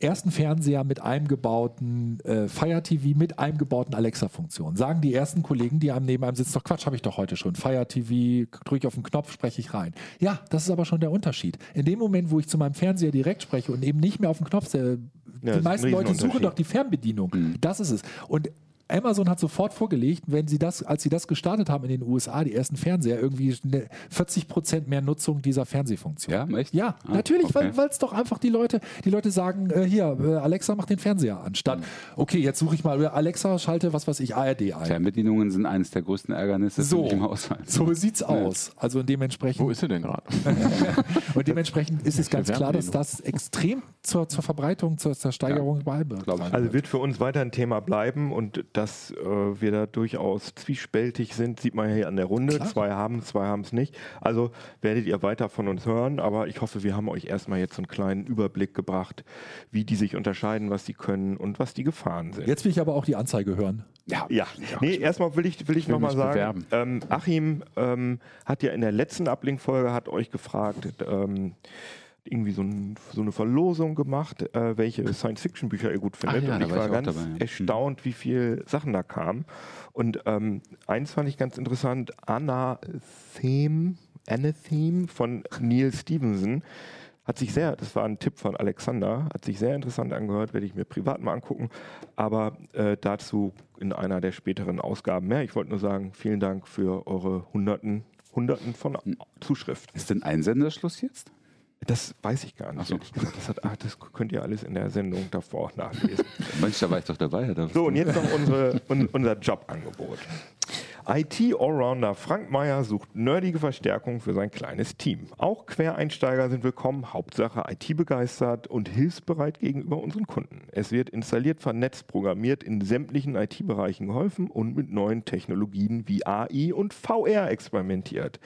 ersten Fernseher mit eingebauten äh, Fire TV mit eingebauten Alexa-Funktion. Sagen die ersten Kollegen, die einem neben einem sitzen, doch Quatsch, habe ich doch heute schon. Fire TV, drücke ich auf den Knopf, spreche ich rein. Ja, das ist aber schon der Unterschied. In dem Moment, wo ich zu meinem Fernseher direkt spreche und eben nicht mehr auf den Knopf, äh, ja, die meisten Leute suchen doch die Fernbedienung. Mhm. Das ist es. Und Amazon hat sofort vorgelegt, wenn sie das, als sie das gestartet haben in den USA, die ersten Fernseher, irgendwie 40 Prozent mehr Nutzung dieser Fernsehfunktion. Ja, echt? Ja, ah, natürlich, okay. weil es doch einfach die Leute, die Leute sagen, äh, hier, äh, Alexa macht den Fernseher an, statt, okay, jetzt suche ich mal, Alexa schalte, was weiß ich, ARD ein. Fernbedienungen sind eines der größten Ärgernisse so, im Haushalt. So sieht's ja. aus. Also dementsprechend. Wo ist sie denn gerade? und dementsprechend ist es ganz klar, dass das extrem zur, zur Verbreitung, zur, zur Steigerung ja, beibringt. Also wird für uns weiter ein Thema bleiben und dass äh, wir da durchaus zwiespältig sind, sieht man ja hier an der Runde. Klar. Zwei haben es, zwei haben es nicht. Also werdet ihr weiter von uns hören, aber ich hoffe, wir haben euch erstmal jetzt so einen kleinen Überblick gebracht, wie die sich unterscheiden, was sie können und was die Gefahren sind. Jetzt will ich aber auch die Anzeige hören. Ja, ja. Nee, erstmal will ich, will ich, ich nochmal sagen, ähm, Achim ähm, hat ja in der letzten Ablink-Folge hat euch gefragt, ähm, irgendwie so, ein, so, eine Verlosung gemacht, äh, welche Science-Fiction-Bücher ihr gut findet. Ja, und ich war, war ganz dabei, ja. erstaunt, wie viele Sachen da kamen. Und ähm, eins fand ich ganz interessant, Anna Theme, Theme von Neil Stevenson. Hat sich sehr, das war ein Tipp von Alexander, hat sich sehr interessant angehört, werde ich mir privat mal angucken. Aber äh, dazu in einer der späteren Ausgaben mehr. Ich wollte nur sagen, vielen Dank für eure Hunderten, Hunderten von hm. Zuschriften. Ist denn Einsenderschluss jetzt? Das weiß ich gar nicht. So. Das, hat, ach, das, könnt ihr alles in der Sendung davor nachlesen. Mensch, da war ich doch dabei. so, und jetzt noch unsere, un, unser Jobangebot. IT-Allrounder Frank Meyer sucht nerdige Verstärkung für sein kleines Team. Auch Quereinsteiger sind willkommen, Hauptsache IT-begeistert und hilfsbereit gegenüber unseren Kunden. Es wird installiert, vernetzt, programmiert, in sämtlichen IT-Bereichen geholfen und mit neuen Technologien wie AI und VR experimentiert.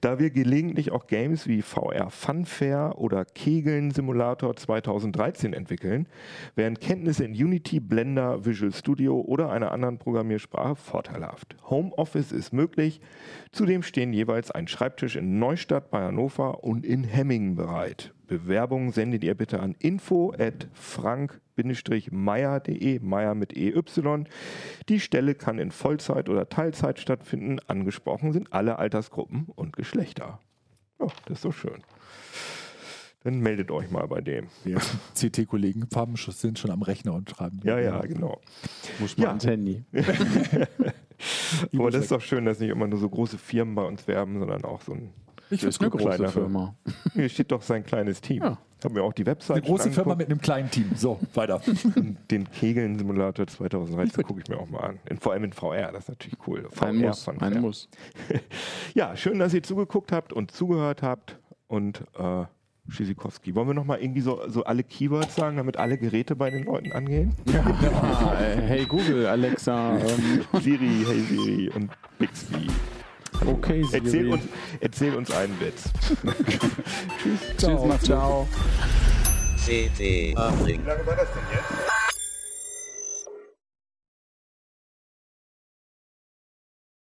Da wir gelegentlich auch Games wie VR Funfair oder Kegeln Simulator 2013 entwickeln, wären Kenntnisse in Unity, Blender, Visual Studio oder einer anderen Programmiersprache vorteilhaft. Home Homeoffice ist möglich. Zudem stehen jeweils ein Schreibtisch in Neustadt bei Hannover und in Hemmingen bereit. Bewerbungen sendet ihr bitte an info at frank-meier.de, Meier mit EY. Die Stelle kann in Vollzeit oder Teilzeit stattfinden. Angesprochen sind alle Altersgruppen und Geschlechter. Oh, das ist so schön. Dann meldet euch mal bei dem. Die CT-Kollegen sind schon am Rechner und schreiben. Ja, ja, genau. Muss man ja. ans Handy. Aber das ist doch schön, dass nicht immer nur so große Firmen bei uns werben, sondern auch so ein ich finde es eine große Firma. Hier steht doch sein kleines Team. Ja. Haben wir auch die Website. Eine große. Firma mit einem kleinen Team. So, weiter. Den Kegeln-Simulator 2013 gucke ich mir auch mal an. In, vor allem in VR, das ist natürlich cool. VR ein muss. Ein muss. ja, schön, dass ihr zugeguckt habt und zugehört habt. Und äh, Schisikowski. Wollen wir nochmal irgendwie so, so alle Keywords sagen, damit alle Geräte bei den Leuten angehen? Ja, ja hey Google, Alexa. Ähm. Siri, hey Siri und Bixby. Okay, Siri. Erzähl uns, erzähl uns einen Witz. Tschüss. Ciao. Tschüss, ciao. Wie lange war das denn jetzt?